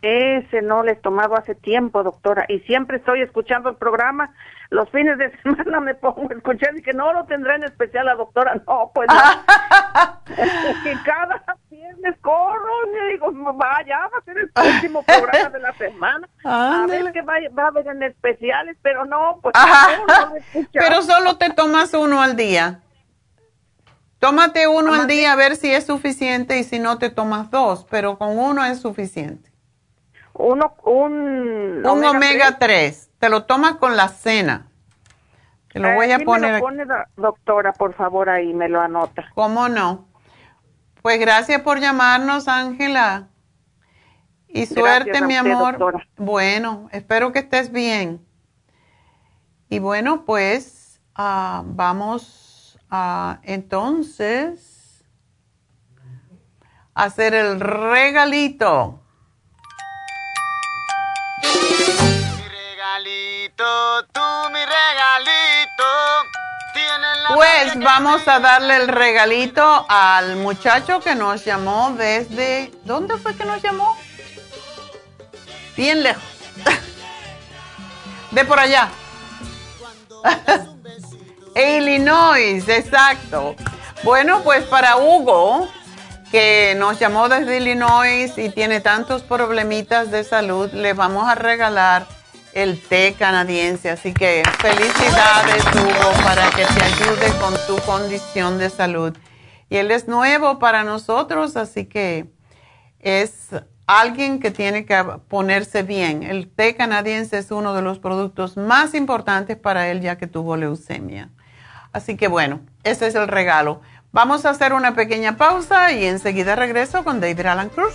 Ese no le he tomado hace tiempo, doctora, y siempre estoy escuchando el programa. Los fines de [LAUGHS] semana me pongo a escuchar y que no lo tendrá en especial la doctora. No, pues no. [LAUGHS] que cada viernes corro y digo, vaya, va a ser el próximo programa de la semana. A ver que va, va, a haber en especiales, pero no, pues no, Pero solo te tomas uno al día. Tómate uno al día a ver si es suficiente y si no te tomas dos, pero con uno es suficiente. Uno, un, un omega, 3. Te lo tomas con la cena. Te lo voy a poner. Me lo pone, doctora, por favor, ahí me lo anota. ¿Cómo no? Pues gracias por llamarnos, Ángela. Y suerte, mi amor. Bueno, espero que estés bien. Y bueno, pues uh, vamos Ah, entonces, hacer el regalito. Regalito, tú mi regalito. Pues vamos a darle el regalito al muchacho que nos llamó desde... ¿Dónde fue que nos llamó? Bien lejos. [LAUGHS] De por allá. [LAUGHS] Illinois, exacto. Bueno, pues para Hugo, que nos llamó desde Illinois y tiene tantos problemitas de salud, le vamos a regalar el té canadiense. Así que felicidades, Hugo, para que te ayude con tu condición de salud. Y él es nuevo para nosotros, así que es alguien que tiene que ponerse bien. El té canadiense es uno de los productos más importantes para él ya que tuvo leucemia. Así que bueno, ese es el regalo. Vamos a hacer una pequeña pausa y enseguida regreso con David Alan Cruz.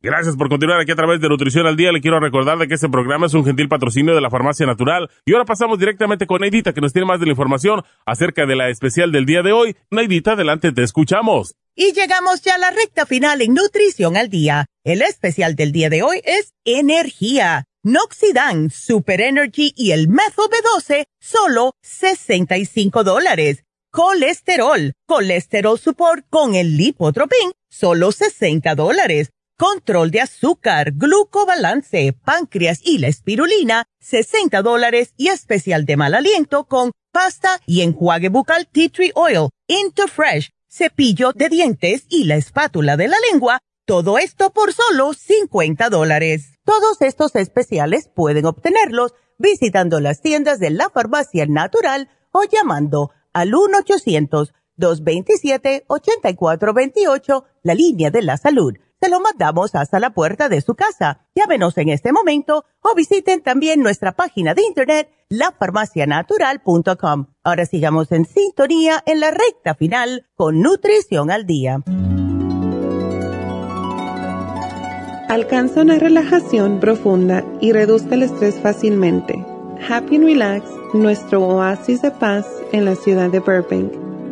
Gracias por continuar aquí a través de Nutrición al Día. Le quiero recordar de que este programa es un gentil patrocinio de la Farmacia Natural. Y ahora pasamos directamente con Neidita, que nos tiene más de la información acerca de la especial del día de hoy. Neidita, adelante, te escuchamos. Y llegamos ya a la recta final en Nutrición al Día. El especial del día de hoy es Energía. Noxidan, Super Energy y el Metho B12, solo 65 dólares. Colesterol, Colesterol Support con el Lipotropin, solo 60 dólares. Control de azúcar, glucobalance, páncreas y la espirulina, 60 dólares y especial de mal aliento con pasta y enjuague bucal Tea Tree Oil, Interfresh, cepillo de dientes y la espátula de la lengua, todo esto por solo 50 dólares. Todos estos especiales pueden obtenerlos visitando las tiendas de la farmacia natural o llamando al 1-800-227-8428, la línea de la salud. Se lo mandamos hasta la puerta de su casa. Llámenos en este momento o visiten también nuestra página de internet lafarmacianatural.com. Ahora sigamos en sintonía en la recta final con Nutrición al Día. Alcanza una relajación profunda y reduzca el estrés fácilmente. Happy and Relax, nuestro oasis de paz en la ciudad de Burbank,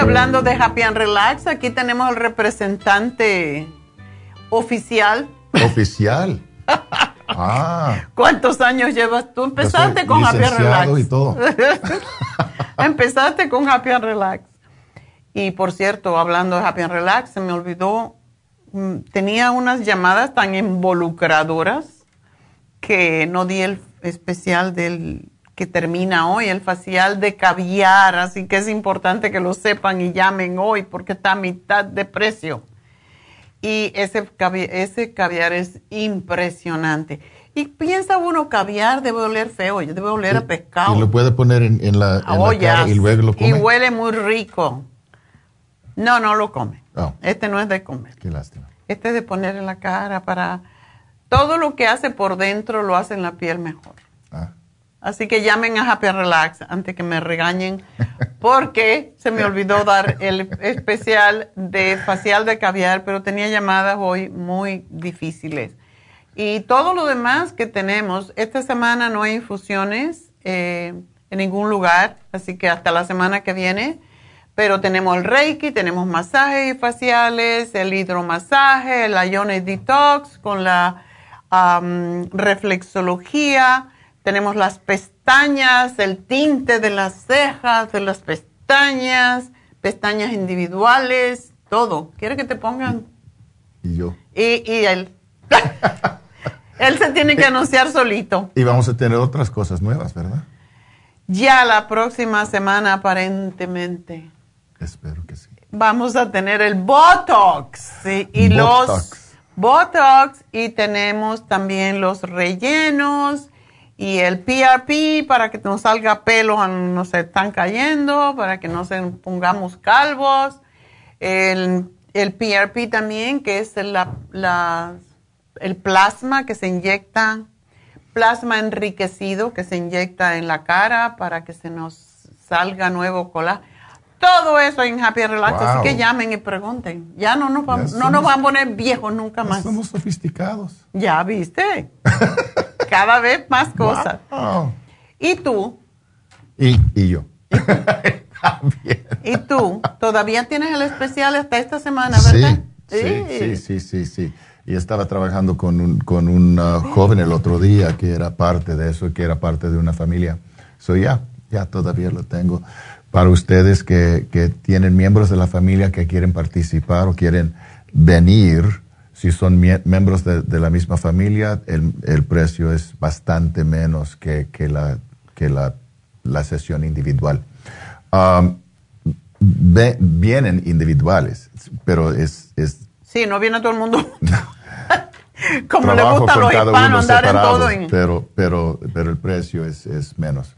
Hablando de Happy and Relax, aquí tenemos el representante oficial. Oficial. [LAUGHS] ah. ¿Cuántos años llevas tú? Empezaste con Happy and Relax. Y todo. [LAUGHS] Empezaste con Happy and Relax. Y por cierto, hablando de Happy and Relax, se me olvidó, mm, tenía unas llamadas tan involucradoras que no di el especial del que termina hoy, el facial de caviar, así que es importante que lo sepan y llamen hoy porque está a mitad de precio. Y ese caviar, ese caviar es impresionante. Y piensa uno, caviar debe oler feo, debe oler a pescado. Y lo puede poner en, la, en cara y luego lo come. Y huele muy rico. No, no lo come. Oh. Este no es de comer. Qué lástima. Este es de poner en la cara para... Todo lo que hace por dentro lo hace en la piel mejor. Así que llamen a Happy Relax antes que me regañen, porque se me olvidó dar el especial de facial de caviar, pero tenía llamadas hoy muy difíciles. Y todo lo demás que tenemos, esta semana no hay infusiones eh, en ningún lugar, así que hasta la semana que viene. Pero tenemos el Reiki, tenemos masajes faciales, el hidromasaje, el Ionic Detox con la reflexología tenemos las pestañas, el tinte de las cejas, de las pestañas, pestañas individuales, todo. ¿Quiere que te pongan? Y yo. Y, y él. [LAUGHS] él se tiene que anunciar solito. Y vamos a tener otras cosas nuevas, ¿verdad? Ya la próxima semana, aparentemente. Espero que sí. Vamos a tener el Botox. Y los Botox. Y tenemos también los rellenos y el PRP para que nos salga pelo, no se están cayendo, para que no se pongamos calvos. El, el PRP también, que es la, el plasma que se inyecta, plasma enriquecido que se inyecta en la cara para que se nos salga nuevo colágeno. Todo eso en Happy Relax, así que llamen y pregunten. Ya no nos, vamos, no nos van a poner viejos nunca más. Somos sofisticados. Ya viste. [LAUGHS] cada vez más cosas. ¿Y tú? Y, yo. [LAUGHS] ¿Y tú? ¿Todavía tienes el especial hasta esta semana, verdad? Sí, sí, sí, sí, sí. Y estaba trabajando con un, con un uh, joven el otro día que era parte de eso, que era parte de una familia. Soy ya, ya todavía lo tengo. Para ustedes que, que tienen miembros de la familia que quieren participar o quieren venir, si son miembros de, la misma familia, el, precio es bastante menos que, la, que la, sesión individual. Um, vienen individuales, pero es, es... Sí, no viene todo el mundo. [LAUGHS] Como le gusta a los hispanos andar en todo. Pero, pero, pero el precio es, es menos.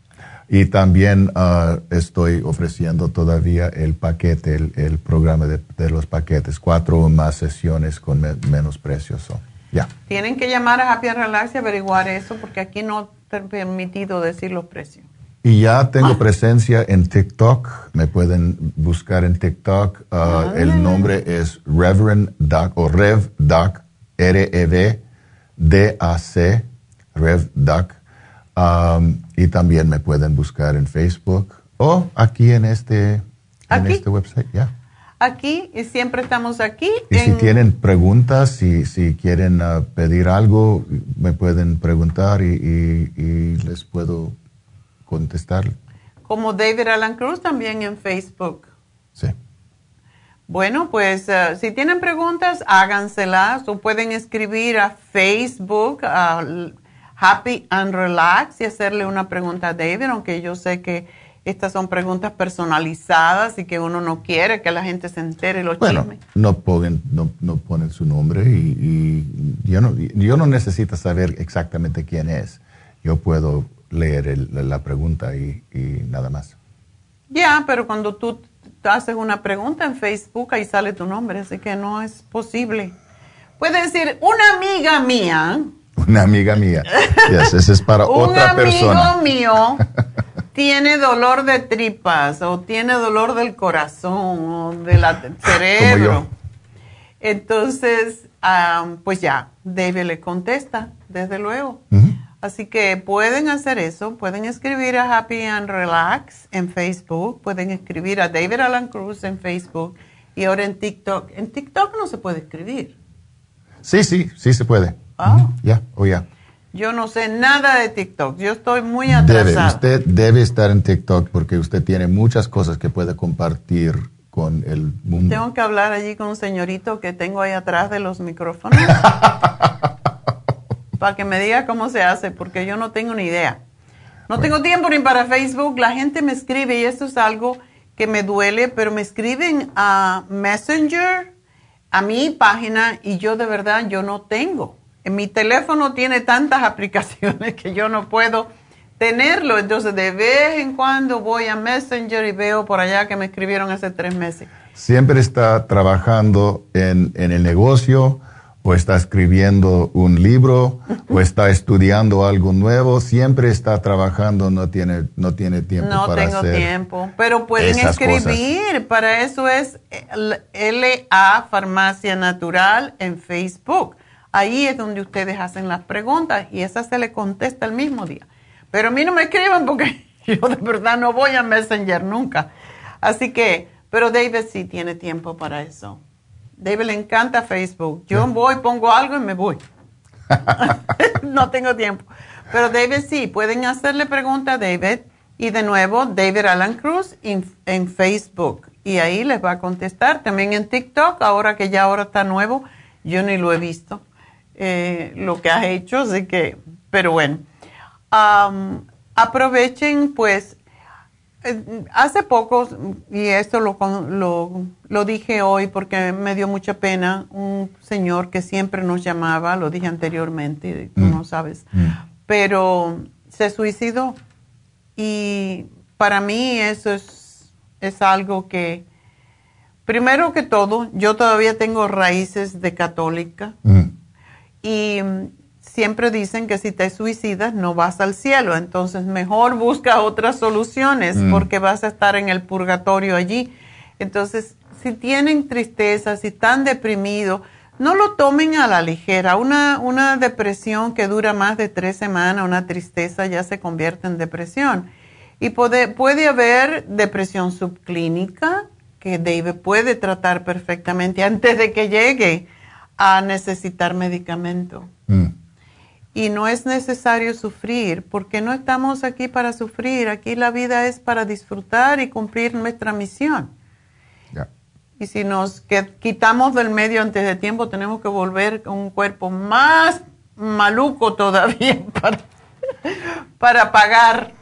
Y también uh, estoy ofreciendo todavía el paquete, el, programa de, los paquetes, cuatro o más sesiones con menos precios. ya. Tienen que llamar a Happy Relax y averiguar eso porque aquí no te han permitido decir los precios. Y ya tengo ah. presencia en TikTok, me pueden buscar en TikTok. Uh, ah. El nombre es Reverend Doc o Rev Doc, R-E-V-D-A-C, Rev Doc. Um, y también me pueden buscar en Facebook o aquí en este, en este website. ya Aquí, y siempre estamos aquí. Y si tienen preguntas, si, si quieren uh, pedir algo, me pueden preguntar y, y, les puedo contestar. Como David Alan Cruz también en Facebook. Bueno, pues eh, si tienen preguntas, háganselas o pueden escribir a Facebook, a Happy and Relax y hacerle una pregunta a David, aunque yo sé que estas son preguntas personalizadas y que uno no quiere que la gente se entere los bueno, No ponen, no, no ponen su nombre y, yo, no, yo no necesito saber exactamente quién es. Yo puedo leer la pregunta y, y nada más. Ya, pero cuando tú haces una pregunta en Facebook, ahí sale tu nombre, así que no es posible. Puede decir, una amiga mía. Una amiga mía. ese es para otra persona. Un amigo mío [LAUGHS] tiene dolor de tripas o tiene dolor del corazón o del cerebro. Entonces, pues ya, David le contesta, desde luego. Así que pueden hacer eso, pueden escribir a Happy and Relax en Facebook, pueden escribir a David Alan Cruz en Facebook y ahora en TikTok. En TikTok no se puede escribir. Sí, sí, sí se puede. Ah. Ya, o ya. Yo no sé nada de TikTok, yo estoy muy atrasada. usted debe estar en TikTok porque usted tiene muchas cosas que puede compartir con el mundo. Tengo que hablar allí con un señorito que tengo ahí atrás de los micrófonos. [LAUGHS] para que me diga cómo se hace, porque yo no tengo ni idea. No tengo tiempo ni para Facebook. La gente me escribe y esto es algo que me duele, pero me escriben a Messenger, a mi página y yo de verdad yo no tengo. En mi teléfono tiene tantas [LAUGHS] aplicaciones que yo no puedo tenerlo. Entonces de vez en cuando voy a Messenger y veo por allá que me escribieron hace tres meses. Siempre está trabajando en, en el negocio o está escribiendo un libro, o [LAUGHS] está estudiando algo nuevo, siempre está trabajando, no tiene, no tiene tiempo para hacer. No tengo tiempo, pero pueden escribir, para eso es LA Farmacia Natural en Facebook. Ahí es donde ustedes hacen las preguntas y esa se le contesta el mismo día. Pero a mí no me escriban porque [LAUGHS] yo de verdad no voy a Messenger nunca. Así que, pero David sí tiene tiempo para eso. David le encanta Facebook. Yo voy, pongo algo y me voy. [LAUGHS] [LAUGHS] no tengo tiempo. Pero David sí, pueden hacerle pregunta a David. Y de nuevo, David Alan Cruz en, Facebook. Y ahí les va a contestar. También en TikTok, ahora que ya ahora está nuevo, yo ni lo he visto. Eh, lo que has hecho, así que, pero bueno. aprovechen pues eh, hace poco, y esto lo, lo, dije hoy porque me dio mucha pena, un señor que siempre nos llamaba, lo dije anteriormente, tú mm. no sabes, mm. pero se suicidó. Y para mí eso es, es algo que, primero que todo, yo todavía tengo raíces de católica. Mm. Y siempre dicen que si te suicidas no vas al cielo, entonces mejor busca otras soluciones mm. porque vas a estar en el purgatorio allí. Entonces, si tienen tristeza, si están deprimidos, no lo tomen a la ligera. Una, una depresión que dura más de tres semanas, una tristeza ya se convierte en depresión. Y puede, puede haber depresión subclínica que David puede tratar perfectamente antes de que llegue a necesitar medicamento. Mm y no es necesario sufrir, porque no estamos aquí para sufrir, aquí la vida es para disfrutar y cumplir nuestra misión. Y si nos quitamos del medio antes de tiempo, tenemos que volver con un cuerpo más maluco todavía [LAUGHS] para, para pagar.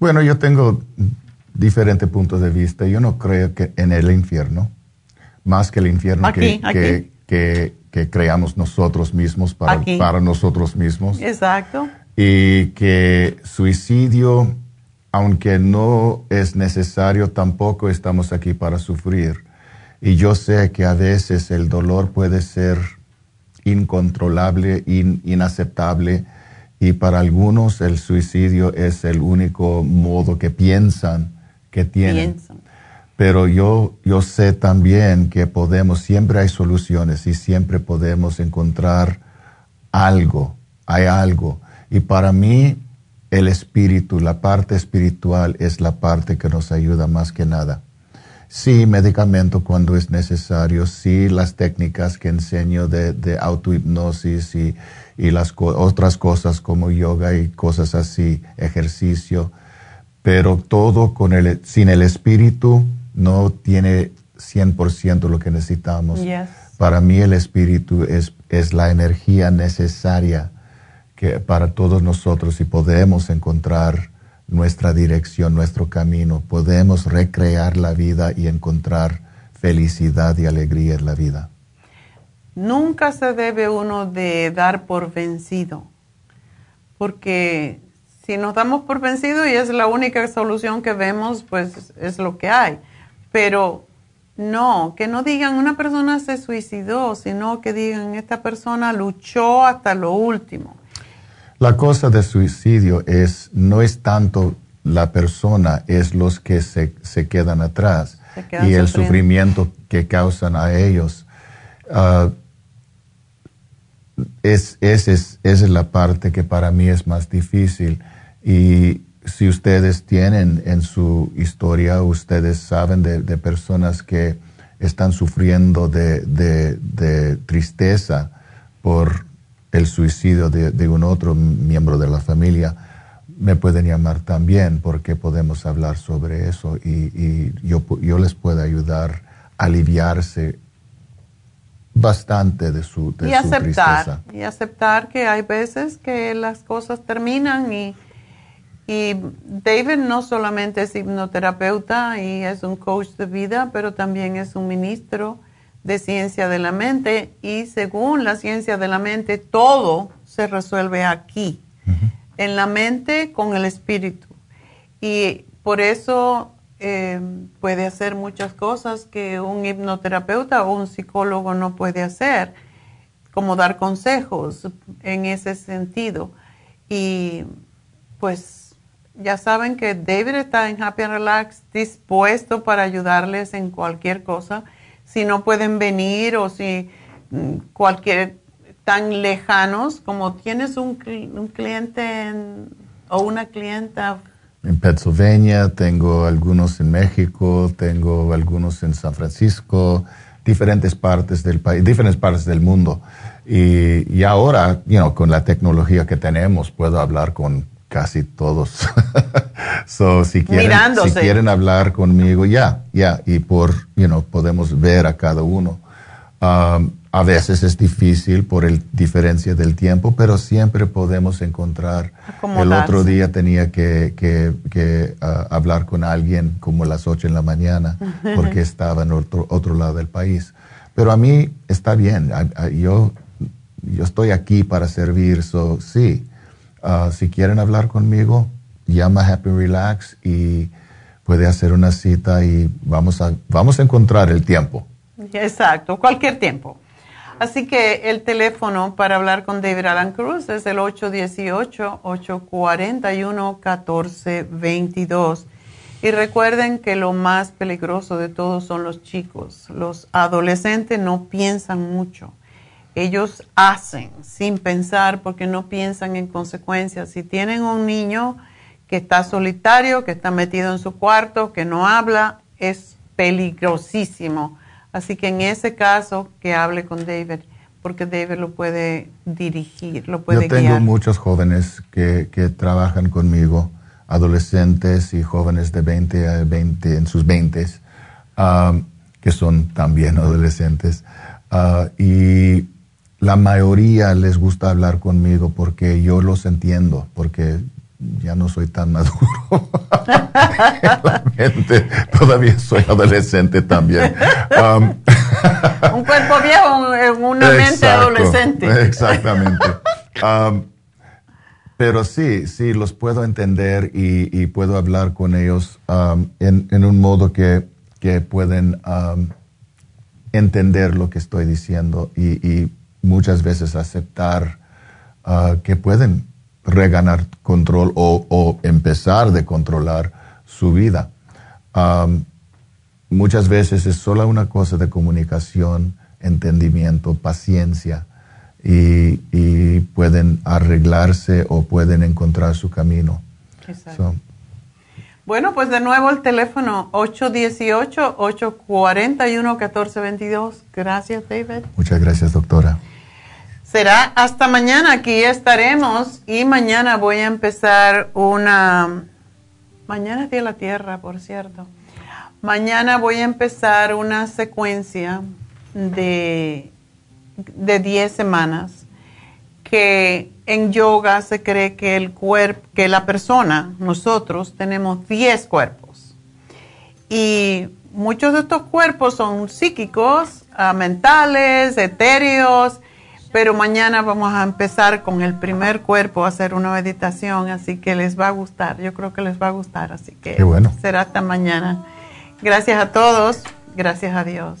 Bueno, yo tengo diferentes puntos de vista. Yo no creo que en el infierno, más que el infierno que, que que creamos nosotros mismos para, para nosotros mismos. Exacto. Y que suicidio, aunque no es necesario, tampoco estamos aquí para sufrir. Y yo sé que a veces el dolor puede ser incontrolable, inaceptable, y para algunos el suicidio es el único modo que piensan que tienen. Piensan. Pero yo, yo sé también que podemos, siempre hay soluciones y siempre podemos encontrar algo, hay algo. Y para mí el espíritu, la parte espiritual es la parte que nos ayuda más que nada. Sí, medicamento cuando es necesario, sí, las técnicas que enseño de, de autohipnosis y, y las otras cosas como yoga y cosas así, ejercicio, pero todo con el, sin el espíritu no tiene 100% lo que necesitamos. Yes. Para mí el espíritu es, es la energía necesaria que para todos nosotros y podemos encontrar nuestra dirección, nuestro camino, podemos recrear la vida y encontrar felicidad y alegría en la vida. Nunca se debe uno de dar por vencido, porque si nos damos por vencido y es la única solución que vemos, pues es lo que hay. Pero no, que no digan una persona se suicidó, sino que digan esta persona luchó hasta lo último. La cosa de suicidio es, no es tanto la persona, es los que se, se quedan atrás Se quedan y el sufrimiento que causan a ellos. Ah, es, es, es- esa es la parte que para mí es más difícil. Y si ustedes tienen en su historia, ustedes saben de, de personas que están sufriendo de, de- de tristeza por el suicidio de, un otro miembro de la familia, me pueden llamar también porque podemos hablar sobre eso y, y yo, yo les puedo ayudar a aliviarse bastante de su, y su aceptar, tristeza. y aceptar que hay veces que las cosas terminan y, y David no solamente es hipnoterapeuta y es un coach de vida, pero también es un ministro de ciencia de la mente y según la ciencia de la mente todo se resuelve aquí, en la mente con el espíritu. Y por eso eh, puede hacer muchas cosas que un hipnoterapeuta o un psicólogo no puede hacer, como dar consejos en ese sentido. Y pues ya saben que David está en Happy and Relax dispuesto para ayudarles en cualquier cosa. Si no pueden venir o si mm, cualquier tan lejanos como tienes un, un cliente en- o una clienta En Pennsylvania, tengo algunos en México, tengo algunos en San Francisco, diferentes partes del país, diferentes partes del mundo. Y, y ahora, you know, con la tecnología que tenemos, puedo hablar con casi todos. [LAUGHS] so, si quieren, Mirándose. si quieren hablar conmigo, ya, ya, y por, you know, podemos ver a cada uno. Um, a veces es difícil por el diferencia del tiempo, pero siempre podemos encontrar. El otro Acomodarse. día tenía que, que- que, ah, hablar con alguien como a las 8 en la mañana porque estaba en otro, otro lado del país. Pero a mí está bien. A- a- yo, yo estoy aquí para servir. So, sí, Ah, si quieren hablar conmigo, llama Happy Relax y puede hacer una cita y vamos a, vamos a encontrar el tiempo. Exacto, cualquier tiempo. Así que el teléfono para hablar con David Alan Cruz es el 818-841-1422. Y recuerden que lo más peligroso de todos son los chicos. Los adolescentes no piensan mucho. Ellos hacen sin pensar porque no piensan en consecuencias. Si tienen un niño que está solitario, que está metido en su cuarto, que no habla, es peligrosísimo. Así que en ese caso, que hable con David, porque David lo puede dirigir, lo puede Yo tengo guiar. muchos jóvenes que, que trabajan conmigo, adolescentes y jóvenes de 20 a 20, en sus 20, que son también adolescentes. Ah, y la mayoría les gusta hablar conmigo porque yo los entiendo, porque ya no soy tan maduro. Realmente, todavía soy adolescente también. Um, Un cuerpo viejo una mente Exacto, adolescente. Exactamente. Um, pero sí, sí, los puedo entender y, y puedo hablar con ellos um, en, en un modo que, que pueden entender lo que estoy diciendo y, y muchas veces aceptar uh, que pueden reganar control o, o empezar de controlar su vida. Um, muchas veces es solo una cosa de comunicación, entendimiento, paciencia y, y pueden arreglarse o pueden encontrar su camino. Exacto. So, Bueno, pues de nuevo el teléfono 818-841-1422. Gracias, David. muchas gracias, doctora. Será hasta mañana, aquí estaremos y mañana voy a empezar una... Mañana es Día de la Tierra, por cierto. Mañana voy a empezar una secuencia de, de 10 semanas que en yoga se cree que el cuerpo, que la persona, nosotros tenemos 10 cuerpos. Y muchos de estos cuerpos son psíquicos, ah, mentales, etéreos, pero mañana vamos a empezar con el primer cuerpo a hacer una meditación, así que les va a gustar, yo creo que les va a gustar, así que será hasta mañana. Gracias a todos, gracias a Dios.